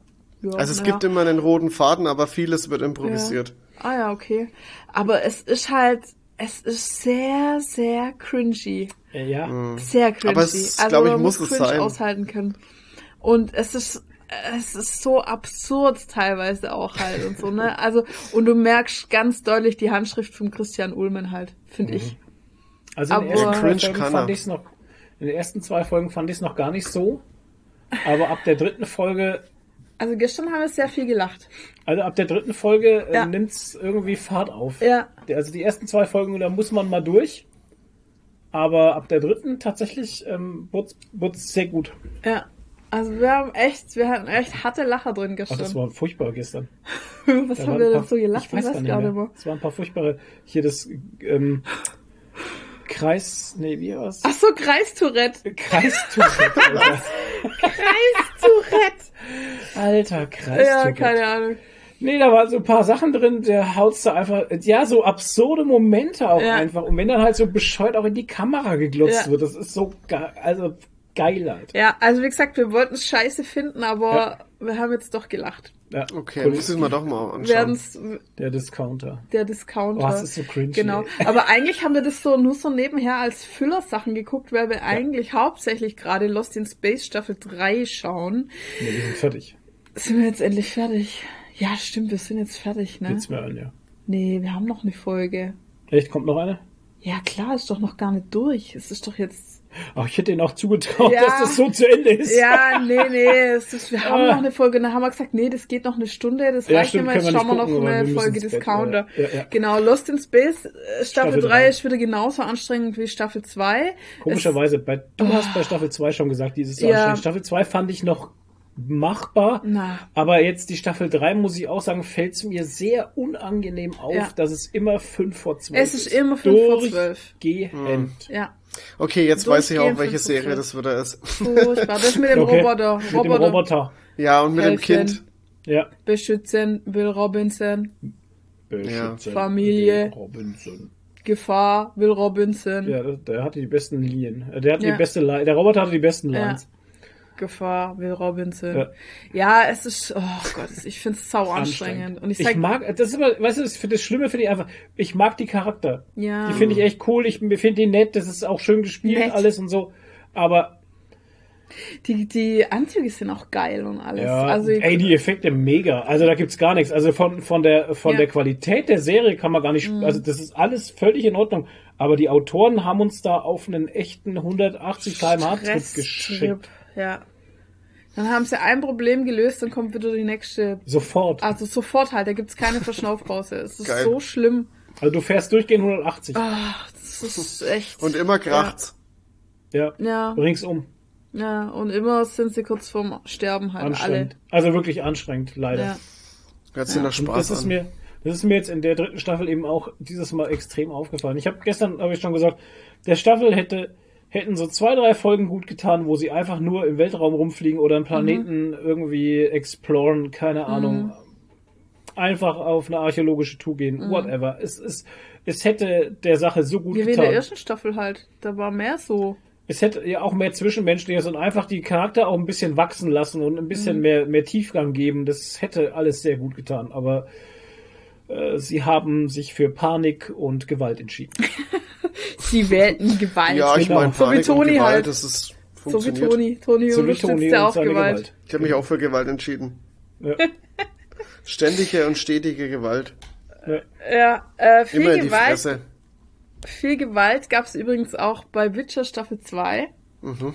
ja, Also es naja. gibt immer einen roten Faden, aber vieles wird improvisiert. Ah ja, okay. Aber es ist halt, es ist sehr, sehr cringy. Ja. Sehr cringy. Aber es, also glaub ich, man muss es cringe sein. aushalten können. Und es ist, es ist so absurd teilweise auch halt und so, ne? Also, und du merkst ganz deutlich die Handschrift von Christian Ullmann halt, finde ich. Also in den Aber- ersten fand ich es noch, in den ersten zwei Folgen fand ich es noch gar nicht so. Aber ab der dritten Folge, Also gestern haben wir sehr viel gelacht. Also ab der dritten Folge äh, Ja. nimmt's irgendwie Fahrt auf. Ja. Also die ersten zwei Folgen, da muss man mal durch. Aber ab der dritten tatsächlich ähm, wird's, wird's sehr gut. Ja. Also wir haben echt, wir hatten echt harte Lacher drin Ach, gestern. das war furchtbar gestern. Was Da haben wir denn so gelacht? Ich weiß gar nicht gar nicht mehr. Es waren ein paar furchtbare. Hier das. Ähm, Kreis, nee, wie war's? Ach so, Kreistourette. Kreistourette, Alter. Kreistourette. Alter, Ja, Kreistourette. keine Ahnung. Nee, da waren so ein paar Sachen drin, der haut's da einfach, ja, so absurde Momente auch Ja. einfach. Und wenn dann halt so bescheuert auch in die Kamera geglotzt Ja. wird, das ist so geil, also geil halt. Ja, also wie gesagt, wir wollten es scheiße finden, aber Ja. wir haben jetzt doch gelacht. Ja, Okay, cool. muss ich mir doch mal anschauen. Werden's Der Discounter. der Discounter. Oh, das ist so cringy, Genau. Aber eigentlich haben wir das so nur so nebenher als Füllersachen geguckt, weil wir eigentlich hauptsächlich gerade Lost in Space Staffel 3 schauen. Nee, wir sind fertig. Sind wir jetzt endlich fertig? Ja, stimmt, wir sind jetzt fertig, ne? Geht's mir an, ja. Nee, wir haben noch eine Folge. Echt, kommt noch eine? Ja, klar, ist doch noch gar nicht durch. Es ist doch jetzt. Ach, ich hätte ihnen auch zugetraut, Ja. dass das so zu Ende ist. Ja, nee, nee, es ist, wir haben Ah. noch eine Folge. Dann haben wir gesagt, nee, das geht noch eine Stunde, das Ja, reicht stimmt, mehr. Jetzt schauen wir noch gucken, eine Folge Discounter. ja, ja. Genau, Lost in Space äh, Staffel, Staffel 3 drei. ist wieder genauso anstrengend wie Staffel 2. Komischerweise, bei, du hast bei Staffel 2 schon gesagt, dieses so Ja. anstrengend. Staffel 2 fand ich noch machbar. Na. Aber jetzt die Staffel 3, muss ich auch sagen, fällt es mir sehr unangenehm auf, Ja. dass es immer 5 vor 12 Es ist immer 5 vor 12. Durchgehend. Ja, Okay, jetzt weiß ich auch, welche Serie das wieder ist. furchtbar. Das mit dem Okay. Roboter. Mit dem Roboter. Ja, und mit dem Helfen. Kind. Ja. Beschützen, Will Robinson. Beschützen Familie. Robinson. Gefahr, Will Robinson. Ja, der, der hatte die besten Linien. Äh, Der hatte Ja. die beste Line. Der Roboter hatte die besten Ja. Gefahr, Will Robinson. Ja. Ja, es ist, oh Gott, ich finde es sau anstrengend. Und ich Ich, sag, mag, das ist immer, weißt du, das, das Schlimme finde ich einfach, ich mag die Charakter. Ja. Die finde ich echt cool, ich finde die nett, das ist auch schön gespielt, Nett. alles und so. Aber, die, die Anzüge sind auch geil und alles. ja, also, ey, die Effekte mega. Also da gibt's gar nichts. Also von, von der, von Ja. Mhm. der Qualität der Serie kann man gar nicht, also das ist alles völlig in Ordnung. Aber die Autoren haben uns da auf einen echten 180 km/h geschickt. Ja. Dann haben sie ein Problem gelöst, dann kommt wieder die nächste. Sofort. Also sofort halt, da gibt's keine Verschnaufpause. Es ist Geil. so schlimm. Also du fährst durchgehend 180. Ach, das ist echt. Und immer kracht's. Ja. Ja, Ringsum. ja, und immer sind sie kurz vorm Sterben halt Anstrengend. Also wirklich anstrengend, alle. leider. Ja. Hört sich nach Und Spaß das ist an. mir, das ist mir jetzt in der dritten Staffel eben auch dieses Mal extrem aufgefallen. Ich habe gestern, habe ich schon gesagt, der Staffel hätte hätten so zwei, drei Folgen gut getan, wo sie einfach nur im Weltraum rumfliegen oder einen Planeten irgendwie exploren, keine Ahnung. Einfach auf eine archäologische Tour gehen, whatever. Es, es, es hätte der Sache so gut Wie in der getan. ersten Staffel halt. Da war mehr so. Es hätte ja auch mehr Zwischenmenschliches und einfach die Charakter auch ein bisschen wachsen lassen und ein bisschen mehr, mehr Tiefgang geben. Das hätte alles sehr gut getan. Aber sie haben sich für Panik und Gewalt entschieden. Sie wählten Gewalt. Ja, ich Genau. meine, So wie Panik und Toni Gewalt, halt. das ist so wie. Toni. Toni So wie unterstützt Toni auch seine Gewalt. Gewalt. Ich habe mich auch für Gewalt entschieden. Ja. Ständige und stetige Gewalt. Ja, äh, viel Immer in die Gewalt. Fresse. Viel Gewalt gab's übrigens auch bei Witcher Staffel 2. Mhm.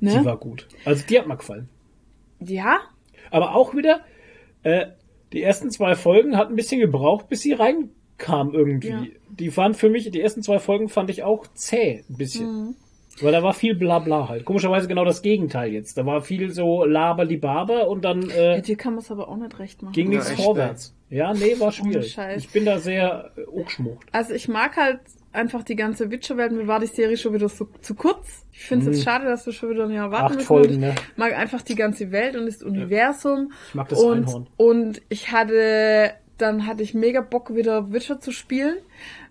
Die Ne? war gut. Also die hat mir gefallen. Ja, Aber auch wieder, äh, die ersten zwei Folgen hat ein bisschen gebraucht, bis sie reinkam irgendwie. Ja. Die waren für mich, die ersten zwei Folgen fand ich auch zäh, ein bisschen. Mhm. Weil da war viel Blabla halt. Komischerweise genau das Gegenteil jetzt. Da war viel so Laberlibaber und dann äh, ja dir kann man es aber auch nicht recht machen. ging Ja, nichts echt, vorwärts. Ja, nee, war schwierig. Ich bin da sehr äh, hochschmucht. Also ich mag halt einfach die ganze Witcher-Welt. Mir war die Serie schon wieder so zu kurz. Ich finde es jetzt schade, dass wir schon wieder ein Jahr warten Mhm. Acht müssen. Folgen, ne? ich mag einfach die ganze Welt und das Universum. Ich mag das und, Einhorn. Und ich hatte, dann hatte ich mega Bock, wieder Witcher zu spielen.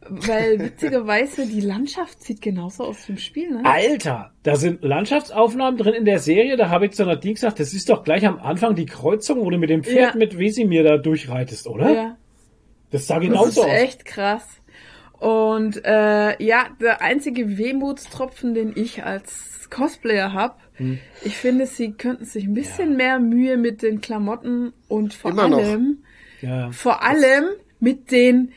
Weil witzigerweise die Landschaft sieht genauso aus wie im Spiel, ne? Alter, da sind Landschaftsaufnahmen drin in der Serie. Da habe ich zu Nadine gesagt, das ist doch gleich am Anfang die Kreuzung, wo du mit dem Pferd Ja. mit Wesimir da durchreitest, oder? Ja. Das sah Das genauso ist aus. echt krass. Und äh, ja, der einzige Wehmutstropfen, den ich als Cosplayer hab, Hm. ich finde, sie könnten sich ein bisschen mehr Mühe mit den Klamotten und vor Immer allem, Ja. vor allem mit den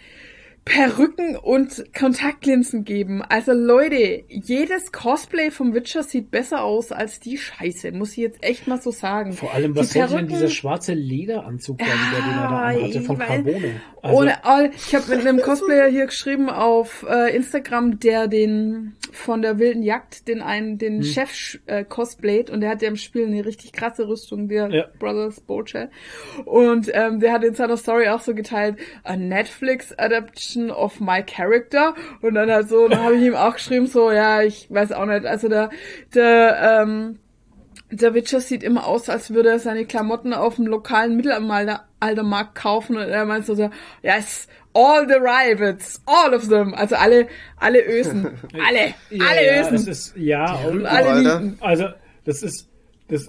Perücken und Kontaktlinsen geben. Also Leute, jedes Cosplay vom Witcher sieht besser aus als die Scheiße, muss ich jetzt echt mal so sagen. Vor allem, was Die sollte denn dieser schwarze Lederanzug sein, der den er da Ah, anhatte, von Carbone? Also, Ohne, ich habe mit einem Cosplayer hier geschrieben auf äh, Instagram, der den von der wilden Jagd, den einen, Hm. den Chef sch- äh, cosplayt und der hat ja im Spiel eine richtig krasse Rüstung, der Ja. Brothers Boche. Und ähm, der hat in seiner Story auch so geteilt, a Netflix Adaptation Version of my character. Und dann halt so, dann habe ich ihm auch geschrieben, so, ja, ich weiß auch nicht. Also der, der, ähm, der Witcher sieht immer aus, als würde er seine Klamotten auf dem lokalen Mittelaltermarkt kaufen und er meint so, so yes, all the rivets, all of them, also alle, alle Ösen, alle, Ja, alle ja, Ösen. das ist, ja, und, alle. Nieten. also, das ist, das,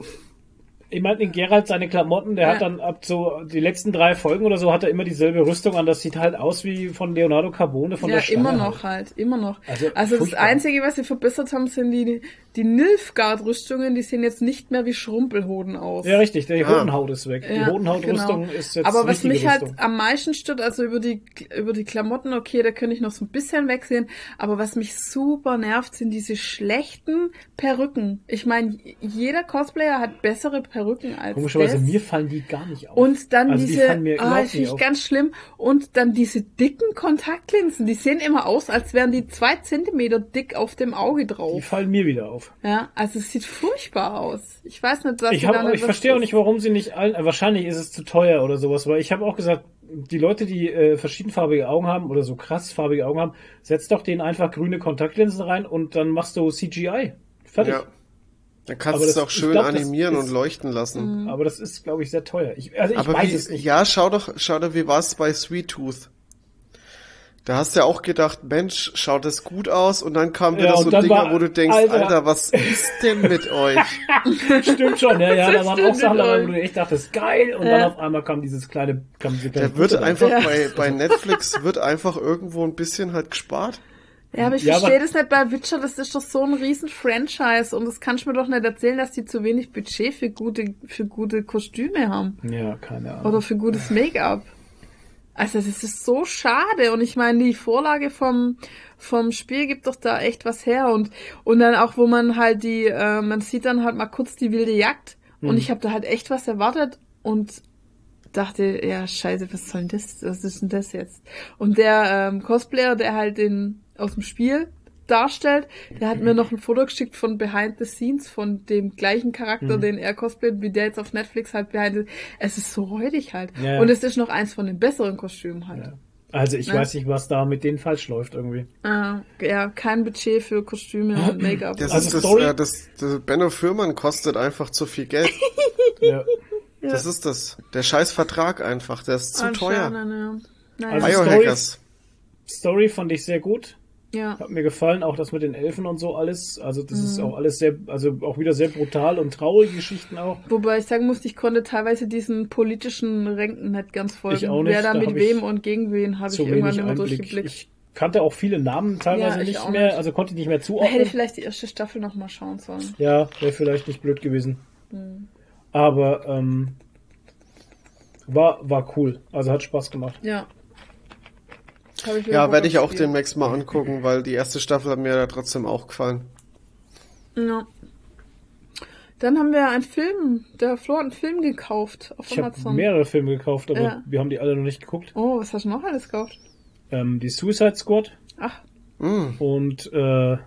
ich meine, in Geralt seine Klamotten, der Ja. hat dann ab so, die letzten drei Folgen oder so, hat er immer dieselbe Rüstung an, das sieht halt aus wie von Leonardo Carbone von Ja, der Stange immer halt. noch halt, immer noch. Also, Also, das. Einzige, was sie verbessert haben, sind die, die Nilfgaard-Rüstungen, die sehen jetzt nicht mehr wie Schrumpelhoden aus. Ja, richtig, die Ah. Hodenhaut ist weg. die Ja, Hodenhautrüstung genau. ist jetzt Aber was mich halt Rüstung. am meisten stört, also über die, über die Klamotten, okay, da könnte ich noch so ein bisschen wegsehen, aber was mich super nervt, sind diese schlechten Perücken. Ich meine, jeder Cosplayer hat bessere Perücken als Komischerweise, das. mir fallen die gar nicht auf. Und dann also die diese, mir ah, das finde ich ganz schlimm. Und dann diese dicken Kontaktlinsen, die sehen immer aus, als wären die zwei Zentimeter dick auf dem Auge Die drauf. fallen mir wieder auf. Ja, also es sieht furchtbar aus. Ich weiß nicht, was Ich, sie hab, da nicht ich verstehe auch nicht, warum sie nicht allen, äh, wahrscheinlich ist es zu teuer oder sowas, weil ich habe auch gesagt, die Leute, die äh, verschiedenfarbige Augen haben oder so krass farbige Augen haben, setz doch denen einfach grüne Kontaktlinsen rein und dann machst du CGI. Fertig. Ja. Dann kannst Aber du es auch schön glaub, animieren ist- und leuchten lassen. Mhm. Aber das ist, glaube ich, sehr teuer. Ich, also ich Aber weiß wie, es nicht. ja, schau doch, schau doch, wie war's bei Sweet Tooth? Da hast du ja auch gedacht, Mensch, schaut das gut aus und dann kamen Ja, wieder und so Dinger, war- wo du denkst, Alter. Alter, was ist denn mit euch? Stimmt schon, ja, ja, da waren auch Sachen dabei, wo du echt dachtest, geil, und Ja. dann auf einmal kam dieses kleine, kam diese kleine Der wird einfach Ja. bei, bei Netflix wird einfach irgendwo ein bisschen halt gespart. Ja, aber ich Ja, verstehe aber- das nicht bei Witcher, das ist doch so ein riesen Franchise und das kannst du mir doch nicht erzählen, dass die zu wenig Budget für gute, für gute Kostüme haben. Ja, keine Ahnung. Oder für gutes Make-up. Also das ist so schade und ich meine, die Vorlage vom, vom Spiel gibt doch da echt was her und, und dann auch, wo man halt die, äh, man sieht dann halt mal kurz die wilde Jagd und ich habe da halt echt was erwartet und dachte, ja, scheiße, was soll denn das? Was ist denn das jetzt? Und der ähm, Cosplayer, der halt den aus dem Spiel darstellt, der hat mir noch ein Foto geschickt von Behind the Scenes von dem gleichen Charakter, Mhm. den er cosplayt, wie der jetzt auf Netflix halt behind the Es ist so räudig halt. Ja, ja. Und es ist noch eins von den besseren Kostümen halt. Ja. Also ich Ne? weiß nicht, was da mit denen falsch läuft irgendwie. Ja. ja, kein Budget für Kostüme und Make-up. Das Also ist das, Story- äh, das, das Benno Fürmann kostet einfach zu viel Geld. Ja. Das ist das. Der scheiß Vertrag einfach, der ist zu teuer. Ja. Naja. Also Biohackers. Story fand ich sehr gut. Ja. Hat mir gefallen, auch das mit den Elfen und so alles. Also das Mhm. ist auch alles sehr, also auch wieder sehr brutal und traurige Geschichten auch. Wobei ich sagen musste, ich konnte teilweise diesen politischen Ränken nicht ganz folgen. Ich auch nicht, Wer da da mit wem und gegen wen habe ich irgendwann Einblick. durchgeblickt. Ich kannte auch viele Namen teilweise Ja, ich nicht mehr, nicht. also konnte ich nicht mehr hätte zuordnen. ich vielleicht die erste Staffel noch mal schauen sollen. Ja, wäre vielleicht nicht blöd gewesen. Mhm. Aber ähm, war, war cool. Also hat Spaß gemacht. Ja. Ich Ja, werde ich auch Spiel. demnächst mal angucken, weil die erste Staffel hat mir ja trotzdem auch gefallen. Ja. Dann haben wir einen Film, der Flo hat einen Film gekauft auf Ich habe Amazon. mehrere Filme gekauft, aber Ja. wir haben die alle noch nicht geguckt. Oh, was hast du noch alles gekauft? Ähm, die Suicide Squad Ach, Mm. und äh,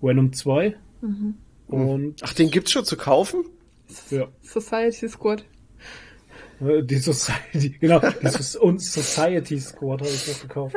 Venom 2 Mhm. und Ach, den gibt's schon zu kaufen? ja, Society Squad. Äh, die Society, genau, die So- und Society Squad habe ich noch gekauft.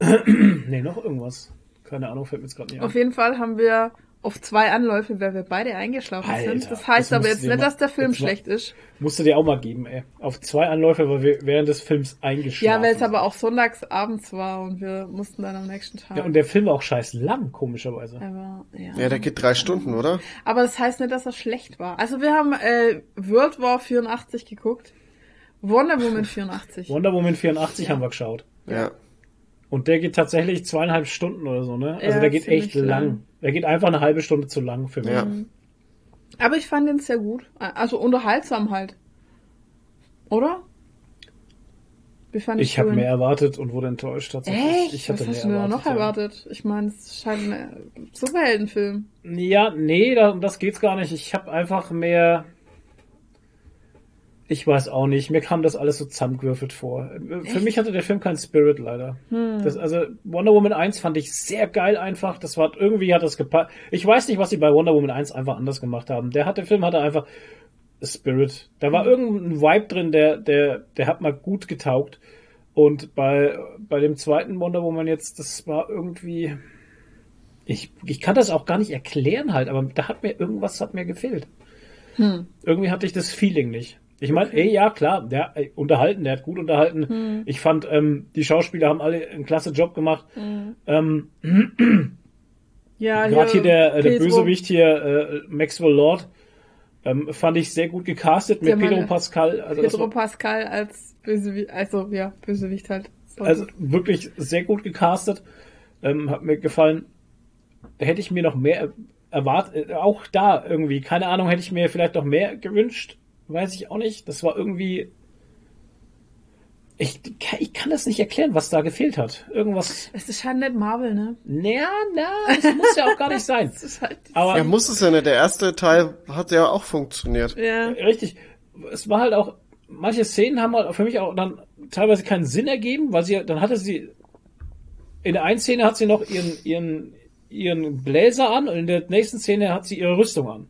nee, noch irgendwas. Keine Ahnung, fällt mir jetzt gerade nicht Auf ein. jeden Fall haben wir auf zwei Anläufe, weil wir beide eingeschlafen Alter, sind. Das heißt das aber jetzt nicht, mal- dass der Film jetzt mal- schlecht ist. Musst du dir auch mal geben, ey. Auf zwei Anläufe, weil wir während des Films eingeschlafen Ja, weil es sind. aber auch sonntags abends war und wir mussten dann am nächsten Tag. Ja, und der Film war auch scheiß lang, komischerweise. aber, ja. Ja, der geht drei Stunden, oder? aber das heißt nicht, dass er schlecht war. Also wir haben äh, World War 84 geguckt. Wonder Woman 84. Wonder Woman 84 haben wir geschaut. Ja. Und der geht tatsächlich zweieinhalb Stunden oder so, ne? Also Ja, der geht echt lang. lang. Der geht einfach eine halbe Stunde zu lang für mich. Ja. Aber ich fand ihn sehr gut. Also unterhaltsam halt. Oder? Wie fand Ich habe mehr erwartet und wurde enttäuscht tatsächlich. Echt? Ich hatte Was mehr hast du denn da noch ja. erwartet? Ich meine, es scheint ein Superheldenfilm. Ja, nee, da, um das geht's gar nicht. Ich habe einfach mehr. Ich weiß auch nicht. Mir kam das alles so zusammengewürfelt vor. Für mich hatte der Film keinen Spirit leider. Hm. Das, also Wonder Woman 1 fand ich sehr geil einfach. Das war irgendwie hat das gepasst. Ich weiß nicht, was sie bei Wonder Woman 1 einfach anders gemacht haben. Der hatte Film hatte einfach Spirit. Da Hm. war irgendein Vibe drin, der der der hat mal gut getaugt. Und bei, bei dem zweiten Wonder Woman jetzt, das war irgendwie, ich, ich kann das auch gar nicht erklären halt, aber da hat mir irgendwas hat mir gefehlt. Irgendwie hatte ich das Feeling nicht. Ich meine, ey, ja, klar, der ey, unterhalten, der hat gut unterhalten. Ich fand, ähm, die Schauspieler haben alle einen klasse Job gemacht. Ähm, Ja, Gerade hier der, äh, der. Bösewicht hier, äh, Maxwell Lord, ähm, fand ich sehr gut gecastet mit Pedro meine- Pascal. Also, Pedro Pascal als Bösewicht, also ja, Bösewicht halt. So also wirklich sehr gut gecastet. Ähm, hat mir gefallen. Da hätte ich mir noch mehr erwartet. Äh, auch da irgendwie, keine Ahnung, hätte ich mir vielleicht noch mehr gewünscht. Weiß ich auch nicht. Das war irgendwie. Ich, ich kann das nicht erklären, was da gefehlt hat. Irgendwas. es ist halt nicht Marvel, ne? Naja, na, das muss ja auch gar nicht sein. Es ist halt, Aber Ja, muss es ja nicht. Der erste Teil hat ja auch funktioniert. ja. Richtig. Es war halt auch, manche Szenen haben halt für mich auch dann teilweise keinen Sinn ergeben, weil sie, dann hatte sie, in der einen Szene hat sie noch ihren, ihren, ihren Bläser an und in der nächsten Szene hat sie ihre Rüstung an.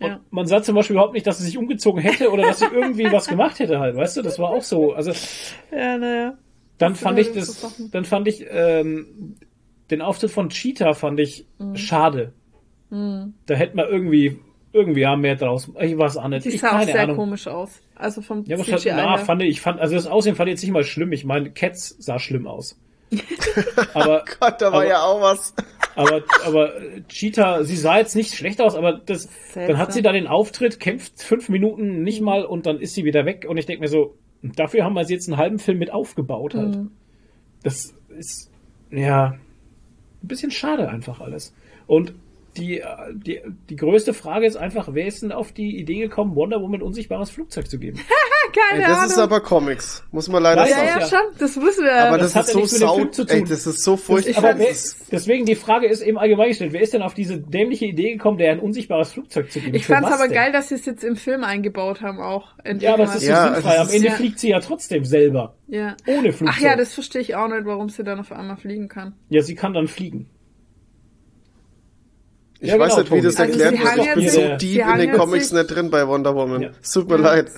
Und Ja. man sah zum Beispiel überhaupt nicht, dass sie sich umgezogen hätte oder dass sie irgendwie was gemacht hätte halt, weißt du? Das war auch so. Also Ja, naja. dann Das fand ich das, Sachen. dann fand ich ähm, den Auftritt von Cheetah fand ich Mhm. schade. Da hätte man irgendwie irgendwie ja mehr draus. Ich weiß auch nicht. Die ich sah auch keine sehr Ahnung. komisch aus. Also vom Ja, aber CGI na, fand ich, ich fand, also das Aussehen fand ich jetzt nicht mal schlimm. Ich meine, Cats sah schlimm aus. aber, Gott, da war Aber- ja auch was. Aber, aber Cheetah, sie sah jetzt nicht schlecht aus, aber das, dann hat sie da den Auftritt, kämpft fünf Minuten nicht mal und dann ist sie wieder weg und ich denke mir so, dafür haben wir sie jetzt einen halben Film mit aufgebaut halt. Das ist, ja, ein bisschen schade einfach alles. Und die, die, die größte Frage ist einfach, wer ist denn auf die Idee gekommen, Wonder Woman ein unsichtbares Flugzeug zu geben? Keine Ey, das Ahnung. ist aber Comics, muss man leider Weiß ja, sagen. ja, ja. schon. Das wissen wir. Aber das das, hat ist ja so nichts mit dem sau, Film zu tun. ey, das ist so furchtbar. Aber wer, deswegen die Frage ist eben allgemein gestellt, wer ist denn auf diese dämliche Idee gekommen, der ein unsichtbares Flugzeug zu geben? ich fand's aber denn? geil, dass sie es jetzt im Film eingebaut haben auch. Endlich Ja, aber mal. es ist Ja, so sinnfrei. Am Ende Ja. fliegt sie ja trotzdem selber. ja. Ohne Flugzeug. Ach ja, das verstehe ich auch nicht, warum sie dann auf einmal fliegen kann. ja, sie kann dann fliegen. Ich Ja, weiß genau, nicht, wie das. Also erklärt sie wird. Ich bin sich- so sie deep in den Comics sich- nicht drin bei Wonder Woman. Ja. Es tut mir leid.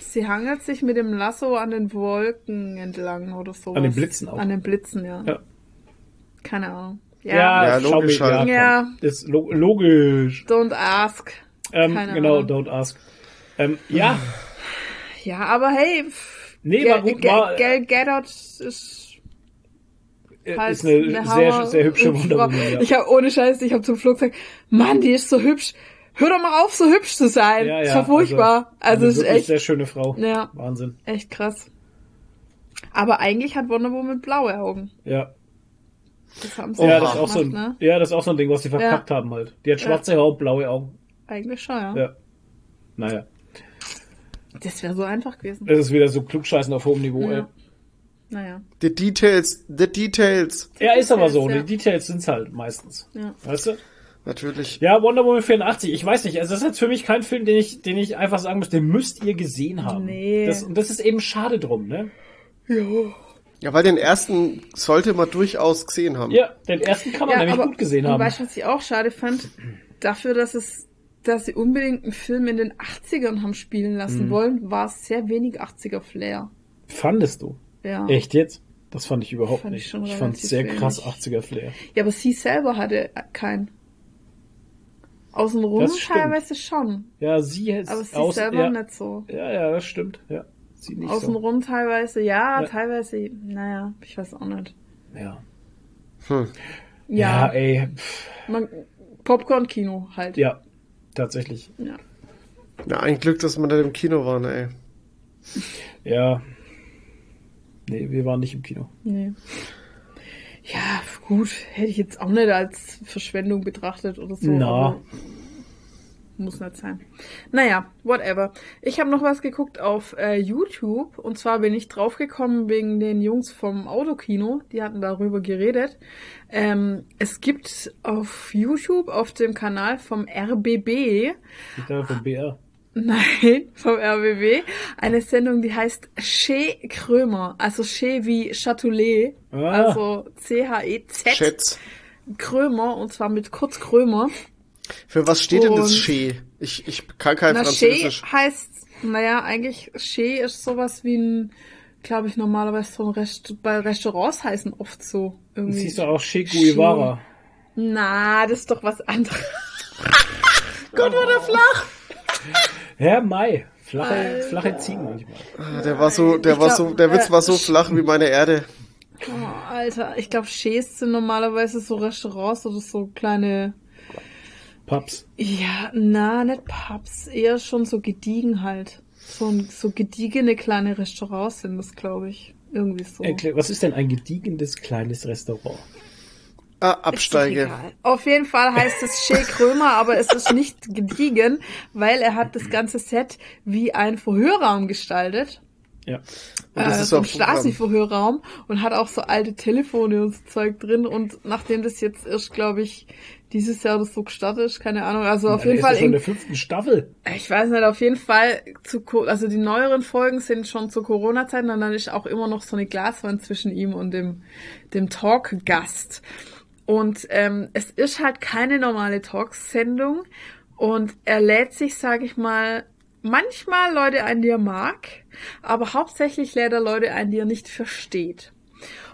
Sie hangelt sich mit dem Lasso an den Wolken entlang oder so. An den Blitzen auch. An den Blitzen, ja. Ja. Keine Ahnung. Ja, logisch mir- halt. Ja. Das ist lo logisch. Don't ask. Ähm, genau, Ahnung. don't ask. Ähm, ja, Ja, aber hey. pff, Nee, war gut, war- Gal Gadot ist halt ist eine, sehr, Hammer- sehr hübsche Wonder Frau. Woman. Ja. Ich habe ohne Scheiß, ich habe zum Flugzeug, Mann, die ist so hübsch. Hör doch mal auf, so hübsch zu sein. ja, ist ja, ja furchtbar. Also, eine ist echt, sehr schöne Frau. Ja. Wahnsinn. echt krass. Aber eigentlich hat Wonder Woman blaue Augen. Ja. Das haben sie Ja, ja das ist auch so ein, ne? ja, das ist auch so ein Ding, was sie verkackt haben halt. Die hat schwarze Haare und blaue Augen. Eigentlich schon, ja. Ja. Naja. Das wäre so einfach gewesen. Das ist wieder so klugscheißen auf hohem Niveau, Ja. ey. Naja. The details, the details. Ja, ist aber so. Ja. Die Details sind's halt meistens. Ja. Weißt du? Natürlich. Ja, Wonder Woman 84, ich weiß nicht, also das ist jetzt für mich kein Film, den ich, den ich einfach sagen muss, den müsst ihr gesehen haben. Nee. Das, und das ist eben schade drum, ne? Ja, weil den ersten sollte man durchaus gesehen haben. Ja, den ersten kann man nämlich gut gesehen haben. weißt du, was ich auch schade fand? Dafür, dass es, dass sie unbedingt einen Film in den 80ern haben spielen lassen Mhm. wollen, war es sehr wenig 80er Flair. Fandest du? Ja. Echt jetzt? Das fand ich überhaupt Fand ich nicht. schon ich fand's relativ sehr wenig. krass 80er Flair. Ja, aber sie selber hatte keinen. Außenrum teilweise schon. Ja, sie jetzt Aber sie aus, selber ja, nicht so. Ja, ja, das stimmt. Ja, sie nicht Außenrum teilweise, ja, Ja. teilweise, naja, ich weiß auch nicht. so. Ja. Hm. Ja, Ja, ey. Man, Popcorn-Kino halt. ja, tatsächlich. Ja. Ja, ein Glück, dass wir da im Kino waren, ey. Ja. Nee, wir waren nicht im Kino. Nee. Ja, gut, hätte ich jetzt auch nicht als Verschwendung betrachtet oder so. Na. Muss nicht sein. Naja, whatever. Ich habe noch was geguckt auf äh, YouTube und zwar bin ich draufgekommen wegen den Jungs vom Autokino. Die hatten darüber geredet. Ähm, es gibt auf YouTube, auf dem Kanal vom RBB, Ich glaube vom BR. Nein, vom RBB. Eine Sendung, die heißt Chez Krömer. Also Chez wie Châtelet. Ah. Also C-H-E-Z. Schätz. Krömer. Und zwar mit kurz Krömer. Für was steht denn das Und- Che? Ich, ich kann kein Na, Französisch. Chez heißt, naja, eigentlich Chez ist sowas wie ein glaube ich, normalerweise so ein Rest bei Restaurants heißen oft so. Du Irgendwie. siehst doch auch Che Guevara. Na, das ist doch was anderes. Gott, war der flach! Herr Mai. Flache, flache Ziegen manchmal. Ah, Der war so, der Ich war glaub, so, der Witz äh, war so flach wie meine Erde. Oh, Alter, ich glaube, Chais sind normalerweise so Restaurants oder so kleine. Paps. Ja, na, nicht Pubs, eher schon so gediegen halt. So, ein- so gediegene kleine Restaurants sind das, glaube ich. Irgendwie so. Erklär, was ist denn ein gediegenes kleines Restaurant? Ah, Ist Absteige. Auf jeden Fall heißt es Shea Krömer, aber es ist nicht gediegen, weil er hat das ganze Set wie ein Verhörraum gestaltet. Ja. Und das äh, ist so auch ein Stasi-Verhörraum und hat auch so alte Telefone und so Zeug drin und nachdem das jetzt erst, glaube ich, dieses Jahr das so gestartet ist, keine Ahnung, also auf Ja, jeden der Fall, ist ja schon in der fünften Staffel. ich weiß nicht, auf jeden Fall zu, also die neueren Folgen sind schon zu Corona-Zeiten und dann ist auch immer noch so eine Glaswand zwischen ihm und dem, dem Talk-Gast. Und ähm, es ist halt keine normale Talksendung und er lädt sich, sage ich mal, manchmal Leute ein, die er mag, aber hauptsächlich lädt er Leute ein, die er nicht versteht.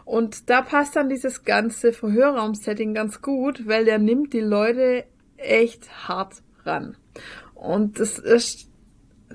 Und da passt dann dieses ganze Verhörraum-Setting ganz gut, weil der nimmt die Leute echt hart ran. Und das ist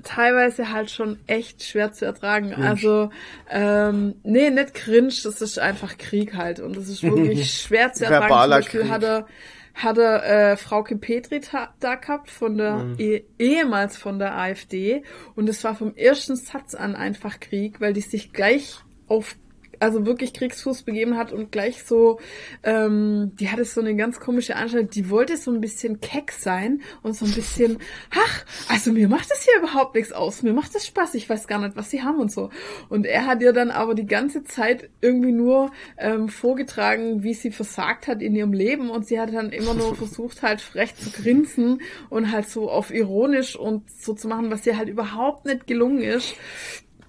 teilweise halt schon echt schwer zu ertragen. Also, ähm, nee, nicht cringe, das ist einfach Krieg halt. Und das ist wirklich schwer zu ertragen. Verbaler Zum Beispiel Krieg. hat er, hat er äh, Frauke Petri da gehabt von der Mhm. eh, ehemals von der AfD und es war vom ersten Satz an einfach Krieg, weil die sich gleich auf also wirklich Kriegsfuß begeben hat und gleich so, ähm, die hatte so eine ganz komische Anstalt, die wollte so ein bisschen keck sein und so ein bisschen, ach, also mir macht das hier überhaupt nichts aus, mir macht das Spaß, ich weiß gar nicht, was sie haben und so. Und er hat ihr dann aber die ganze Zeit irgendwie nur ähm, vorgetragen, wie sie versagt hat in ihrem Leben und sie hat dann immer nur versucht, halt frech zu grinsen und halt so auf ironisch und so zu machen, was ihr halt überhaupt nicht gelungen ist.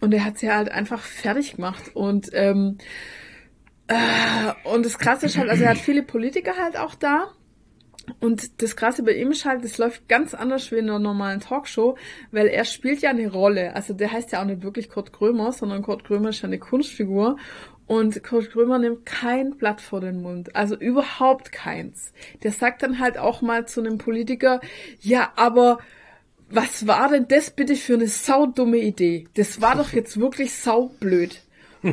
Und er hat sie halt einfach fertig gemacht. Und, ähm, äh, und das Krasse ist halt, also er hat viele Politiker halt auch da. Und das Krasse bei ihm ist halt, das läuft ganz anders wie in einer normalen Talkshow, weil er spielt ja eine Rolle. Also der heißt ja auch nicht wirklich Kurt Krömer, sondern Kurt Krömer ist ja eine Kunstfigur. Und Kurt Krömer nimmt kein Blatt vor den Mund. Also überhaupt keins. Der sagt dann halt auch mal zu einem Politiker, ja, aber was war denn das bitte für eine saudumme Idee? Das war doch jetzt wirklich saublöd.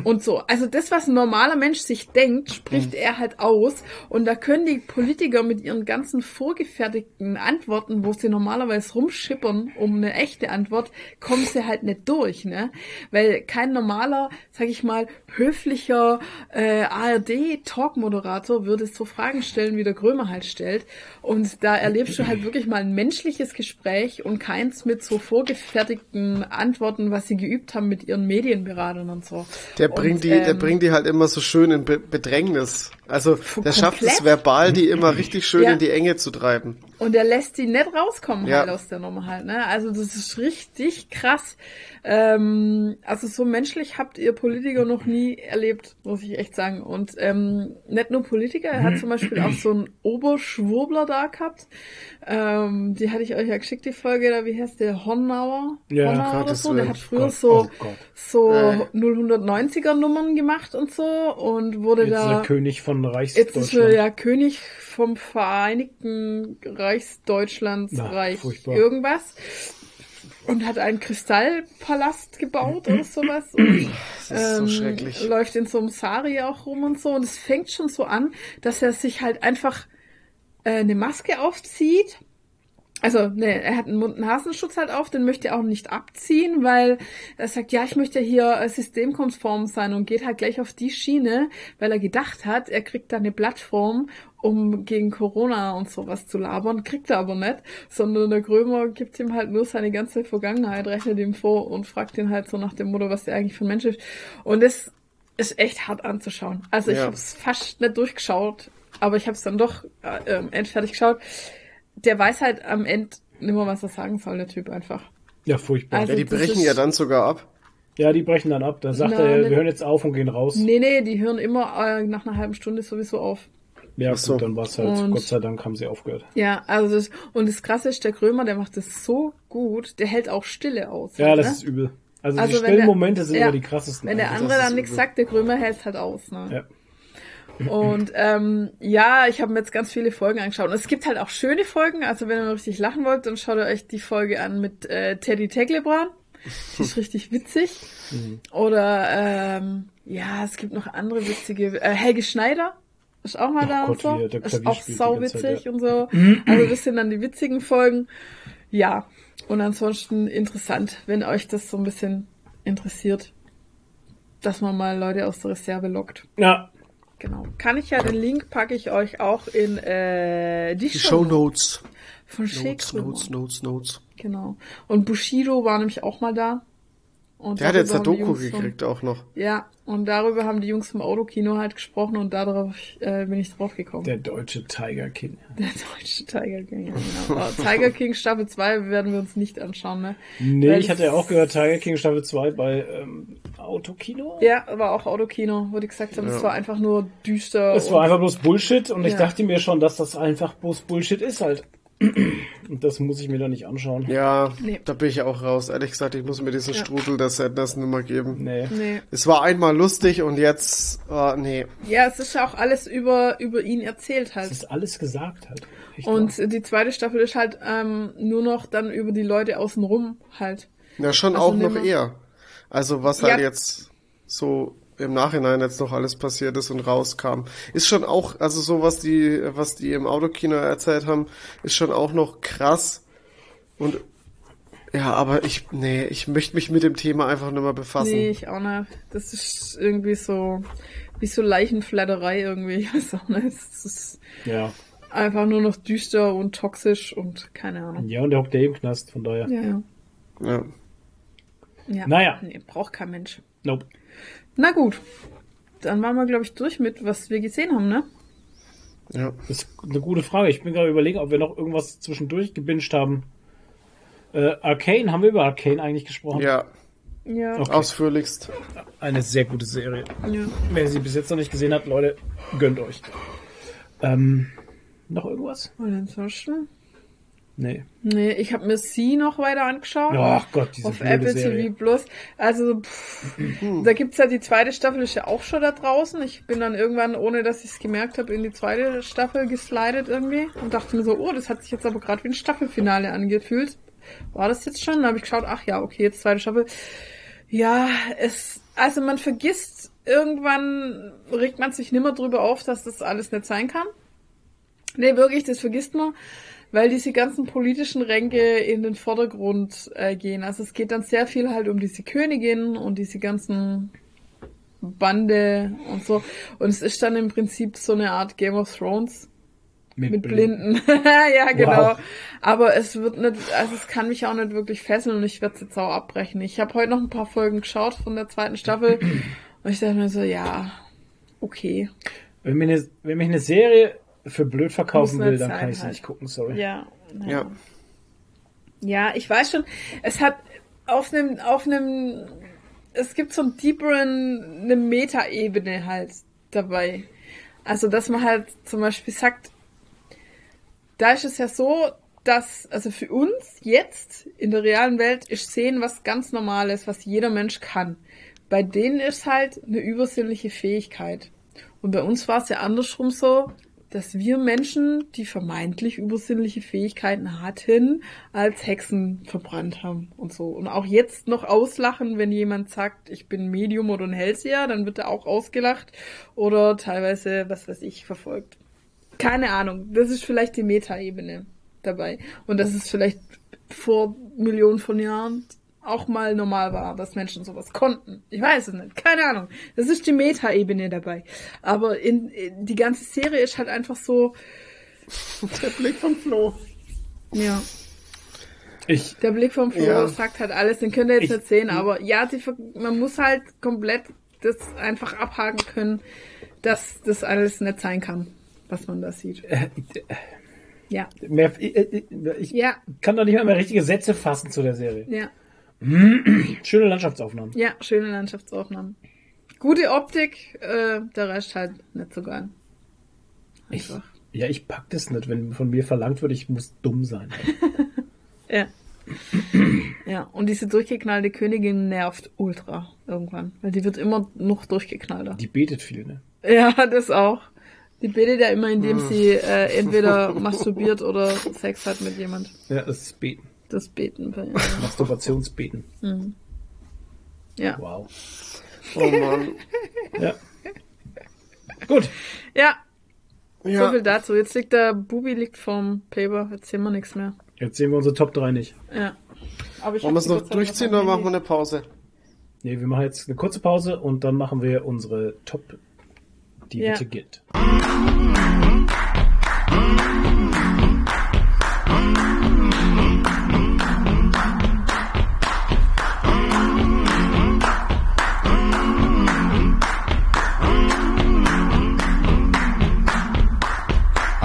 Und so. Also das, was ein normaler Mensch sich denkt, spricht er halt aus. Und da können die Politiker mit ihren ganzen vorgefertigten Antworten, wo sie normalerweise rumschippern um eine echte Antwort, kommen sie halt nicht durch, ne? Weil kein normaler, sag ich mal, höflicher äh, ARD-Talk-Moderator würde so Fragen stellen, wie der Grömer halt stellt. Und da erlebst du halt wirklich mal ein menschliches Gespräch und keins mit so vorgefertigten Antworten, was sie geübt haben mit ihren Medienberatern und so. Der Und, bringt die, der ähm, bringt die halt immer so schön in Be Bedrängnis. Also der schafft es verbal, die immer richtig schön Ja. in die Enge zu treiben. Und er lässt die nicht rauskommen Ja. halt aus der Nummer halt, ne? Also das ist richtig krass. Ähm, also so menschlich habt ihr Politiker noch nie erlebt, muss ich echt sagen. Und ähm, nicht nur Politiker, er hat zum Beispiel auch so einen Oberschwurbler da gehabt. Ähm, die hatte ich euch ja geschickt, die Folge, da wie heißt der? Hornauer? Ja, Hornauer oder so. Der hat früher Gott, so, oh so Äh. 090er Nummern gemacht und so und wurde Jetzt ist da. König von Jetzt ist er Reichsdeutschland. ja König vom Vereinigten Reichsdeutschlands Na, Reich furchtbar. irgendwas und hat einen Kristallpalast gebaut oder sowas und Das ist so ähm, schrecklich. läuft in so einem Sari auch rum und so und es fängt schon so an, dass er sich halt einfach äh, eine Maske aufzieht also, ne, er hat einen Mund-Nasenschutz halt auf, den möchte er auch nicht abziehen, weil er sagt, ja, ich möchte hier äh, systemkonform sein und geht halt gleich auf die Schiene, weil er gedacht hat, er kriegt da eine Plattform, um gegen Corona und sowas zu labern, kriegt er aber nicht, sondern der Grömer gibt ihm halt nur seine ganze Vergangenheit, rechnet ihm vor und fragt ihn halt so nach dem Motto, was der eigentlich für ein Mensch ist. Und das ist echt hart anzuschauen. Also ich Ja. habe es fast nicht durchgeschaut, aber ich habe es dann doch äh, ähm, endfertig geschaut der weiß halt am Ende nicht mehr, was er sagen soll, der Typ einfach. Ja, furchtbar. Also- Ja, die brechen ja dann sogar ab. ja, die brechen dann ab. Dann sagt Na, er, ne- wir hören jetzt auf und gehen raus. Nee, nee, die hören immer äh, nach einer halben Stunde sowieso auf. Ja, Ach so. gut, dann war es halt, Und- Gott sei Dank haben sie aufgehört. Ja, also das, und das Krasse ist, der Krömer, der macht das so gut, der hält auch Stille aus. Ja, halt, das ne? ist übel. Also, Also die wenn der- Stellmomente sind ja, immer die krassesten. Wenn der eigentlich. andere ist dann nichts sagt, der Krömer hält halt aus. Ne? Ja. Und ähm, ja, ich habe mir jetzt ganz viele Folgen angeschaut. Und es gibt halt auch schöne Folgen. Also wenn ihr mal richtig lachen wollt, dann schaut ihr euch die Folge an mit äh, Teddy Teglebran. Die ist richtig witzig. Oder ähm, ja, es gibt noch andere witzige. Äh, Helge Schneider ist auch mal Oh da Gott, und so. Ist auch spielt die sau ganze Zeit, witzig ja. und so. Also das sind dann die witzigen Folgen. Ja. Und ansonsten interessant, wenn euch das so ein bisschen interessiert, dass man mal Leute aus der Reserve lockt. Ja, Genau. Kann ich ja, den Link packe ich euch auch in äh, die, Die Show Notes. von Notes, Notes, Notes, Notes. Genau. Und Bushido war nämlich auch mal da. Und Der hat jetzt eine Doku Jungs vom- gekriegt auch noch. Ja, und darüber haben die Jungs vom Autokino halt gesprochen und darauf äh, bin ich drauf gekommen. der deutsche Tiger King. Der deutsche Tiger King, ja, genau. Aber Tiger King Staffel 2 werden wir uns nicht anschauen, ne? Nee, Weil ich hatte ja auch gehört, Tiger King Staffel 2 bei ähm, Autokino. Ja, war auch Autokino, wo die gesagt haben, es war einfach nur düster. Es war einfach bloß Bullshit und ich Ja. dachte mir schon, dass das einfach bloß Bullshit ist halt. Und das muss ich mir da nicht anschauen. Ja, Nee. da bin ich auch raus. Ehrlich gesagt, ich muss mir diesen Ja. Strudel der Sadness nimmer geben. Nee. Nee. Es war einmal lustig und jetzt, oh, nee. Ja, es ist ja auch alles über, über ihn erzählt Es halt. ist alles gesagt halt. Echt Und wahr. die zweite Staffel ist halt ähm, nur noch dann über die Leute außenrum halt. Ja, schon Also auch noch eher. Also was halt Ja. jetzt so im Nachhinein jetzt noch alles passiert ist und rauskam. Ist schon auch, also so was die, was die im Autokino erzählt haben, ist schon auch noch krass. Und ja, aber ich, nee, ich möchte mich mit dem Thema einfach nur mal befassen. Nee, ich auch nicht. Das ist irgendwie so, wie so Leichenflatterei irgendwie. Ich weiß auch nicht. Es ist Ja. einfach nur noch düster und toxisch und keine Ahnung. Ja, und der hockt ja im Knast, von daher. Ja, ja. Ja. ja. Naja. Nee, braucht kein Mensch. Nope. Na gut. Dann waren wir, glaube ich, durch mit, was wir gesehen haben, ne? Ja. Das ist eine gute Frage. Ich bin gerade überlegen, ob wir noch irgendwas zwischendurch gebinged haben. Äh, Arcane, haben wir über Arcane eigentlich gesprochen? Ja, Ja. Okay. ausführlichst. Eine sehr gute Serie. ja. Wer sie bis jetzt noch nicht gesehen hat, Leute, gönnt euch. Ähm, noch irgendwas? Und ansonsten? Nee. Nee, ich habe mir sie noch weiter angeschaut. Ach Gott, diese auf Apple Serie. TV Plus. Also, pff, da gibt's ja die zweite Staffel, ist ja auch schon da draußen. Ich bin dann irgendwann, ohne dass ich es gemerkt habe, in die zweite Staffel geslidet irgendwie und dachte mir so, oh, das hat sich jetzt aber gerade wie ein Staffelfinale angefühlt. War das jetzt schon? Dann habe ich geschaut, ach ja, okay, jetzt zweite Staffel. Ja, es, also man vergisst, irgendwann regt man sich nimmer drüber auf, dass das alles nicht sein kann. Nee, wirklich, das vergisst man, weil diese ganzen politischen Ränke in den Vordergrund äh, gehen. Also es geht dann sehr viel halt um diese Königin und diese ganzen Bande und so. Und es ist dann im Prinzip so eine Art Game of Thrones mit Blinden. ja, genau. Wow. Aber es wird nicht, also es kann mich auch nicht wirklich fesseln und ich werde es jetzt auch abbrechen. Ich habe heute noch ein paar Folgen geschaut von der zweiten Staffel und ich dachte mir so, ja, okay. Wenn, mir eine, wenn mich eine Serie für blöd verkaufen will, dann kann ich halt. nicht gucken, sorry. Ja. naja. Ja. Ja, ich weiß schon, es hat auf einem, auf einem, es gibt so einen deeperen, eine Metaebene halt dabei. Also, dass man halt zum Beispiel sagt, da ist es ja so, dass, also für uns jetzt in der realen Welt ist sehen was ganz Normales, was jeder Mensch kann. Bei denen ist halt eine übersinnliche Fähigkeit. Und bei uns war es ja andersrum so, dass wir Menschen, die vermeintlich übersinnliche Fähigkeiten hatten, als Hexen verbrannt haben und so. Und auch jetzt noch auslachen, wenn jemand sagt, ich bin Medium oder ein Hellseher, dann wird er auch ausgelacht oder teilweise, was weiß ich, verfolgt. Keine Ahnung. Das ist vielleicht die Metaebene dabei. Und dass es vielleicht vor Millionen von Jahren auch mal normal war, dass Menschen sowas konnten. Ich weiß es nicht. Keine Ahnung. Das ist die Metaebene dabei. Aber in, in die ganze Serie ist halt einfach so. Der Blick vom Flo. Ja. Ich, Der Blick vom Flo Ja. sagt halt alles. Den könnt ihr jetzt Ich- nicht sehen. Aber ja, die, man muss halt komplett das einfach abhaken können, dass das alles nicht sein kann, was man da sieht. äh, Ja. mehr, ich, ich Ja. kann doch nicht mal mehr richtige Sätze fassen zu der Serie. Ja. Schöne Landschaftsaufnahmen. Ja, schöne Landschaftsaufnahmen. Gute Optik, äh, der Rest halt nicht so geil. Ich, Einfach. ja, ich pack das nicht, wenn von mir verlangt wird, ich muss dumm sein. Ja. Ja, und diese durchgeknallte Königin nervt ultra irgendwann, weil die wird immer noch durchgeknallter. Die betet viel, ne? Ja, das auch. Die betet ja immer, indem sie äh, entweder masturbiert oder Sex hat mit jemand. Ja, das ist Beten. Das Beten. Ja. Masturbationsbeten. ja. Wow. Oh Mann. Ja. Gut. ja, so Ja. viel dazu. Jetzt liegt der Bubi liegt vorm Paper, jetzt sehen wir nichts mehr. Jetzt sehen wir unsere Top 3 nicht. Ja. Aber ich Wollen wir es noch durchziehen oder machen wir eine Pause? Nee, wir machen jetzt eine kurze Pause und dann machen wir unsere Top, die Ja. bitte gilt.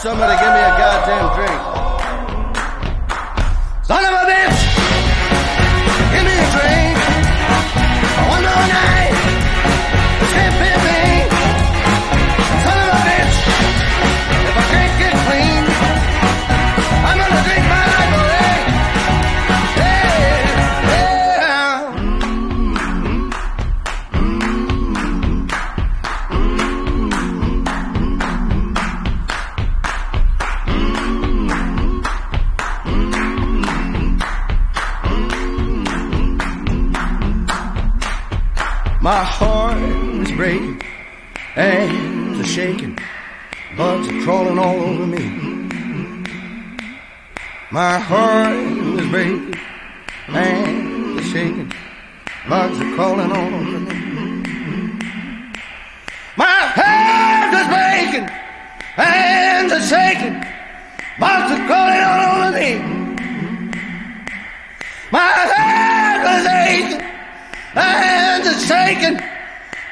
Somebody give me a goddamn drink. Son of a all over me. My heart is breaking, hands are shaking, bugs are crawling all over me. My heart is breaking, hands are shaking, bugs are crawling all over me. My heart is aching, hands are shaking,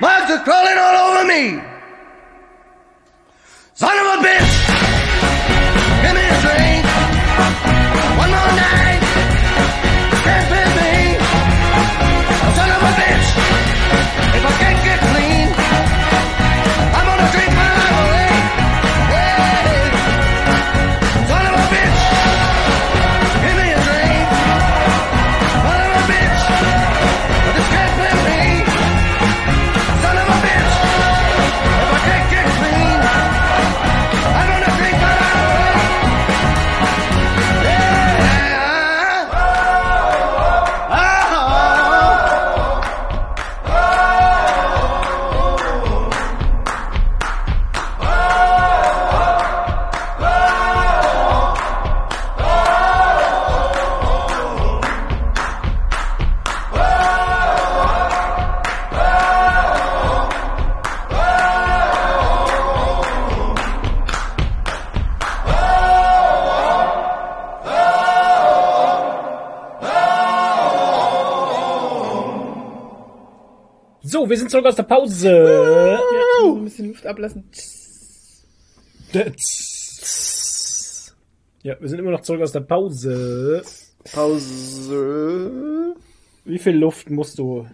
bugs are crawling all over me. Son of a bitch, give me a drink. Wir sind zurück aus der Pause. Ja, ein bisschen Luft ablassen. Ja, wir sind immer noch zurück aus der Pause. Pause. Wie viel Luft musst du?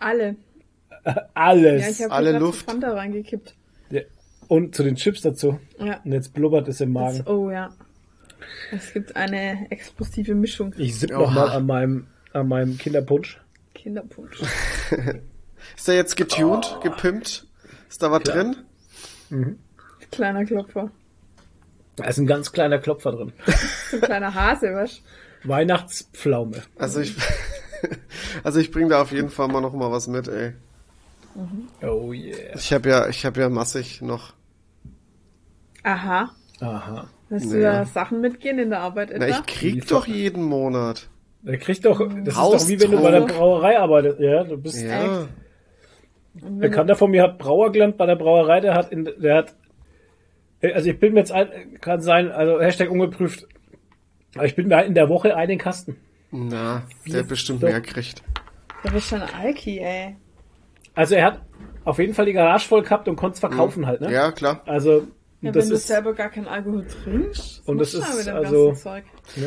Alle. Alles. Ja, ich habe Alle Luft. Fanta reingekippt. Ja. Und zu den Chips dazu. Ja. Und jetzt blubbert es im Magen. Das, oh ja. Es gibt eine explosive Mischung. Ich sipp Oha. noch mal an meinem, an meinem Kinderpunsch. Kinderpunsch. Ist der jetzt getuned, gepimpt? Ist da was drin? Kleiner Klopfer. Da ist ein ganz kleiner Klopfer drin. Ein kleiner Hase, was? Weihnachtspflaume. Also ich, also ich bring da auf jeden Fall mal noch mal was mit, ey. Oh yeah. Ich habe ja, ich habe ja massig noch. Aha. Aha. Willst du Ja. da Sachen mitgehen in der Arbeit etwa? Na, ich krieg Liefer- doch jeden Monat. Der kriegt doch, das ist doch wie wenn du bei der Brauerei arbeitest. Ja, du bist, Ja. Und ein Bekannter von mir hat Brauergland bei der Brauerei, der hat in, der hat, also ich bin mir jetzt ein, kann sein, also Hashtag ungeprüft, aber ich bin mir in der Woche einen Kasten. Na, der bestimmt doch. mehr kriegt. du, bist schon Alki, ey. Also er hat auf jeden Fall die Garage voll gehabt und konnte es verkaufen halt, ne? Ja, klar. Also, Ja, das wenn du ist, selber gar keinen Alkohol trinkst. Und das du ist mit dem also- Zeug?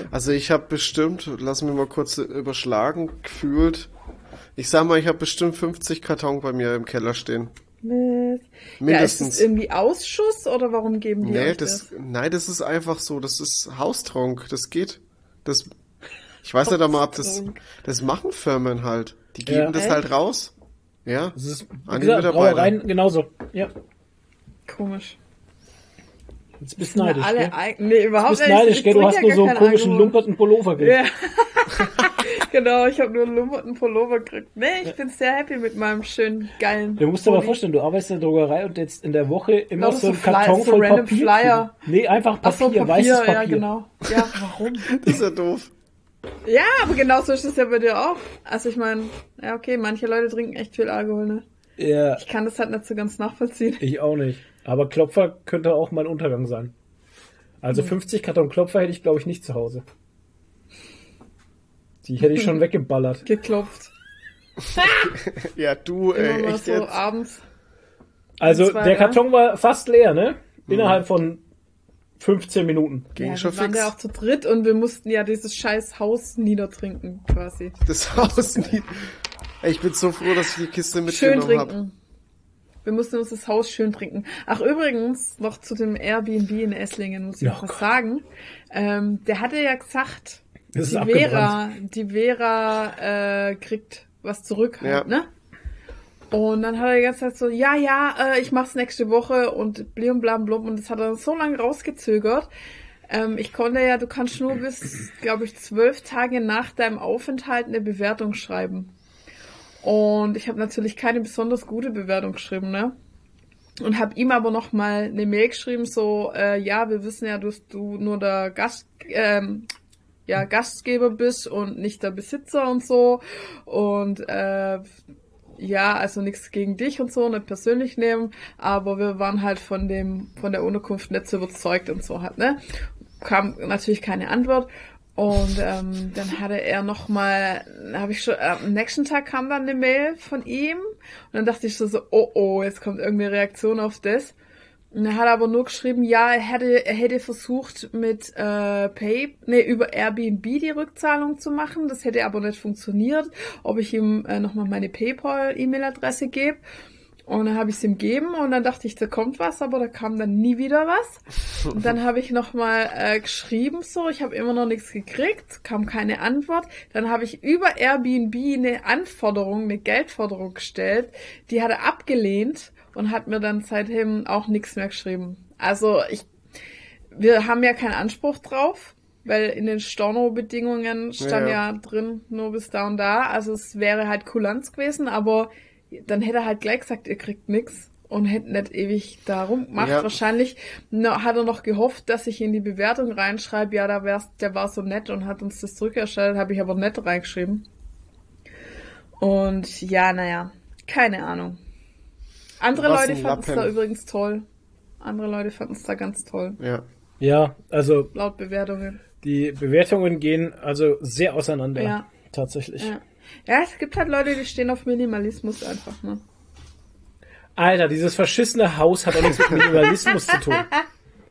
Also ich habe bestimmt, lass mich mal kurz überschlagen, gefühlt. Ich sag mal, ich habe bestimmt 50 Karton bei mir im Keller stehen. Mist. Ja, ist Mindestens. das irgendwie Ausschuss oder warum geben die nee, euch das, das? nein, das ist einfach so, das ist Haustrunk, das geht. Das, ich weiß nicht einmal, ob das, das machen Firmen halt. Die geben Ja. das Echt? halt raus. Ja. das ist, An die. Brauereien genauso. Ja, Komisch. jetzt bist du neidisch, alle gell? Nee, überhaupt bist nicht. neidisch, gell? Du hast nur so einen komischen Alkohol. lumperten Pullover gekriegt. Ja. genau, ich habe nur einen Pullover gekriegt. Nee, ich bin sehr happy mit meinem schönen, geilen Du musst dir mal vorstellen, du arbeitest in der Drogerei und jetzt in der Woche immer Lauter so ein Karton so voll random Papier. Flyer. Nee, einfach Ach so, Papier, Papier, weißes Papier. ja, genau. Ja, warum? Das ist ja doof. ja, aber genau so ist es ja bei dir auch. Also ich meine, ja okay, manche Leute trinken echt viel Alkohol, ne? Ja, Ich kann das halt nicht so ganz nachvollziehen. ich auch nicht. Aber Klopfer könnte auch mein Untergang sein. Hm. Also 50 Karton Klopfer hätte ich, glaube ich, nicht zu Hause. Die hätte ich schon weggeballert. Geklopft. Ja, du, Immer ey, mal echt so jetzt. abends. Also der Karton war fast leer, ne? Innerhalb von 15 Minuten. Ging Ja, schon wir waren fix. ja auch zu dritt und wir mussten ja dieses scheiß Haus niedertrinken, quasi. Das Haus nie. Ey, ich bin so froh, dass ich die Kiste Schön mitgenommen habe. trinken. Wir mussten uns das Haus schön trinken. Ach, übrigens, noch zu dem Airbnb in Esslingen muss ich Oh noch was Gott. sagen. Ähm, der hatte ja gesagt, Das die abgebrannt. Vera, die Vera äh, kriegt was zurück, halt, Ja. ne? Und dann hat er die ganze Zeit so, ja, ja, äh, ich mach's nächste Woche und blim blam blum. Und das hat er so lange rausgezögert. Ähm, ich konnte ja, du kannst nur bis, glaube ich, zwölf Tage nach deinem Aufenthalt eine Bewertung schreiben. Und ich habe natürlich keine besonders gute Bewertung geschrieben, ne? Und habe ihm aber noch mal eine Mail geschrieben, so, äh, ja, wir wissen ja, dass du nur der Gast, ähm, ja, Gastgeber bist und nicht der Besitzer und so. Und äh, ja, also nichts gegen dich und so, nicht persönlich nehmen, aber wir waren halt von dem, von der Unterkunft nicht so überzeugt und so halt, ne? Kam natürlich keine Antwort. Und ähm, dann hatte er noch mal, habe ich schon, äh, am nächsten Tag kam dann eine Mail von ihm und dann dachte ich so, so oh oh, jetzt kommt irgendeine Reaktion auf das. Und er hat aber nur geschrieben, ja, er hätte, er hätte versucht mit äh, Pay, nee, über Airbnb die Rückzahlung zu machen. Das hätte aber nicht funktioniert, ob ich ihm äh, nochmal meine PayPal-E-Mail-Adresse gebe. Und dann habe ich es ihm gegeben und dann dachte ich, da kommt was, aber da kam dann nie wieder was. Und dann habe ich nochmal äh, geschrieben so, ich habe immer noch nichts gekriegt, kam keine Antwort. Dann habe ich über Airbnb eine Anforderung, eine Geldforderung gestellt, die hat er abgelehnt und hat mir dann seitdem auch nichts mehr geschrieben. Also ich, wir haben ja keinen Anspruch drauf, weil in den Storno-Bedingungen stand Ja, ja. drin nur bis da und da. Also es wäre halt Kulanz gewesen, aber dann hätte er halt gleich gesagt, ihr kriegt nix und hätte nicht ewig da rumgemacht. Ja. Wahrscheinlich hat er noch gehofft, dass ich in die Bewertung reinschreibe, ja, da wär's, der war so nett und hat uns das zurückerstellt, habe ich aber nett reingeschrieben. Und ja, naja, keine Ahnung. Andere Was Leute fanden es da übrigens toll. Andere Leute fanden es da ganz toll, Ja. Ja, also laut Bewertungen. die Bewertungen gehen also sehr auseinander. Ja. Tatsächlich. Ja. ja, es gibt halt Leute, die stehen auf Minimalismus einfach, ne? Alter, dieses verschissene Haus hat auch nichts mit Minimalismus zu tun.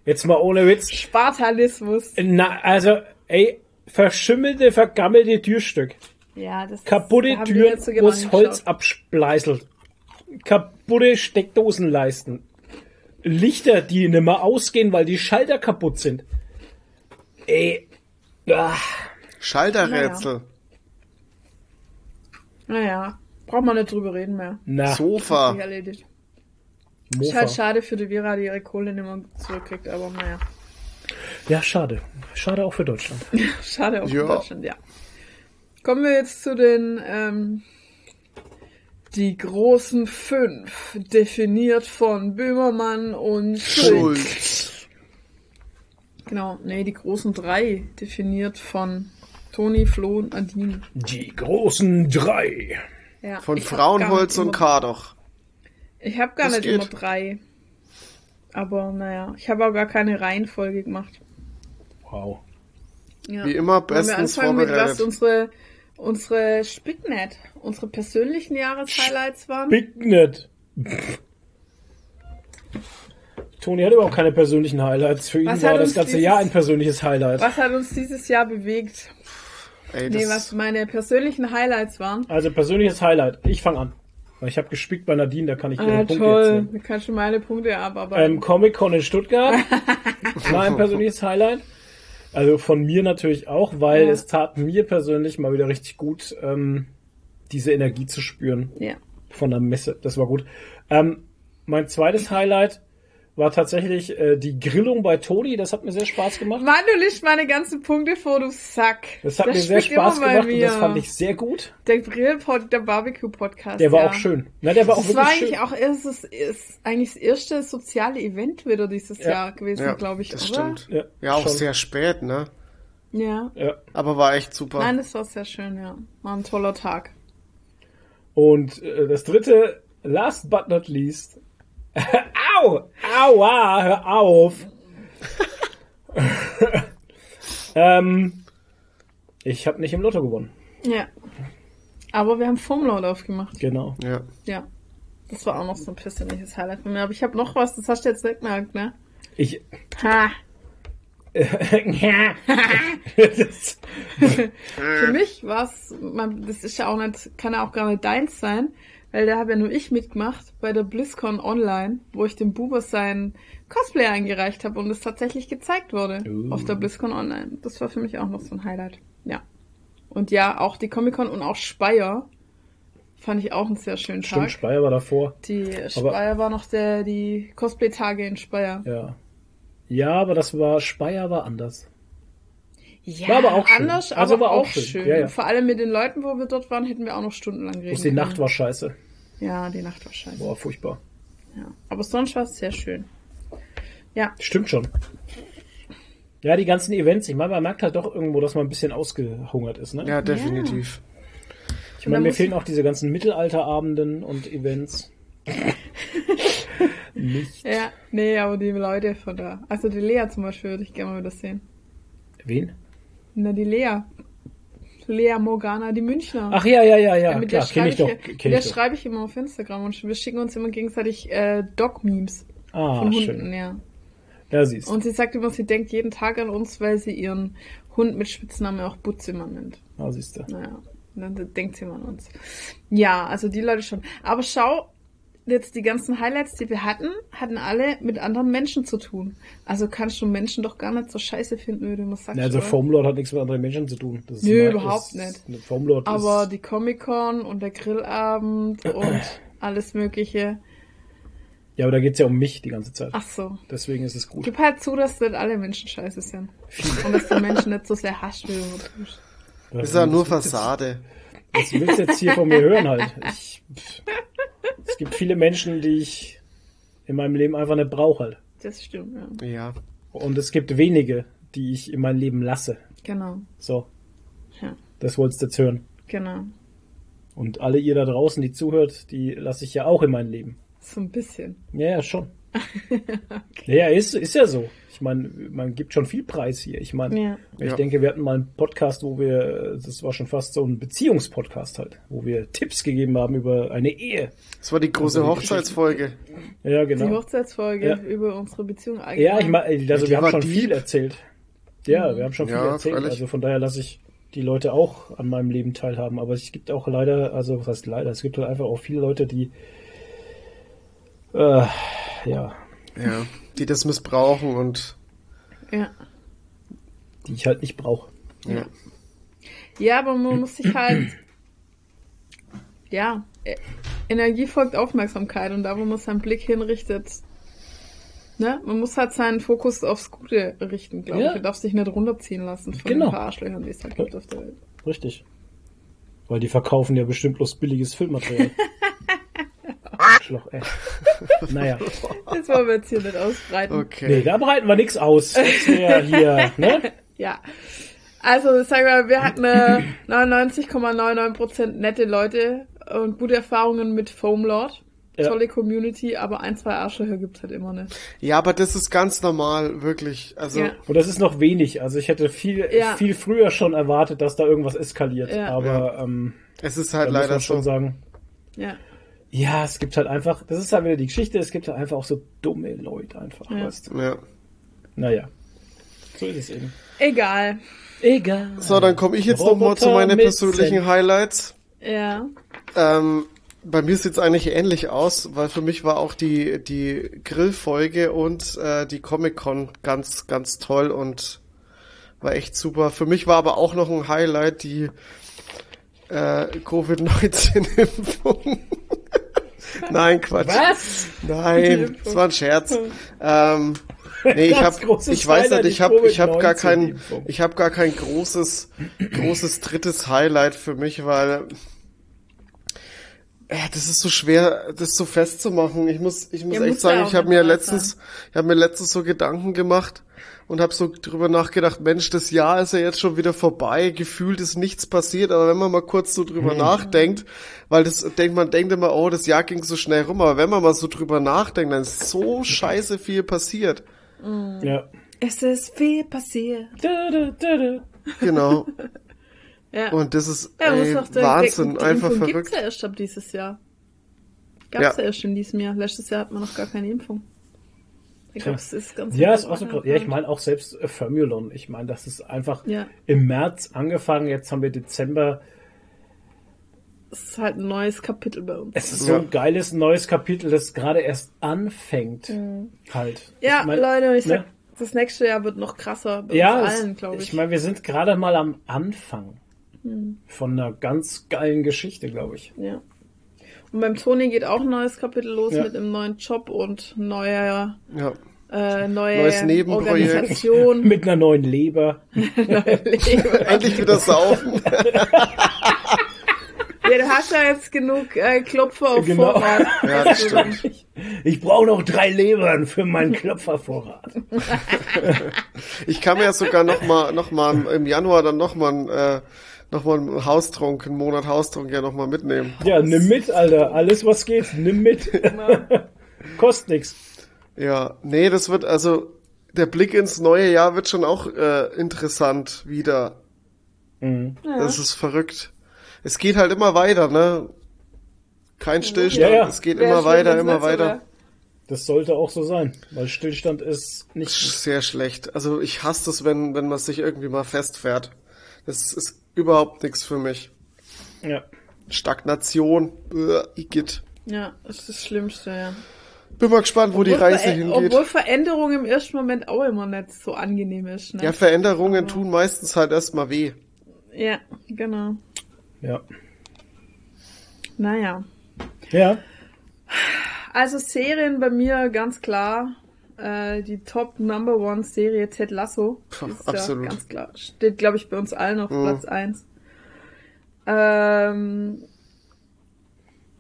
Jetzt mal ohne Witz. Spartalismus. Na, also, ey, verschimmelte, vergammelte Türstück. Ja, das Kaputte die Türen, wo das Holz abspleißelt. Kaputte Steckdosenleisten. Lichter, die nicht mehr ausgehen, weil die Schalter kaputt sind. Ey. Ah. Schalterrätsel. Naja, braucht man nicht drüber reden mehr. Na, Sofa. erledigt. Ist halt schade für die Vera, die ihre Kohle nicht mehr zurückkriegt, aber naja. Ja, schade. Schade auch für Deutschland. Schade auch Ja. in Deutschland, ja. Kommen wir jetzt zu den ähm, die großen fünf, definiert von Böhmermann und Schulz. Schulz. Genau, nee, die großen drei, definiert von Toni, Flo und Adine. Die großen drei. Ja, Von Frauenholz und Kadoch. Ich habe gar Das nicht geht. immer drei. Aber naja, ich habe auch gar keine Reihenfolge gemacht. Wow. Ja. Wie immer Wollen wir bestens anfangen mit was vorbereitet. unsere, unsere Spicknet, unsere persönlichen Jahreshighlights waren? Big Net. Toni hat überhaupt keine persönlichen Highlights. Für ihn Was war das ganze dieses- Jahr ein persönliches Highlight. Was hat uns dieses Jahr bewegt? Ey, Nee, was meine persönlichen Highlights waren. Also persönliches Highlight. Ich fange an. Weil ich habe gespickt bei Nadine, da kann ich ihre Ah, Punkte toll. erzählen. Da kannst du meine Punkte abarbeiten. Ähm, Comic-Con in Stuttgart war ein persönliches Highlight. Also von mir natürlich auch, weil Ja. es tat mir persönlich mal wieder richtig gut, ähm, diese Energie zu spüren ja. von der Messe. Das war gut. Ähm, mein zweites Highlight war tatsächlich äh, die Grillung bei Toni. Das hat mir sehr Spaß gemacht. Mann, du liest meine ganzen Punkte vor, du Sack. Das hat mir sehr Spaß gemacht und das fand ich sehr gut. Der Grillpod, der Barbecue-Podcast. Der war ja. auch schön. Na, der war auch Das war wirklich eigentlich schön. auch erst das, ist eigentlich das erste soziale Event wieder dieses Ja. Jahr gewesen, ja, glaube ich, das oder? stimmt. Ja, Ja, auch schon. sehr spät, ne? Ja. Ja. Aber war echt super. Nein, das war sehr schön, ja. War ein toller Tag. Und äh, das dritte, last but not least. Au! Aua! Hör auf! ähm, ich habe nicht im Lotto gewonnen. Ja. Aber wir haben Formload aufgemacht. Genau. Ja. Ja. Das war auch noch so ein persönliches Highlight von mir. Aber ich habe noch was, das hast du jetzt nicht gemerkt, ne? Ich. Ha! Für mich war's, man, das ist ja auch nicht, kann ja auch gar nicht deins sein, weil da habe ja nur ich mitgemacht bei der BlizzCon Online, wo ich dem Buber sein Cosplay eingereicht habe und es tatsächlich gezeigt wurde Uh. auf der BlizzCon Online. Das war für mich auch noch so ein Highlight. Ja. Und ja, auch die Comic-Con und auch Speyer fand ich auch einen sehr schönen stimmt, Tag. Speyer war davor. Die Speyer war noch der, die Cosplay-Tage in Speyer. Ja. Ja, aber das war, Speyer war anders. Ja, War aber auch schön. anders, Also aber war auch auch schön. schön. Ja, ja. Vor allem mit den Leuten, wo wir dort waren, hätten wir auch noch stundenlang reden Bloß die können. Nacht war scheiße. Ja, die Nacht war scheiße. Boah, furchtbar. Ja. Aber sonst war es sehr schön. Ja, Stimmt schon. Ja, die ganzen Events, ich meine, man merkt halt doch irgendwo, dass man ein bisschen ausgehungert ist, ne? Ja, definitiv. Ich meine, mir fehlen auch diese ganzen Mittelalterabenden und Events. Nicht. ja, nee, aber die Leute von da. Also die Lea zum Beispiel würde ich gerne mal wieder sehen. Wen? Na, die Lea. Lea Morgana, die Münchner. Ach ja, ja, ja, ja. mit klar, der schreibe ich ich, doch. Kenn mit der ich schreibe ich immer auf Instagram und wir schicken uns immer gegenseitig äh, Dog-Memes Ah, von schön. Hunden, ja. Ja, siehst. Und sie sagt immer, sie denkt jeden Tag an uns, weil sie ihren Hund mit Spitznamen auch Butze immer nennt. Ah, siehst du. Naja, dann denkt sie immer an uns. Ja, also die Leute schon. Aber schau, jetzt die ganzen Highlights, die wir hatten, hatten alle mit anderen Menschen zu tun. Also kannst du Menschen doch gar nicht so scheiße finden, wie du immer sagst. Ja, also oder? Foamlord hat nichts mit anderen Menschen zu tun. Das ist Nö, mein- überhaupt ist, nicht. eine Foamlord Aber ist, die Comic-Con und der Grillabend und alles Mögliche. ja, aber da geht's ja um mich die ganze Zeit. Ach so. Deswegen ist es gut. Gib halt zu, dass nicht alle Menschen scheiße sind. Und dass du Menschen nicht so sehr hasst, wie du immer tust. Was Ist ja nur Fassade. Was willst du jetzt hier von mir hören halt? Ich, pff. es gibt viele Menschen, die ich in meinem Leben einfach nicht brauche halt. Das stimmt, ja. Ja. Und es gibt wenige, die ich in mein Leben lasse. Genau. So, Ja, das wolltest du jetzt hören. genau. Und alle ihr da draußen, die zuhört, die lasse ich ja auch in mein Leben. So ein bisschen. Ja, ja, schon. Ja, ja, ist, ist ja so. Ich meine, man gibt schon viel Preis hier. Ich meine, Ja. ich Ja. denke, wir hatten mal einen Podcast, wo wir, das war schon fast so ein Beziehungspodcast halt, wo wir Tipps gegeben haben über eine Ehe. Das war die große Hochzeitsfolge. Ja, Die genau. Hochzeitsfolge Ja. über unsere Beziehung allgemein. Ja, ich meine, also Ja, die wir haben schon deep. viel erzählt. Ja, wir haben schon viel Ja, erzählt. freilich. Also von daher lasse ich die Leute auch an meinem Leben teilhaben. Aber es gibt auch leider, also was heißt leider, es gibt halt einfach auch viele Leute, die Äh, ja, Ja, die das missbrauchen und Ja. die ich halt nicht brauche. ja. Ja, aber man muss sich halt. Ja, äh, Energie folgt Aufmerksamkeit und da, wo man seinen Blick hinrichtet. Ne? Man muss halt seinen Fokus aufs Gute richten, glaube Ja. ich. Du darfst dich nicht runterziehen lassen von Genau. den paar Arschlöchern, die es halt gibt auf der Welt. Richtig. Weil die verkaufen ja bestimmt bloß billiges Filmmaterial. Arschloch, ey. naja. Das wollen wir jetzt hier nicht ausbreiten. Okay. Nee, da breiten wir nichts aus. Das wäre hier, ne? Ja. Also, sag mal, wir hatten äh, 99,99% nette Leute und gute Erfahrungen mit Foamlord. Ja. Tolle Community, aber ein, zwei Arschlöcher gibt's halt immer nicht. Ja, aber das ist ganz normal, wirklich. Also, Ja. Und das ist noch wenig. Also ich hätte viel, Ja. viel früher schon erwartet, dass da irgendwas eskaliert. Ja. Aber ähm, es ist halt muss leider man schon so. sagen, Ja. Ja, es gibt halt einfach, das ist halt wieder die Geschichte, es gibt halt einfach auch so dumme Leute einfach. Ja. Weißt du? Ja. Naja. So ist es eben. Egal. Egal. So, dann komme ich jetzt noch mal zu meinen persönlichen. Highlights. Ja. Ähm, bei mir sieht's eigentlich ähnlich aus, weil für mich war auch die, die Grillfolge und äh, die Comic-Con ganz, ganz toll und war echt super. Für mich war aber auch noch ein Highlight die äh, Covid-19-Impfung. Nein, Quatsch. Was? Nein, das war ein Scherz. Ähm, nee, ich habe, ich weiß nicht, ich habe, ich habe gar kein, Covid-19-Impfung. ich habe gar kein großes, großes drittes Highlight für mich, weil ja, das ist so schwer, das so festzumachen. Ich muss, ich muss Ja, echt sagen, ich habe mir letztens, ich habe mir letztens so Gedanken gemacht und habe so drüber nachgedacht, Mensch, das Jahr ist ja jetzt schon wieder vorbei, gefühlt ist nichts passiert, aber wenn man mal kurz so Mhm. drüber nachdenkt, weil das denkt man denkt immer, oh, das Jahr ging so schnell rum, aber wenn man mal so drüber nachdenkt, dann ist so scheiße viel passiert. Ja. Es ist viel passiert. Da, da, da, da. Genau. Ja. Und das ist ja, ey, Wahnsinn, einfach Impfung verrückt. Gibt's ja erst ab dieses Jahr. Gab's ja. Ja. erst in diesem Jahr. Letztes Jahr hat man noch gar keine Impfung. Ich glaube, es ist ganz Ja, ist auch so krass. Ja, ich meine auch selbst äh, Formulon. Ich meine, das ist einfach Ja. im März angefangen, jetzt haben wir Dezember. Es ist halt ein neues Kapitel bei uns. Es ist so Ja. ein geiles neues Kapitel, das gerade erst anfängt. Halt. ja, ich mein, Leute, ich ne? sag, das nächste Jahr wird noch krasser bei Ja, uns allen, glaube ich. ich meine, wir sind gerade mal am Anfang von einer ganz geilen Geschichte, glaube ich. Ja. Und beim Toni geht auch ein neues Kapitel los Ja. mit einem neuen Job und neuer, Ja. äh, neue Neues Nebenprojekt. Organisation. Mit einer neuen Leber. neue Leben. Endlich wieder saufen. Ja, du hast ja jetzt genug äh, Klopfer auf Genau. Vorrat. Ja, das stimmt. Ich brauche noch drei Lebern für meinen Klopfervorrat. Ich kann mir ja sogar noch mal, noch mal im Januar dann noch mal, äh, noch mal einen Haustrunk, einen Monat Haustrunk ja noch mal mitnehmen. Ja, nimm mit, Alter. Alles, was geht, nimm mit. Kostet nix. Ja, nee, das wird also der Blick ins neue Jahr wird schon auch äh, interessant wieder. Mhm. Das ist verrückt. Es geht halt immer weiter, ne? Kein Stillstand. Ja, ja. Es geht Wär immer schön, weiter, immer weiter. Das sollte auch so sein, weil Stillstand ist nicht. Sehr schlecht. Also ich hasse das, wenn, wenn man sich irgendwie mal festfährt. Das ist überhaupt nichts für mich. Ja. Stagnation, äh, Igitt. Ja, das ist das Schlimmste, ja. Bin mal gespannt, wo die Obwohl Reise Ver- hingeht. Obwohl Veränderung im ersten Moment auch immer nicht so angenehm ist. Ne? Ja, Veränderungen tun meistens halt erstmal weh. ja, genau. Ja. Naja. Ja. Also Serien bei mir ganz klar. Äh, die Top Number One Serie Ted Lasso. Puh, ist absolut. Ja ganz klar. Steht, glaube ich, bei uns allen auf Mhm. Platz eins. Ähm,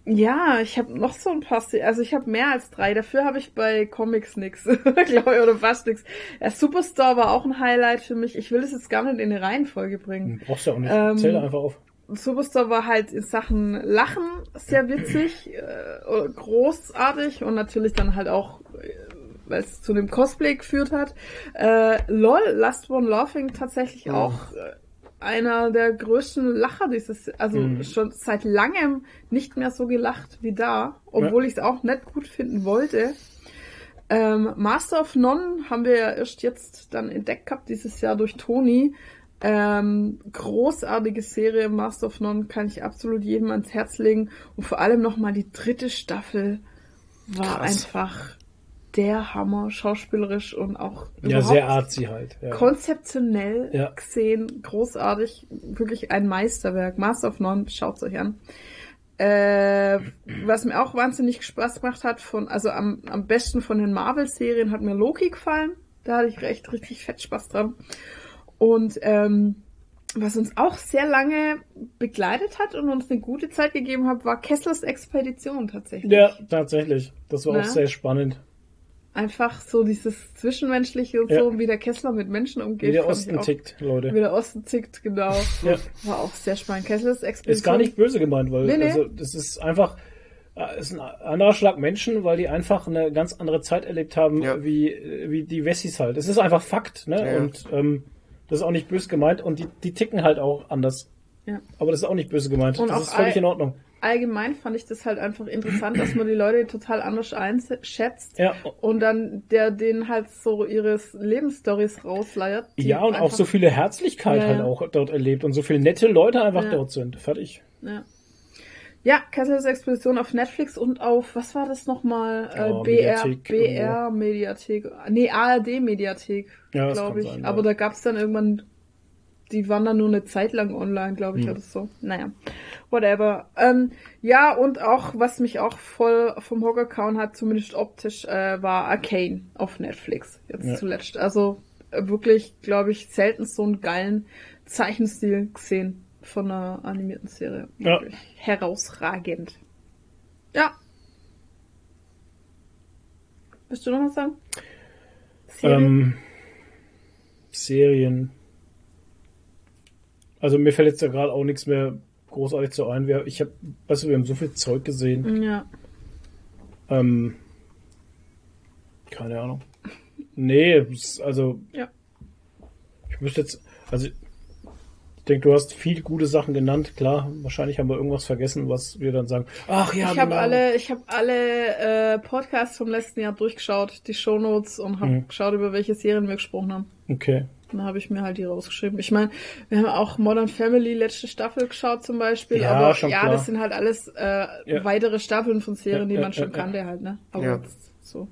ja, ich habe noch so ein paar Serien. Also ich habe mehr als drei. Dafür habe ich bei Comics nix. glaube ich, oder fast nix. Ja, Superstar war auch ein Highlight für mich. Ich will das jetzt gar nicht in eine Reihenfolge bringen. Brauchst du ja auch nicht. Ähm, Zähl einfach auf. Superstar war halt in Sachen Lachen sehr witzig, äh, großartig und natürlich dann halt auch, äh, weil es zu dem Cosplay geführt hat. Äh, LOL, Last One Laughing tatsächlich auch äh, einer der größten Lacher dieses, also Mhm. schon seit langem nicht mehr so gelacht wie da, obwohl ich es auch nicht gut finden wollte. Ähm, Master of None haben wir ja erst jetzt dann entdeckt gehabt, dieses Jahr durch Toni. Ähm, großartige Serie, Master of None, kann ich absolut jedem ans Herz legen. Und vor allem nochmal die dritte Staffel. war Krass. einfach der Hammer, schauspielerisch und auch Ja, sehr artsy halt. Ja. konzeptionell Ja. gesehen, großartig, wirklich ein Meisterwerk. Master of None, schaut's euch an. Äh, was mir auch wahnsinnig Spaß gemacht hat, von, also am, am besten von den Marvel-Serien hat mir Loki gefallen. Da hatte ich recht, richtig fett Spaß dran. Und ähm, was uns auch sehr lange begleitet hat und uns eine gute Zeit gegeben hat, war Kesslers Expedition tatsächlich. ja, tatsächlich. Das war Na? auch sehr spannend. Einfach so dieses Zwischenmenschliche und Ja. so, wie der Kessler mit Menschen umgeht. Wie der Osten auch- tickt, Leute. Wie der Osten tickt, genau. Ja. War auch sehr spannend. Kesslers Expedition. Ist gar nicht böse gemeint, weil Nee, nee. also das ist einfach äh, ist ein anderer Schlag Menschen, weil die einfach eine ganz andere Zeit erlebt haben, Ja. wie wie die Wessis halt. Es ist einfach Fakt, ne? Ja. Und ähm, das ist auch nicht böse gemeint und die die ticken halt auch anders. Ja. Aber das ist auch nicht böse gemeint. Und das ist völlig all- in Ordnung. Allgemein fand ich das halt einfach interessant, dass man die Leute total anders einschätzt. Ja. Und dann der denen halt so ihre Lebensstories rausleiert. Ja, und auch so viele Herzlichkeit Ja, halt auch dort erlebt und so viele nette Leute einfach Ja. dort sind. Fertig. Ja. Ja, Kesslers Expedition auf Netflix und auf, was war das nochmal? Äh, Oh, BR, Mediathek BR Mediathek. Nee, ARD Mediathek, Ja, glaube ich. sein, Aber ja. da gab's dann irgendwann, die waren dann nur eine Zeit lang online, glaube ich, Hm. oder so. Naja, whatever. Ähm, ja, und auch, was mich auch voll vom Hocker kauen hat, zumindest optisch, äh, war Arcane auf Netflix, jetzt Ja. zuletzt. Also äh, wirklich, glaube ich, selten so einen geilen Zeichenstil gesehen von einer animierten Serie. Ja. Herausragend. Ja. Willst du noch was sagen? Serie? Ähm, Serien. Also mir fällt jetzt ja gerade auch nichts mehr großartig zu ein. Wir, ich habe, weißt du, wir haben so viel Zeug gesehen. ja. Ähm, keine Ahnung. Nee, also Ja. ich wüsste jetzt, also ich denke, du hast viel gute Sachen genannt. Klar, wahrscheinlich haben wir irgendwas vergessen, was wir dann sagen. Ach ja, ich habe genau. alle, ich habe alle äh, Podcasts vom letzten Jahr durchgeschaut, die Shownotes und habe Mhm. geschaut, über welche Serien wir gesprochen haben. Okay. Dann habe ich mir halt die rausgeschrieben. Ich meine, wir haben auch Modern Family letzte Staffel geschaut zum Beispiel, Ja, aber schon ja, klar. das sind halt alles äh, Ja. weitere Staffeln von Serien, die man schon kannte halt, ne? Aber Ja. so.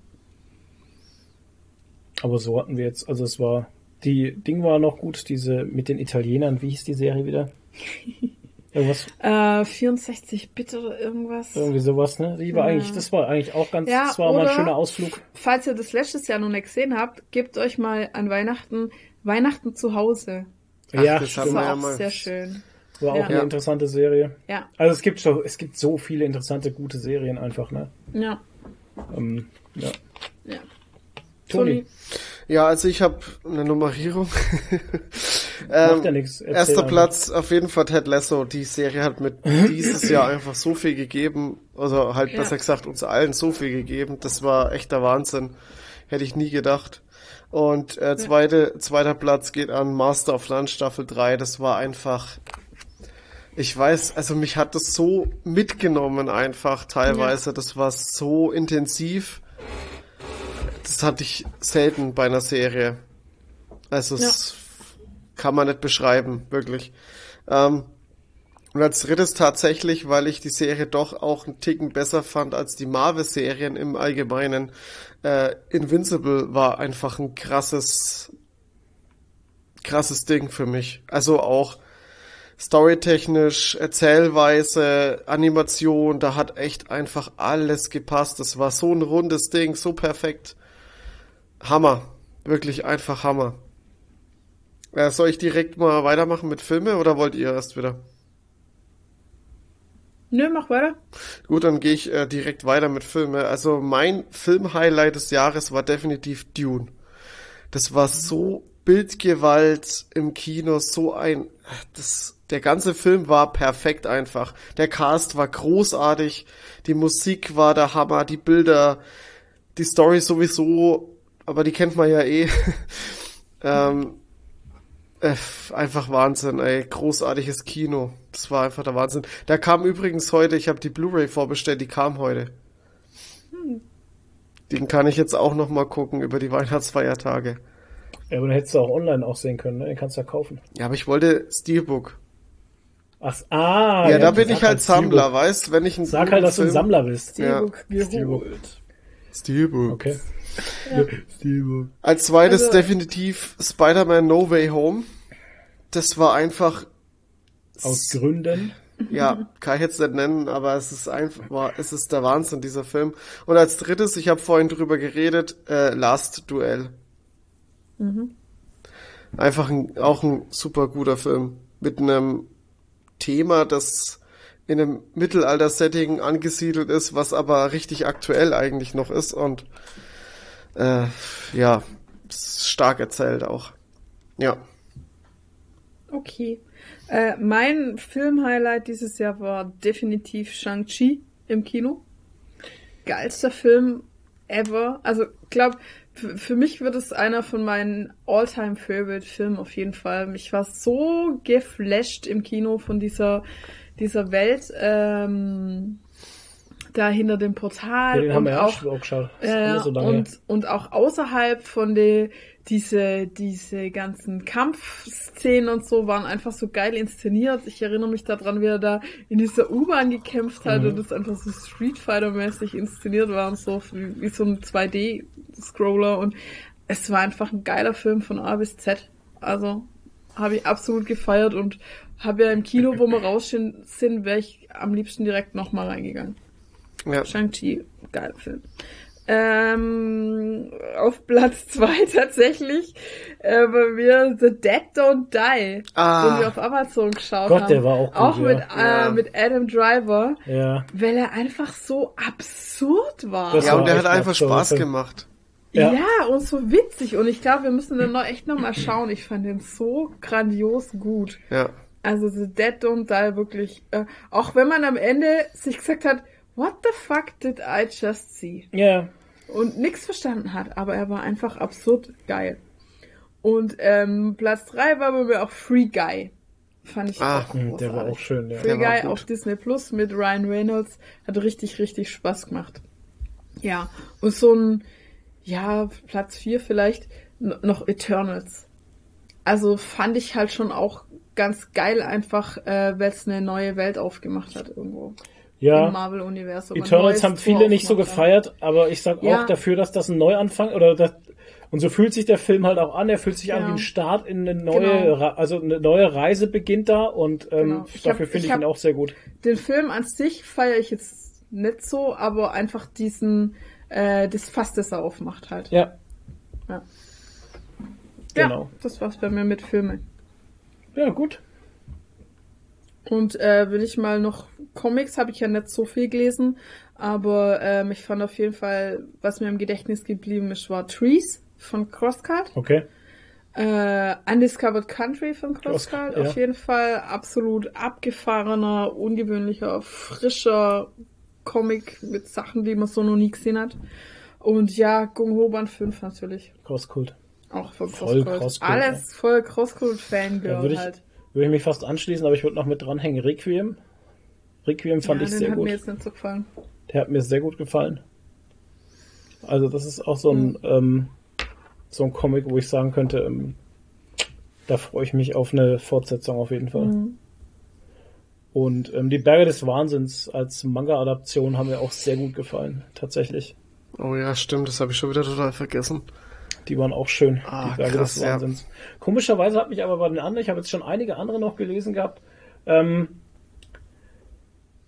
Aber so hatten wir jetzt, also es war, die Ding war noch gut, diese mit den Italienern, wie hieß die Serie wieder? Irgendwas, Äh, 64 Bit oder irgendwas. irgendwie sowas, ne? Die war Ja. eigentlich, das war eigentlich auch ganz, Ja, das war mal ein schöner Ausflug. Falls ihr das letztes Jahr noch nicht gesehen habt, gebt euch mal an Weihnachten Weihnachten zu Hause. Ach, ja, das Das ja war auch mal. sehr schön. War auch Ja. eine Ja. interessante Serie. Ja, Also es gibt schon, es gibt so viele interessante, gute Serien einfach, ne? ja, Ähm, ja. ja. Toni, Ja, also ich habe eine Nummerierung. macht ja ähm, nichts. Erzähl erster einfach. Platz auf jeden Fall Ted Lasso. Die Serie hat mit dieses Jahr einfach so viel gegeben, also halt Ja. besser gesagt uns allen so viel gegeben. Das war echter Wahnsinn. Hätte ich nie gedacht. Und äh, zweite, zweiter Platz geht an Master of None Staffel 3. Das war einfach, ich weiß, also mich hat das so mitgenommen einfach teilweise. Das war so intensiv. Das hatte ich selten bei einer Serie. Also es kann man nicht beschreiben, wirklich. Ähm, und als drittes tatsächlich, weil ich die Serie doch auch einen Ticken besser fand als die Marvel-Serien im Allgemeinen. Äh, Invincible war einfach ein krasses, krasses Ding für mich. Also auch storytechnisch, Erzählweise, Animation, da hat echt einfach alles gepasst. Das war so ein rundes Ding, so perfekt. Hammer. Wirklich einfach Hammer. Äh, soll ich direkt mal weitermachen mit Filme oder wollt ihr erst wieder? Nö, mach weiter. Gut, dann gehe ich äh, direkt weiter mit Filme. Also mein Film-Highlight des Jahres war definitiv Dune. Das war so Bildgewalt im Kino, so ein, das, der ganze Film war perfekt einfach. Der Cast war großartig, die Musik war der Hammer, die Bilder, die Story sowieso, aber die kennt man ja eh. ähm, äh, einfach Wahnsinn, ey. Großartiges Kino. Das war einfach der Wahnsinn. Da kam übrigens heute, ich habe die Blu-ray vorbestellt, die kam heute. Den kann ich jetzt auch noch mal gucken über die Weihnachtsfeiertage. Ja, aber dann hättest du auch online auch sehen können, ne? Den kannst du ja kaufen. Ja, aber ich wollte Steelbook. Ach, ah, ja, da bin ich halt Steelbook. Sammler, weißt? Wenn ich einen Sag halt, dass du ein Film- Sammler bist. Ja. Steelbook geholt. Steelbook. Okay. Als zweites Also- definitiv Spider-Man No Way Home. Das war einfach, Aus Gründen. ja, kann ich jetzt nicht nennen, aber es ist einfach, war, es ist der Wahnsinn, dieser Film. Und als drittes, ich habe vorhin drüber geredet, äh, Last Duell. Einfach ein, auch ein super guter Film. Mit einem Thema, das in einem Mittelalter-Setting angesiedelt ist, was aber richtig aktuell eigentlich noch ist und äh, ja, stark erzählt auch. Ja. Okay. Äh, mein Filmhighlight dieses Jahr war definitiv Shang-Chi im Kino. Geilster Film ever. Also, glaub, für, für mich wird es einer von meinen all-time favorite Filmen auf jeden Fall. Ich war so geflasht im Kino von dieser, dieser Welt, ähm, da hinter dem Portal. Ja, den haben und wir auch, auch, geschaut. Alles so und, und auch außerhalb von der, diese, diese ganzen Kampfszenen und so waren einfach so geil inszeniert. Ich erinnere mich daran, wie er da in dieser U-Bahn gekämpft hat Mhm. und das einfach so Street Fighter-mäßig inszeniert war und so wie, wie so ein 2D-Scroller und es war einfach ein geiler Film von A bis Z. Also habe ich absolut gefeiert und habe ja im Kino, wo wir raus sind, wäre ich am liebsten direkt nochmal reingegangen. Ja. Shang-Chi, geiler Film. Ähm, auf Platz zwei tatsächlich äh, bei mir The Dead Don't Die, Ah. den wir auf Amazon geschaut Gott, haben. der war auch gut, Auch ja. mit, äh, Ja. mit Adam Driver, Ja. weil er einfach so absurd war. Das Ja, war und der hat einfach absurd, Spaß gemacht. Ja. Ja. und so witzig. Und ich glaube, wir müssen den noch echt nochmal schauen. Ich fand den so grandios gut. Ja. Also The Dead Don't Die wirklich. Äh, auch wenn man am Ende sich gesagt hat, what the fuck did I just see? Ja. Und nichts verstanden hat, aber er war einfach absurd geil. Und ähm, Platz drei war bei mir auch Free Guy. Fand ich Ah, auch Hm, Der war auch schön, ja. Free Der war Guy auf Disney Plus mit Ryan Reynolds hat richtig, richtig Spaß gemacht. Ja, und so ein, ja, Platz vier vielleicht, n- noch Eternals. Also fand ich halt schon auch ganz geil einfach, äh, weil es eine neue Welt aufgemacht hat irgendwo. Im Ja. Marvel-Universum. ein Eternals haben viele nicht so gefeiert, aber ich sag Ja. auch dafür, dass das ein Neuanfang oder das, und so fühlt sich der Film halt auch an. Er fühlt sich an Ja. wie ein Start in eine neue, Genau. Also eine neue Reise beginnt da und ähm, Genau. Ich dafür finde ich ich ihn auch sehr gut. Den Film an sich feiere ich jetzt nicht so, aber einfach diesen, äh, das Fass, das er aufmacht halt. Ja, Ja. Genau. Ja, das war's bei mir mit Filmen. Ja gut. Und äh, will ich mal noch Comics, habe ich ja nicht so viel gelesen, aber ähm, ich fand auf jeden Fall, was mir im Gedächtnis geblieben ist, war Trees von Crosscut. Okay. Äh, Undiscovered Country von Crosscut. Crosscut, Auf ja. jeden Fall absolut abgefahrener, ungewöhnlicher, frischer Comic mit Sachen, die man so noch nie gesehen hat. Und ja, Gung Ho Band 5 natürlich. Crosskult. Auch von Voll Crosscult. Alles voll Crosscult Da Fangirl würde ich, halt. würde ich mich fast anschließen, aber ich würde noch mit dranhängen. Requiem. Requiem fand ja, ich den sehr hat gut. mir jetzt nicht so gefallen. Der hat mir sehr gut gefallen. Also das ist auch so ein, Mhm. ähm, so ein Comic, wo ich sagen könnte, ähm, da freue ich mich auf eine Fortsetzung auf jeden Fall. Mhm. Und ähm, die Berge des Wahnsinns als Manga-Adaption haben mir auch sehr gut gefallen, tatsächlich. Oh ja, stimmt, das habe ich schon wieder total vergessen. Die waren auch schön, Ah, die Berge krass, des ja. Wahnsinns. Komischerweise hat mich aber bei den anderen, ich habe jetzt schon einige andere noch gelesen gehabt, ähm,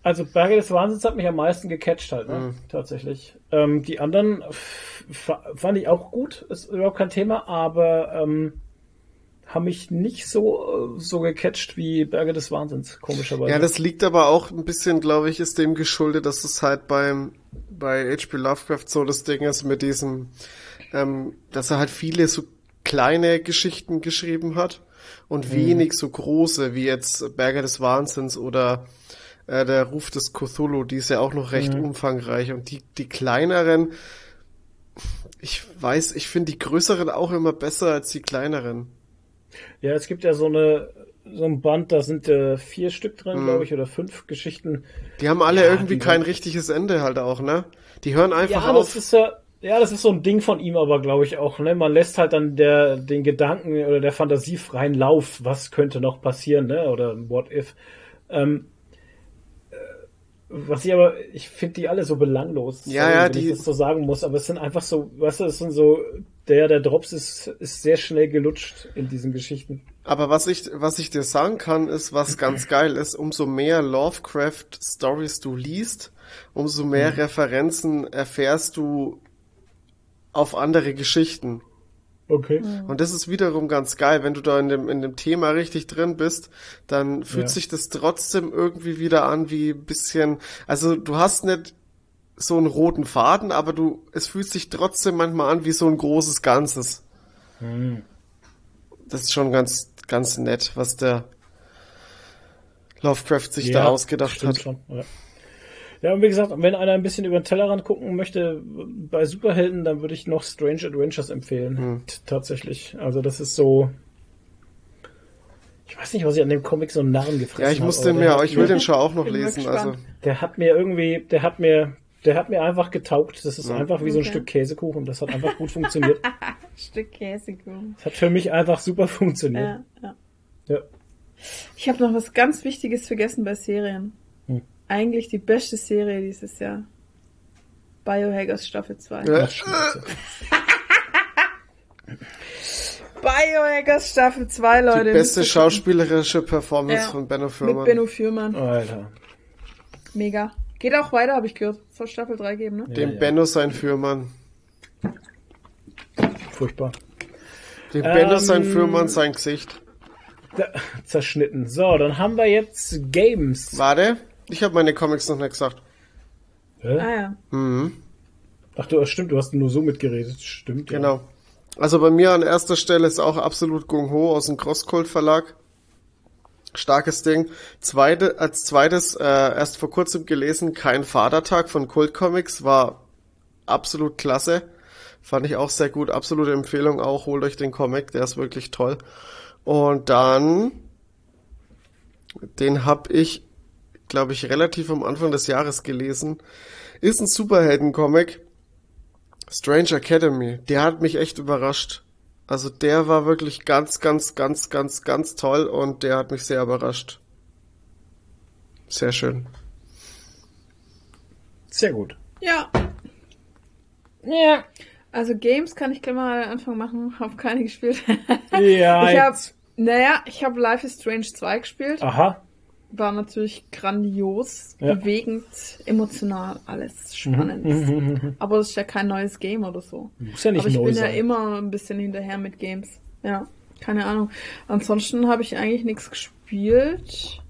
also Berge des Wahnsinns hat mich am meisten gecatcht halt, ne? Mhm. tatsächlich. Ähm, die anderen fand ich auch gut, ist überhaupt kein Thema, aber ähm, haben mich nicht so, äh, so gecatcht wie Berge des Wahnsinns, komischerweise. Ja, das liegt aber auch ein bisschen, glaube ich, ist dem geschuldet, dass es halt beim bei H.P. Lovecraft so das Ding ist mit diesem, ähm, dass er halt viele so kleine Geschichten geschrieben hat und wenig so große wie jetzt Berge des Wahnsinns oder äh, der Ruf des Cthulhu, die ist ja auch noch recht umfangreich und die die kleineren, ich weiß, ich finde die größeren auch immer besser als die kleineren. Ja, es gibt ja so eine so ein Band, da sind äh, vier Stück drin, Mhm. glaube ich, oder fünf Geschichten. Die haben alle Ja, irgendwie kein richtiges Ende halt auch, ne? Die hören einfach ja, auf. das ist ja, ja, das ist so ein Ding von ihm, aber glaube ich auch. Ne, man lässt halt dann der den Gedanken oder der Fantasie freien Lauf. Was könnte noch passieren, ne? Oder What if? Ähm, äh, Was ich aber, ich finde die alle so belanglos. Ja, sorry, ja, wenn die- ich das so sagen muss, aber es sind einfach so, weißt du, es sind so, der, der Drops ist, ist sehr schnell gelutscht in diesen Geschichten. Aber was ich, was ich dir sagen kann, ist, was ganz geil ist, umso mehr Lovecraft-Stories du liest, umso mehr Referenzen erfährst du auf andere Geschichten. Okay. Und das ist wiederum ganz geil, wenn du da in dem, in dem Thema richtig drin bist, dann fühlt Ja. sich das trotzdem irgendwie wieder an wie ein bisschen, also du hast nicht so einen roten Faden, aber du, es fühlt sich trotzdem manchmal an wie so ein großes Ganzes. Das ist schon ganz, ganz nett, was der Lovecraft sich da ausgedacht hat. Schon, ja. Ja, und wie gesagt, wenn einer ein bisschen über den Tellerrand gucken möchte, bei Superhelden, dann würde ich noch Strange Adventures empfehlen. Hm. Tatsächlich. Also das ist so. Ich weiß nicht, was ich an dem Comic so einen Narren gefressen Ja, ich muss hab, den mir, ich will den schon auch noch lesen, also. Der hat mir irgendwie, der hat mir, der hat mir einfach getaugt. Das ist Ja. einfach wie so ein Okay. Stück Käsekuchen. Das hat einfach gut funktioniert. Stück Käsekuchen. Das hat für mich einfach super funktioniert. Ja, ja. Ja. Ich habe noch was ganz Wichtiges vergessen bei Serien. Eigentlich die beste Serie dieses Jahr. Biohackers Staffel 2. Ja. Ach, Scheiße. Biohackers Staffel 2, Leute. Die beste schauspielerische Performance Ja, von Benno Mit Fürmann. Benno Fürmann. Alter. Mega. Geht auch weiter, habe ich gehört. Soll Staffel 3 geben, ne? Dem Ja. Benno sein Fürmann. Furchtbar. Dem Benno Ähm, sein Fürmann sein Gesicht. Da, zerschnitten. So, dann haben wir jetzt Games. Warte, ich habe meine Comics noch nicht gesagt. Hä? Ah ja. Mhm. Ach du, stimmt, du hast nur so mitgeredet. Stimmt. ja. Genau. Also bei mir an erster Stelle ist auch absolut Gung Ho aus dem Crosscult Verlag. Starkes Ding. Zweite, als zweites, äh, erst vor kurzem gelesen, Kein Vatertag von Kult Comics, war absolut klasse. Fand ich auch sehr gut. Absolute Empfehlung auch. Holt euch den Comic, der ist wirklich toll. Und dann, den habe ich, glaube ich, relativ am Anfang des Jahres gelesen. Ist ein Superhelden-Comic. Strange Academy, der hat mich echt überrascht. Also der war wirklich ganz, ganz, ganz, ganz, ganz toll und der hat mich sehr überrascht. Sehr schön. Sehr gut. Ja. Ja. Also Games kann ich gleich mal Anfang machen. Hab keine gespielt. Ja, ich hab, naja, ich habe Life is Strange 2 gespielt. Aha. War natürlich grandios, Ja. bewegend, emotional, alles spannend. Aber das ist ja kein neues Game oder so. Muss ja nicht Aber ich neu bin sein. ja immer ein bisschen hinterher mit Games. Ja, keine Ahnung. Ansonsten habe ich eigentlich nichts gespielt.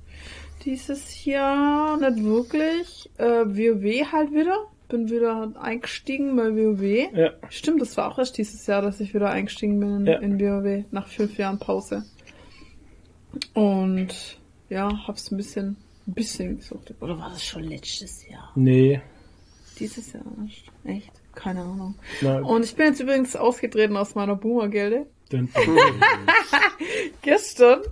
Dieses Jahr nicht wirklich. Äh, WoW halt wieder. Bin wieder eingestiegen bei WoW. Ja. Stimmt, das war auch erst dieses Jahr, dass ich wieder eingestiegen bin in, Ja. in WoW nach fünf Jahren Pause. Und ja, hab's ein bisschen, ein bisschen gesucht. Oder war das schon letztes Jahr? Nee. Dieses Jahr erst? Echt? Keine Ahnung. Nein. Und ich bin jetzt übrigens ausgetreten aus meiner Boomer-Gilde. Dun, Gestern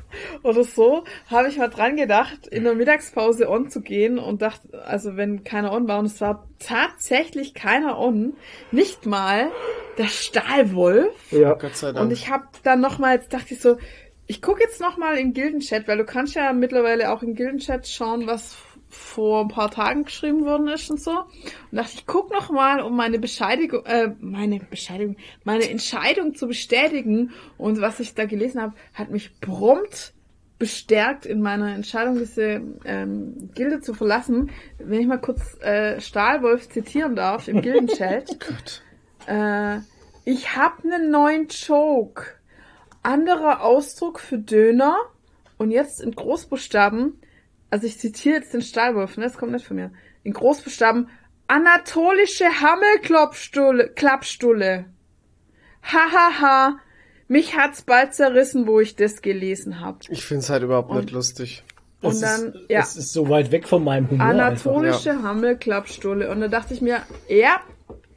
oder so habe ich mal dran gedacht, in der Mittagspause on zu gehen und dachte, also wenn keiner on war und es war tatsächlich keiner on, nicht mal der Stahlwolf. ja. Gott sei Dank. Und ich habe dann nochmal, jetzt dachte ich so, ich gucke jetzt nochmal im Gildenchat, weil du kannst ja mittlerweile auch im Gildenchat schauen, was vor ein paar Tagen geschrieben worden ist und so. Und dachte, ich guck noch mal, um meine Bescheidigung, äh, meine Bescheidigung, meine Entscheidung zu bestätigen. Und was ich da gelesen habe, hat mich prompt bestärkt in meiner Entscheidung, diese ähm, Gilde zu verlassen. Wenn ich mal kurz äh, Stahlwolf zitieren darf im Gildenchat. äh, ich hab einen neuen Joke. Anderer Ausdruck für Döner. Und jetzt in Großbuchstaben, also ich zitiere jetzt den Stahlwolf, ne? Das kommt nicht von mir. In Großbuchstaben, anatolische Hammelklappstulle. Klappstulle. Hahaha. Ha, ha. Mich hat's bald zerrissen, wo ich das gelesen hab. ich find's halt überhaupt nicht Und- lustig. Und Es dann, ist, ja. Es ist so weit weg von meinem Humor. einfach. Anatolische Hammelklappstulle. Und da dachte ich mir, ja,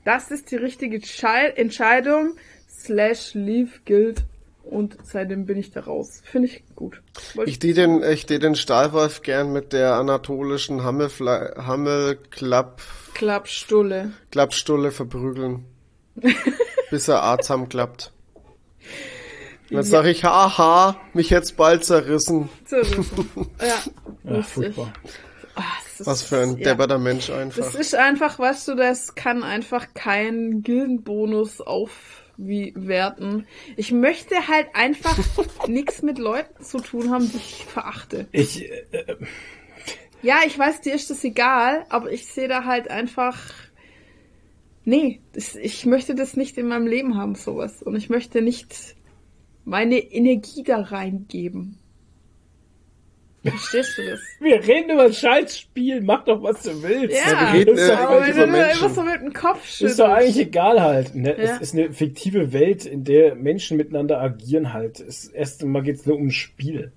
das ist die richtige Schei Entscheidung. Slash Leave Guild. Und seitdem bin ich da raus. Finde ich gut. Wollte Ich die den, ich die den Stahlwolf gern mit der anatolischen Hammelfle Hammelklapp Klappstulle. Klappstulle verprügeln. bis er A zusammenklappt. Und Dann Ja. sag ich, haha, mich jetzt bald zerrissen. Zerrissen. ja, Ja, furchtbar. Ah, Was für ein ja. depperter Mensch einfach. Das ist einfach, weißt du, das kann einfach kein Gildenbonus aufwerten. Ich möchte halt einfach nichts mit Leuten zu tun haben, die ich verachte. Ich, äh, Ja, ich weiß, dir ist das egal, aber ich sehe da halt einfach. Nee, das, ich möchte das nicht in meinem Leben haben, sowas. Und ich möchte nicht meine Energie da reingeben. Verstehst du das? wir reden über ein Scheißspiel, mach doch, was du willst. Ja, wir reden ist, doch, ja aber eigentlich wenn du Menschen. immer so mit dem Kopf schüttelst. ist doch eigentlich egal halt. Ne? Ja. Es ist eine fiktive Welt, in der Menschen miteinander agieren halt. Es, erst einmal geht's nur um ein Spiel.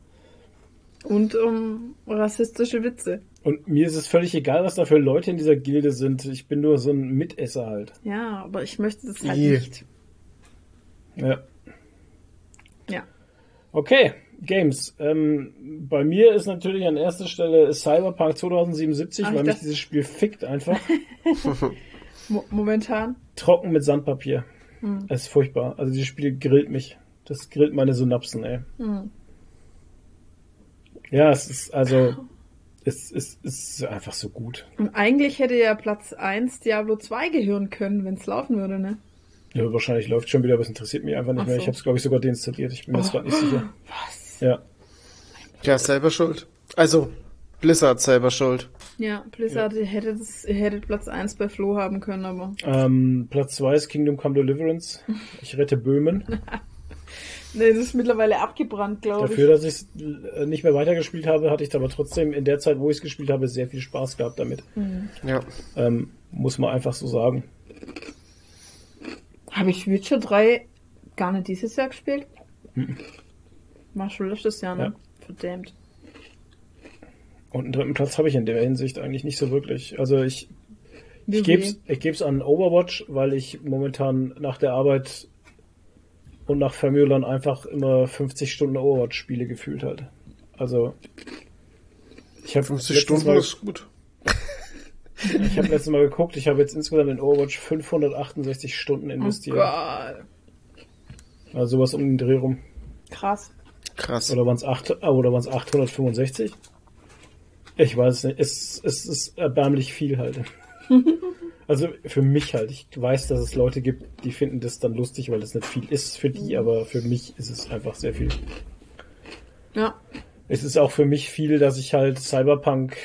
Und um rassistische Witze. Und mir ist es völlig egal, was da für Leute in dieser Gilde sind. Ich bin nur so ein Mitesser halt. Ja, aber ich möchte das halt I. nicht. Ja. Ja. Okay, Games. Ähm, bei mir ist natürlich an erster Stelle Cyberpunk 2077, Ach, ich weil mich dieses Spiel fickt einfach. Mo momentan. Trocken mit Sandpapier. Es ist furchtbar. Also dieses Spiel grillt mich. Das grillt meine Synapsen, ey. Ja, es ist also es ist, es ist einfach so gut. Und eigentlich hätte ja Platz 1 Diablo 2 gehören können, wenn es laufen würde, ne? Ja, wahrscheinlich läuft schon wieder, aber es interessiert mich einfach nicht Ach mehr. so. Ich habe es, glaube ich, sogar deinstalliert. Ich bin mir jetzt gerade nicht sicher. Was? Ja. Ja, selber schuld. Also, Blizzard selber schuld. Ja, Blizzard ihr hätte das, Platz 1 bei Flo haben können, aber. Ähm, Platz 2 ist Kingdom Come Deliverance. Ich rette Böhmen. Nee, das ist mittlerweile abgebrannt, glaube Dafür, ich. dass ich es nicht mehr weitergespielt habe, hatte ich aber trotzdem in der Zeit, wo ich es gespielt habe, sehr viel Spaß gehabt damit. Ja. Ähm, muss man einfach so sagen. Habe ich Witcher 3 gar nicht dieses Jahr gespielt? War schon letztes Jahr, ne? Ja. Verdammt. Und einen dritten Platz habe ich in der Hinsicht eigentlich nicht so wirklich. Also ich, Wie ich gebe es ich geb's an Overwatch, weil ich momentan nach der Arbeit und nach Famulon einfach immer 50 Stunden Overwatch spiele gefühlt halt. Also ich habe 50 Stunden mal, ist gut. ich habe letztes Mal geguckt, ich habe jetzt insgesamt in Overwatch 568 Stunden Oh investiert. Gott. also sowas um den Dreh rum. Krass. Krass. Oder waren es ah, oder waren's 865? Ich weiß es nicht. Es, es ist erbärmlich viel halt. also für mich halt. Ich weiß, dass es Leute gibt, die finden das dann lustig, weil das nicht viel ist für die, aber für mich ist es einfach sehr viel. Ja. Es ist auch für mich viel, dass ich halt Cyberpunk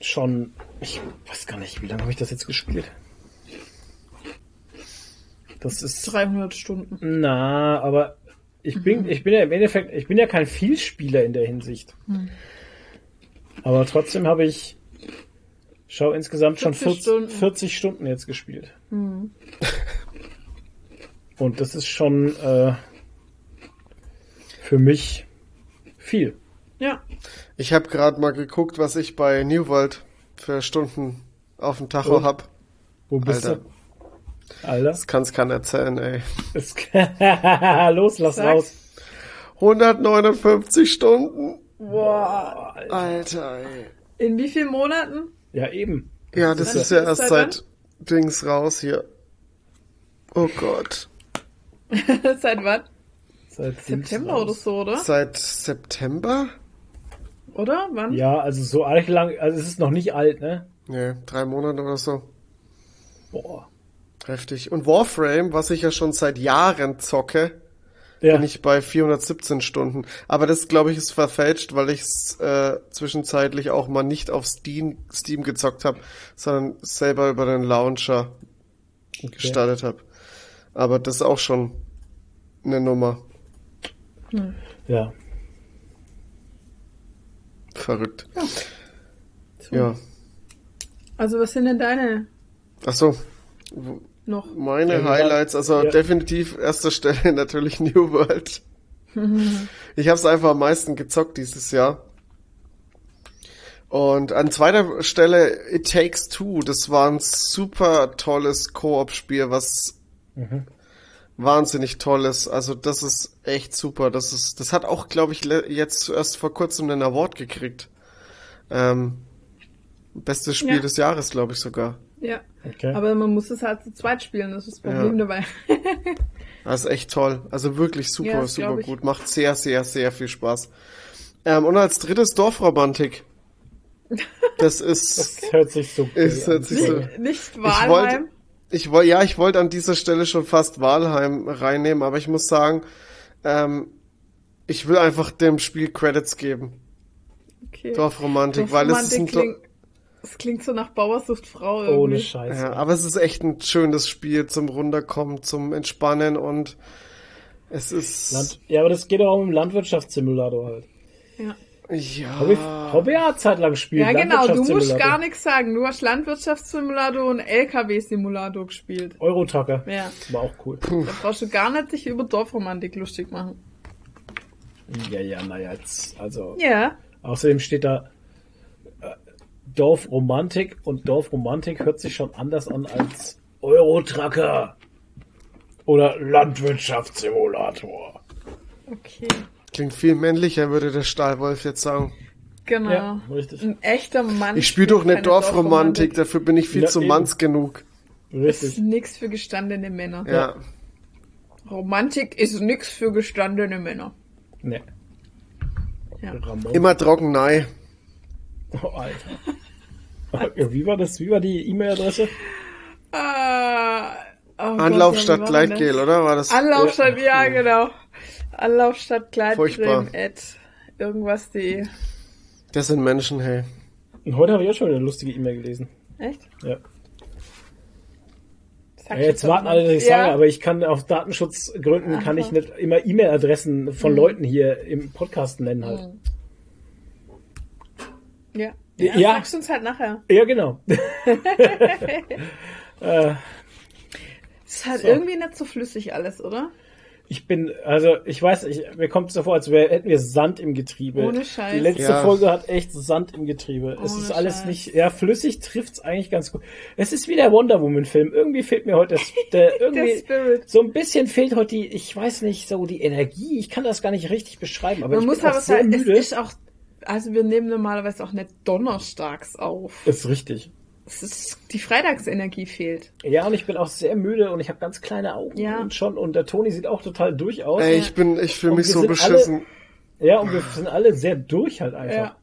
schon, ich weiß gar nicht, wie lange habe ich das jetzt gespielt? Das ist 300 Stunden. na, aber ich bin, ich bin ja im Endeffekt, ich bin ja kein Vielspieler in der Hinsicht. Aber trotzdem habe ich, schau, insgesamt schon 40 40, Stunden. 40 Stunden jetzt gespielt. Und das ist schon äh, für mich viel. Ja. Ich habe gerade mal geguckt, was ich bei New World für Stunden auf dem Tacho Oh. hab. Wo bist Alter. du? Alter. Das kann's keiner erzählen, ey. Los, lass Sag. raus. 159 Stunden. Boah. Alter, ey. In wie vielen Monaten? Ja, eben. Ja, das Wann ist ja ist erst seit Dings raus hier. Oh Gott. Seit wann? Seit September oder so, oder? Seit September? Oder? Wann? Ja, also so arg lang, also es ist noch nicht alt, ne? Nee, drei Monate oder so. Boah. Heftig. Und Warframe, was ich ja schon seit Jahren zocke, Ja, bin ich bei 417 Stunden. Aber das, glaube ich, ist verfälscht, weil ich es äh, zwischenzeitlich auch mal nicht auf Steam, Steam gezockt habe, sondern selber über den Launcher gestartet habe. Aber das ist auch schon eine Nummer. ja. Verrückt. So. Ja. Also was sind denn deine Ach so, noch? meine Ja, Highlights, also ja. definitiv erster Stelle natürlich New World. ich habe es einfach am meisten gezockt dieses Jahr. Und an zweiter Stelle It Takes Two. Das war ein super tolles Koop-Spiel, was wahnsinnig toll ist. Also das ist echt super. Das ist, das hat auch, glaube ich, jetzt erst vor kurzem einen Award gekriegt. Ähm, bestes Spiel Ja. des Jahres, glaube ich sogar. Ja. Okay. Aber man muss es halt zu zweit spielen, das ist das Problem Ja. dabei. Das ist echt toll. Also wirklich super, Ja, super gut. Macht sehr, sehr, sehr viel Spaß. Ähm, und als drittes Dorfromantik. Das ist, Das hört sich so ist, cool hört sich so, Nicht, nicht ich wollte, ich wollte, ja, ich wollte an dieser Stelle schon fast Walheim reinnehmen, aber ich muss sagen, ähm, ich will einfach dem Spiel Credits geben. Okay. Dorfromantik, weil es ist ein, Dorfromantik es klingt so nach Bauersucht Frau irgendwie. Ohne Scheiße. ja, aber es ist echt ein schönes Spiel zum Runterkommen, zum Entspannen und es ist, Land ja, aber das geht auch um Landwirtschaftssimulator halt. Ja. ja, Hobby, Hobby hat Zeit lang gespielt. Ja, genau, du musst gar nichts sagen. Du hast Landwirtschaftssimulator und LKW-Simulator gespielt. Eurotrucker. Ja. War auch cool. Da brauchst du gar nicht dich über Dorfromantik lustig machen. Ja, ja, naja, jetzt, also. Ja. Außerdem steht da Dorfromantik und Dorfromantik hört sich schon anders an als Eurotrucker oder Landwirtschaftssimulator. Okay. klingt viel männlicher, würde der Stahlwolf jetzt sagen. Genau. Ja, richtig. Ein echter Mann. Ich spiele doch nicht keine Dorfromantik, dafür bin ich viel Ja, zu eben. manns genug. Das ist Richtig. nix für gestandene Männer. Ja. Romantik ist nix für gestandene Männer. Nee. Ja. Immer trocken, nein. Oh, Alter. Wie war das? Wie war die E-Mail-Adresse? Ah, oh Gott, Anlaufstadt ja, wie war denn Gleitgel, das? oder? War das? Anlaufstadt, ja, genau. Anlaufstadt Furchtbar. Gleitcreme at irgendwas.de. Das sind Menschen, hey. Und heute habe ich auch schon eine lustige E-Mail gelesen. Echt? Ja. Ja, jetzt warten alle, dass ich ja. sage, aber ich kann aus Datenschutzgründen kann ich nicht immer E-Mail-Adressen von Leuten hier im Podcast nennen halt. Hm. Ja. Ja. Ja, sagst du uns halt nachher. Ja, genau. Ist halt So. irgendwie nicht so flüssig alles, oder? Ich bin, also ich weiß, ich, mir kommt es so vor, als wär, hätten wir Sand im Getriebe. Ohne Scheiß. Die letzte Ja. Folge hat echt Sand im Getriebe. es Ohne ist alles Scheiß. nicht, ja, flüssig trifft's eigentlich ganz gut. Es ist wie der Wonder Woman Film. Irgendwie fehlt mir heute das, der, irgendwie, Spirit. so ein bisschen fehlt heute die, ich weiß nicht, so die Energie. Ich kann das gar nicht richtig beschreiben, aber Man ich muss bin auch aber sagen, es müde. ist auch, also wir nehmen normalerweise auch nicht donnerstags auf. ist richtig. Es ist, die Freitagsenergie fehlt. Ja, und ich bin auch sehr müde und ich habe ganz kleine Augen Ja. und schon und der Toni sieht auch total durch aus. Ey, ich bin, ich fühle mich so beschissen. Ja, und wir sind alle sehr durch halt einfach. Ja.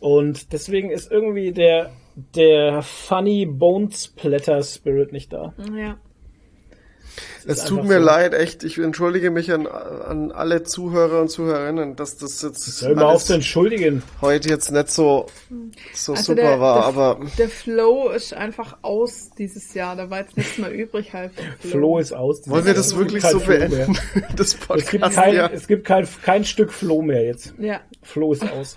Und deswegen ist irgendwie der, der funny Bone Splatter Spirit nicht da. Ja. Es tut mir so. leid, echt. Ich entschuldige mich an, an alle Zuhörer und Zuhörerinnen, dass das jetzt Hör mal auf alles zu entschuldigen. heute jetzt nicht so, so Also super der, war, der, aber der Flow ist einfach aus dieses Jahr. Da war jetzt nichts mehr übrig halt. vom Flo ist aus. wollen wir das wirklich so beenden? Das Es gibt Podcast, kein, ja. es gibt kein, kein Stück Flo mehr jetzt. Ja. Flo ist aus.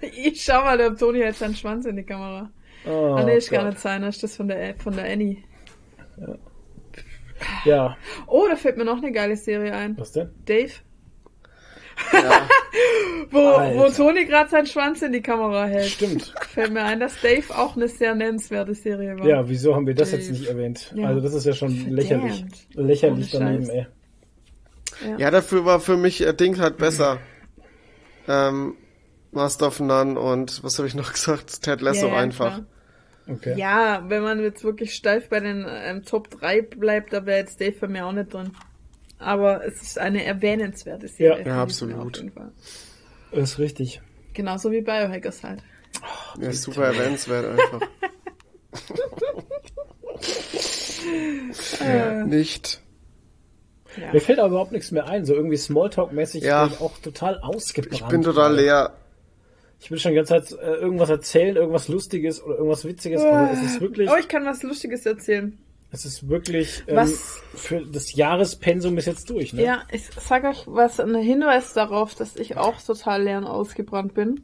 Ich schau mal, der Toni hält seinen Schwanz in die Kamera. Oh, ah, nee, ist gar Gott. nicht sein. Das ist das von der, von der Annie. Ja, Oh, da fällt mir noch eine geile Serie ein. was denn? Dave. ja. Wo, wo. Toni gerade seinen Schwanz in die Kamera hält. Stimmt. Fällt mir ein, dass Dave auch eine sehr nennenswerte Serie war. Ja, wieso haben wir das Dave. jetzt nicht erwähnt? Ja. Also das ist ja schon Verdammt. lächerlich. Lächerlich Ohne daneben, Scheiß. ey. ja, dafür war für mich äh, Ding halt besser. Ähm, Master of None und was habe ich noch gesagt? Ted Lasso Ja, ja, einfach. klar. Okay. Ja, wenn man jetzt wirklich steif bei den ähm, Top 3 bleibt, da wäre jetzt Dave für mich auch nicht drin. Aber es ist eine erwähnenswerte Serie. Ja. Ja, mir absolut. Fall. Ist richtig. Genauso wie Biohackers halt. Ja, super erwähnenswert einfach. Nicht. Ja. Mir fällt aber überhaupt nichts mehr ein. So irgendwie Smalltalk-mäßig Ja. bin ich auch total ausgebrannt. Ich bin total leer. Ich will schon die ganze Zeit äh, irgendwas erzählen, irgendwas Lustiges oder irgendwas Witziges, aber es ist wirklich, Oh, ich kann was Lustiges erzählen. es ist wirklich ähm, Was- für das Jahrespensum ist jetzt durch, ne? Ja, ich sag euch was, ein Hinweis darauf, dass ich auch total leer und ausgebrannt bin.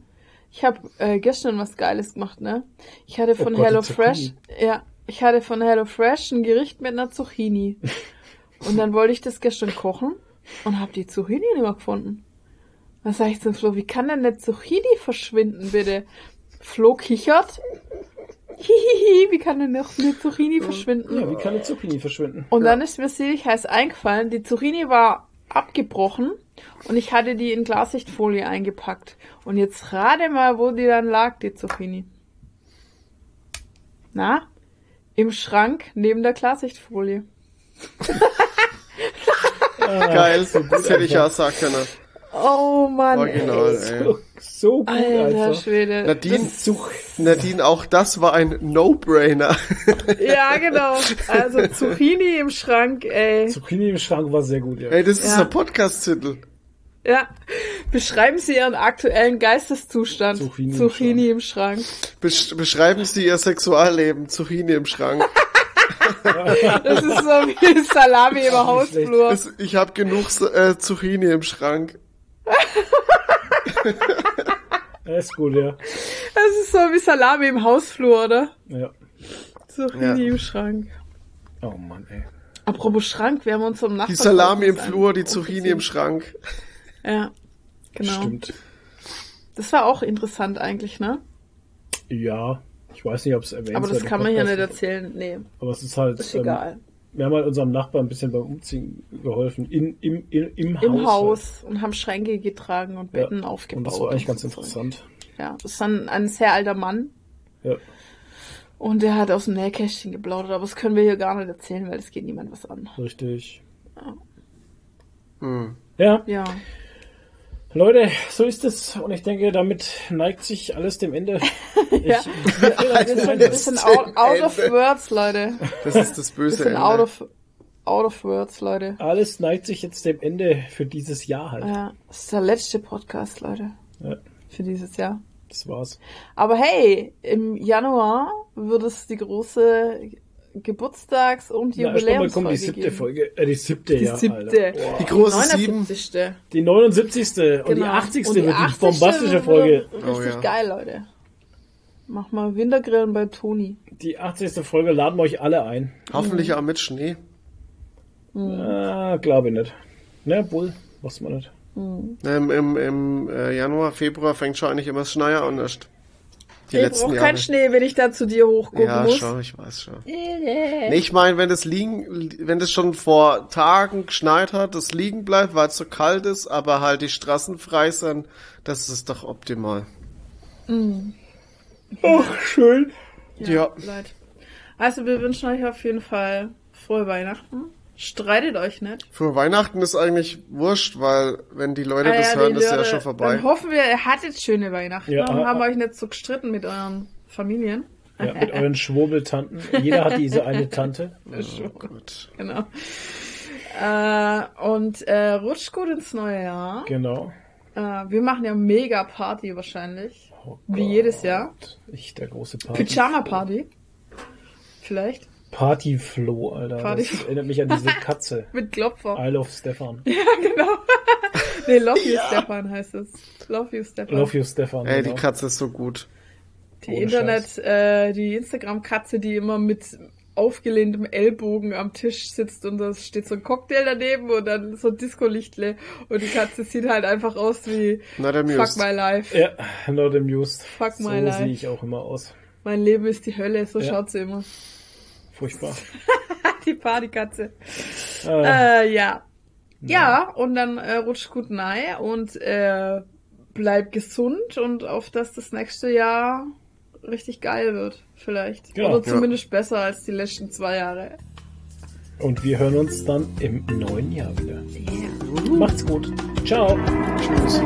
Ich habe äh, gestern was Geiles gemacht, ne? Ich hatte von Oh Gott, HelloFresh, Zucchini. ja, ich hatte von HelloFresh ein Gericht mit einer Zucchini. und dann wollte ich das gestern kochen und habe die Zucchini nicht mehr gefunden. Dann sag ich zum Flo, wie kann denn eine Zucchini verschwinden, bitte? Flo kichert. Hihihi, wie kann denn noch eine Zucchini verschwinden? Ja, wie kann eine Zucchini verschwinden? Und dann ist mir selig heiß eingefallen, die Zucchini war abgebrochen und ich hatte die in Glassichtfolie eingepackt. Und jetzt rate mal, wo die dann lag, die Zucchini. Na? Im Schrank neben der Glassichtfolie. Geil. Das hätte ich ja sagen können. Oh Mann. Original, ey. So, so gut Alter einfach. Schwede. Nadine, Das, Nadine, auch das war ein No-Brainer. ja, genau. Also Zucchini im Schrank, ey. Zucchini im Schrank war sehr gut, ja. Ey, das ist Ja. der Podcast-Titel. Ja. Beschreiben Sie Ihren aktuellen Geisteszustand. Zucchini im Zucchini im Schrank. Besch beschreiben Sie Ihr Sexualleben. Zucchini im Schrank. Das ist so wie Salami im Hausflur. Ich habe genug äh, Zucchini im Schrank. Ja, ist gut, ja. Das ist so wie Salami im Hausflur, oder? ja. Zucchini Ja. im Schrank. Oh Mann, ey. Apropos Schrank, wir haben uns um Nachbarn. Die Salami im Flur, die Zucchini im Schrank. Ja, genau. Stimmt. Das war auch interessant eigentlich, ne? Ja. Ich weiß nicht, ob es erwähnt Aber das kann man ja nicht erzählen. Nee, Aber es ist halt. ist ähm, egal. Wir haben halt unserem Nachbarn ein bisschen beim Umziehen geholfen. In, im, in, im, Im Haus. Haus und haben Schränke getragen und Halt. Betten Ja. aufgebaut. Und das war eigentlich ganz so interessant. Ja, das ist dann ein sehr alter Mann Ja. und der hat aus dem Nähkästchen geplaudert, aber das können wir hier gar nicht erzählen, weil das geht niemand was an. Richtig. Hm. Ja, Ja. Leute, so ist es. Und ich denke, damit neigt sich alles dem Ende. Ich, Ja. Wir sind, wir sind out, out of words, Leute. Das ist das Wir böse sind Ende. out of, out of words, Leute. alles neigt sich jetzt dem Ende für dieses Jahr halt. Ja, das ist der letzte Podcast, Leute. Ja. Für dieses Jahr. Das war's. Aber hey, im Januar wird es die große Geburtstags- und Jubiläumsfolge kommt die siebte geben. Folge. Äh, die siebte, Die ja. siebte. Alter. Boah. Die große Sieben. 79. Die 79. Und die Genau. 80. Und wird die 80. bombastische Folge. Richtig Oh ja. geil, Leute. Mach mal Wintergrillen bei Toni. Die 80. Folge laden wir euch alle ein. Hoffentlich auch mit Schnee. Ah, glaube ich nicht. Ne, Bull, was man nicht. Ähm, Im im äh, Januar, Februar fängt schon eigentlich immer das Schneien an. erst. Die ich letzten brauche keinen Schnee, wenn ich da zu dir hochgucken Ja, muss. schon, ich weiß schon. Nee, ich meine, wenn das liegen, wenn das schon vor Tagen geschneit hat, das liegen bleibt, weil es so kalt ist, aber halt die Straßen frei sind, das ist doch optimal. Ach, schön. Ja. Leid. Also wir wünschen euch auf jeden Fall frohe Weihnachten. Streitet euch nicht. Für Weihnachten ist eigentlich wurscht, weil wenn die Leute Ah das ja, hören, ist ja Leute- schon vorbei. Dann hoffen wir, ihr hattet schöne Weihnachten Ja, und ah, haben ah. euch nicht so gestritten mit euren Familien. Ja, mit euren Schwurbeltanten. Jeder hat diese eine Tante. Oh, gut. Genau. Äh, und äh, rutscht gut ins neue Jahr. Genau. Äh, wir machen ja mega Party wahrscheinlich. Oh Wie Gott. jedes Jahr. Ich, der große Party. Pyjama Party. Vielleicht. Partyfloh, Alter. Party- Das erinnert mich an diese Katze. Mit Klopfer. I love Stefan. genau. nee, Love You Stefan heißt es. Love You Stefan. Love you, Stefan. Ey, die genau. Katze ist so gut. Die Ohne Internet, äh, die Instagram-Katze, die immer mit aufgelehntem Ellbogen am Tisch sitzt und da steht so ein Cocktail daneben und dann so Disco-Lichtle und die Katze sieht halt einfach aus wie Not amused. Fuck my life. Ja, not amused. Fuck so my life. sehe ich auch immer aus. Mein Leben ist die Hölle, so Ja. schaut sie immer. Furchtbar. Die Partykatze. Äh, Äh, ja. Ja, und dann äh, rutscht gut nein und äh, bleib gesund und auf dass das nächste Jahr richtig geil wird, vielleicht. Ja. Oder zumindest besser als die letzten zwei Jahre. und wir hören uns dann im neuen Jahr wieder. Macht's gut. Ciao. Tschüss.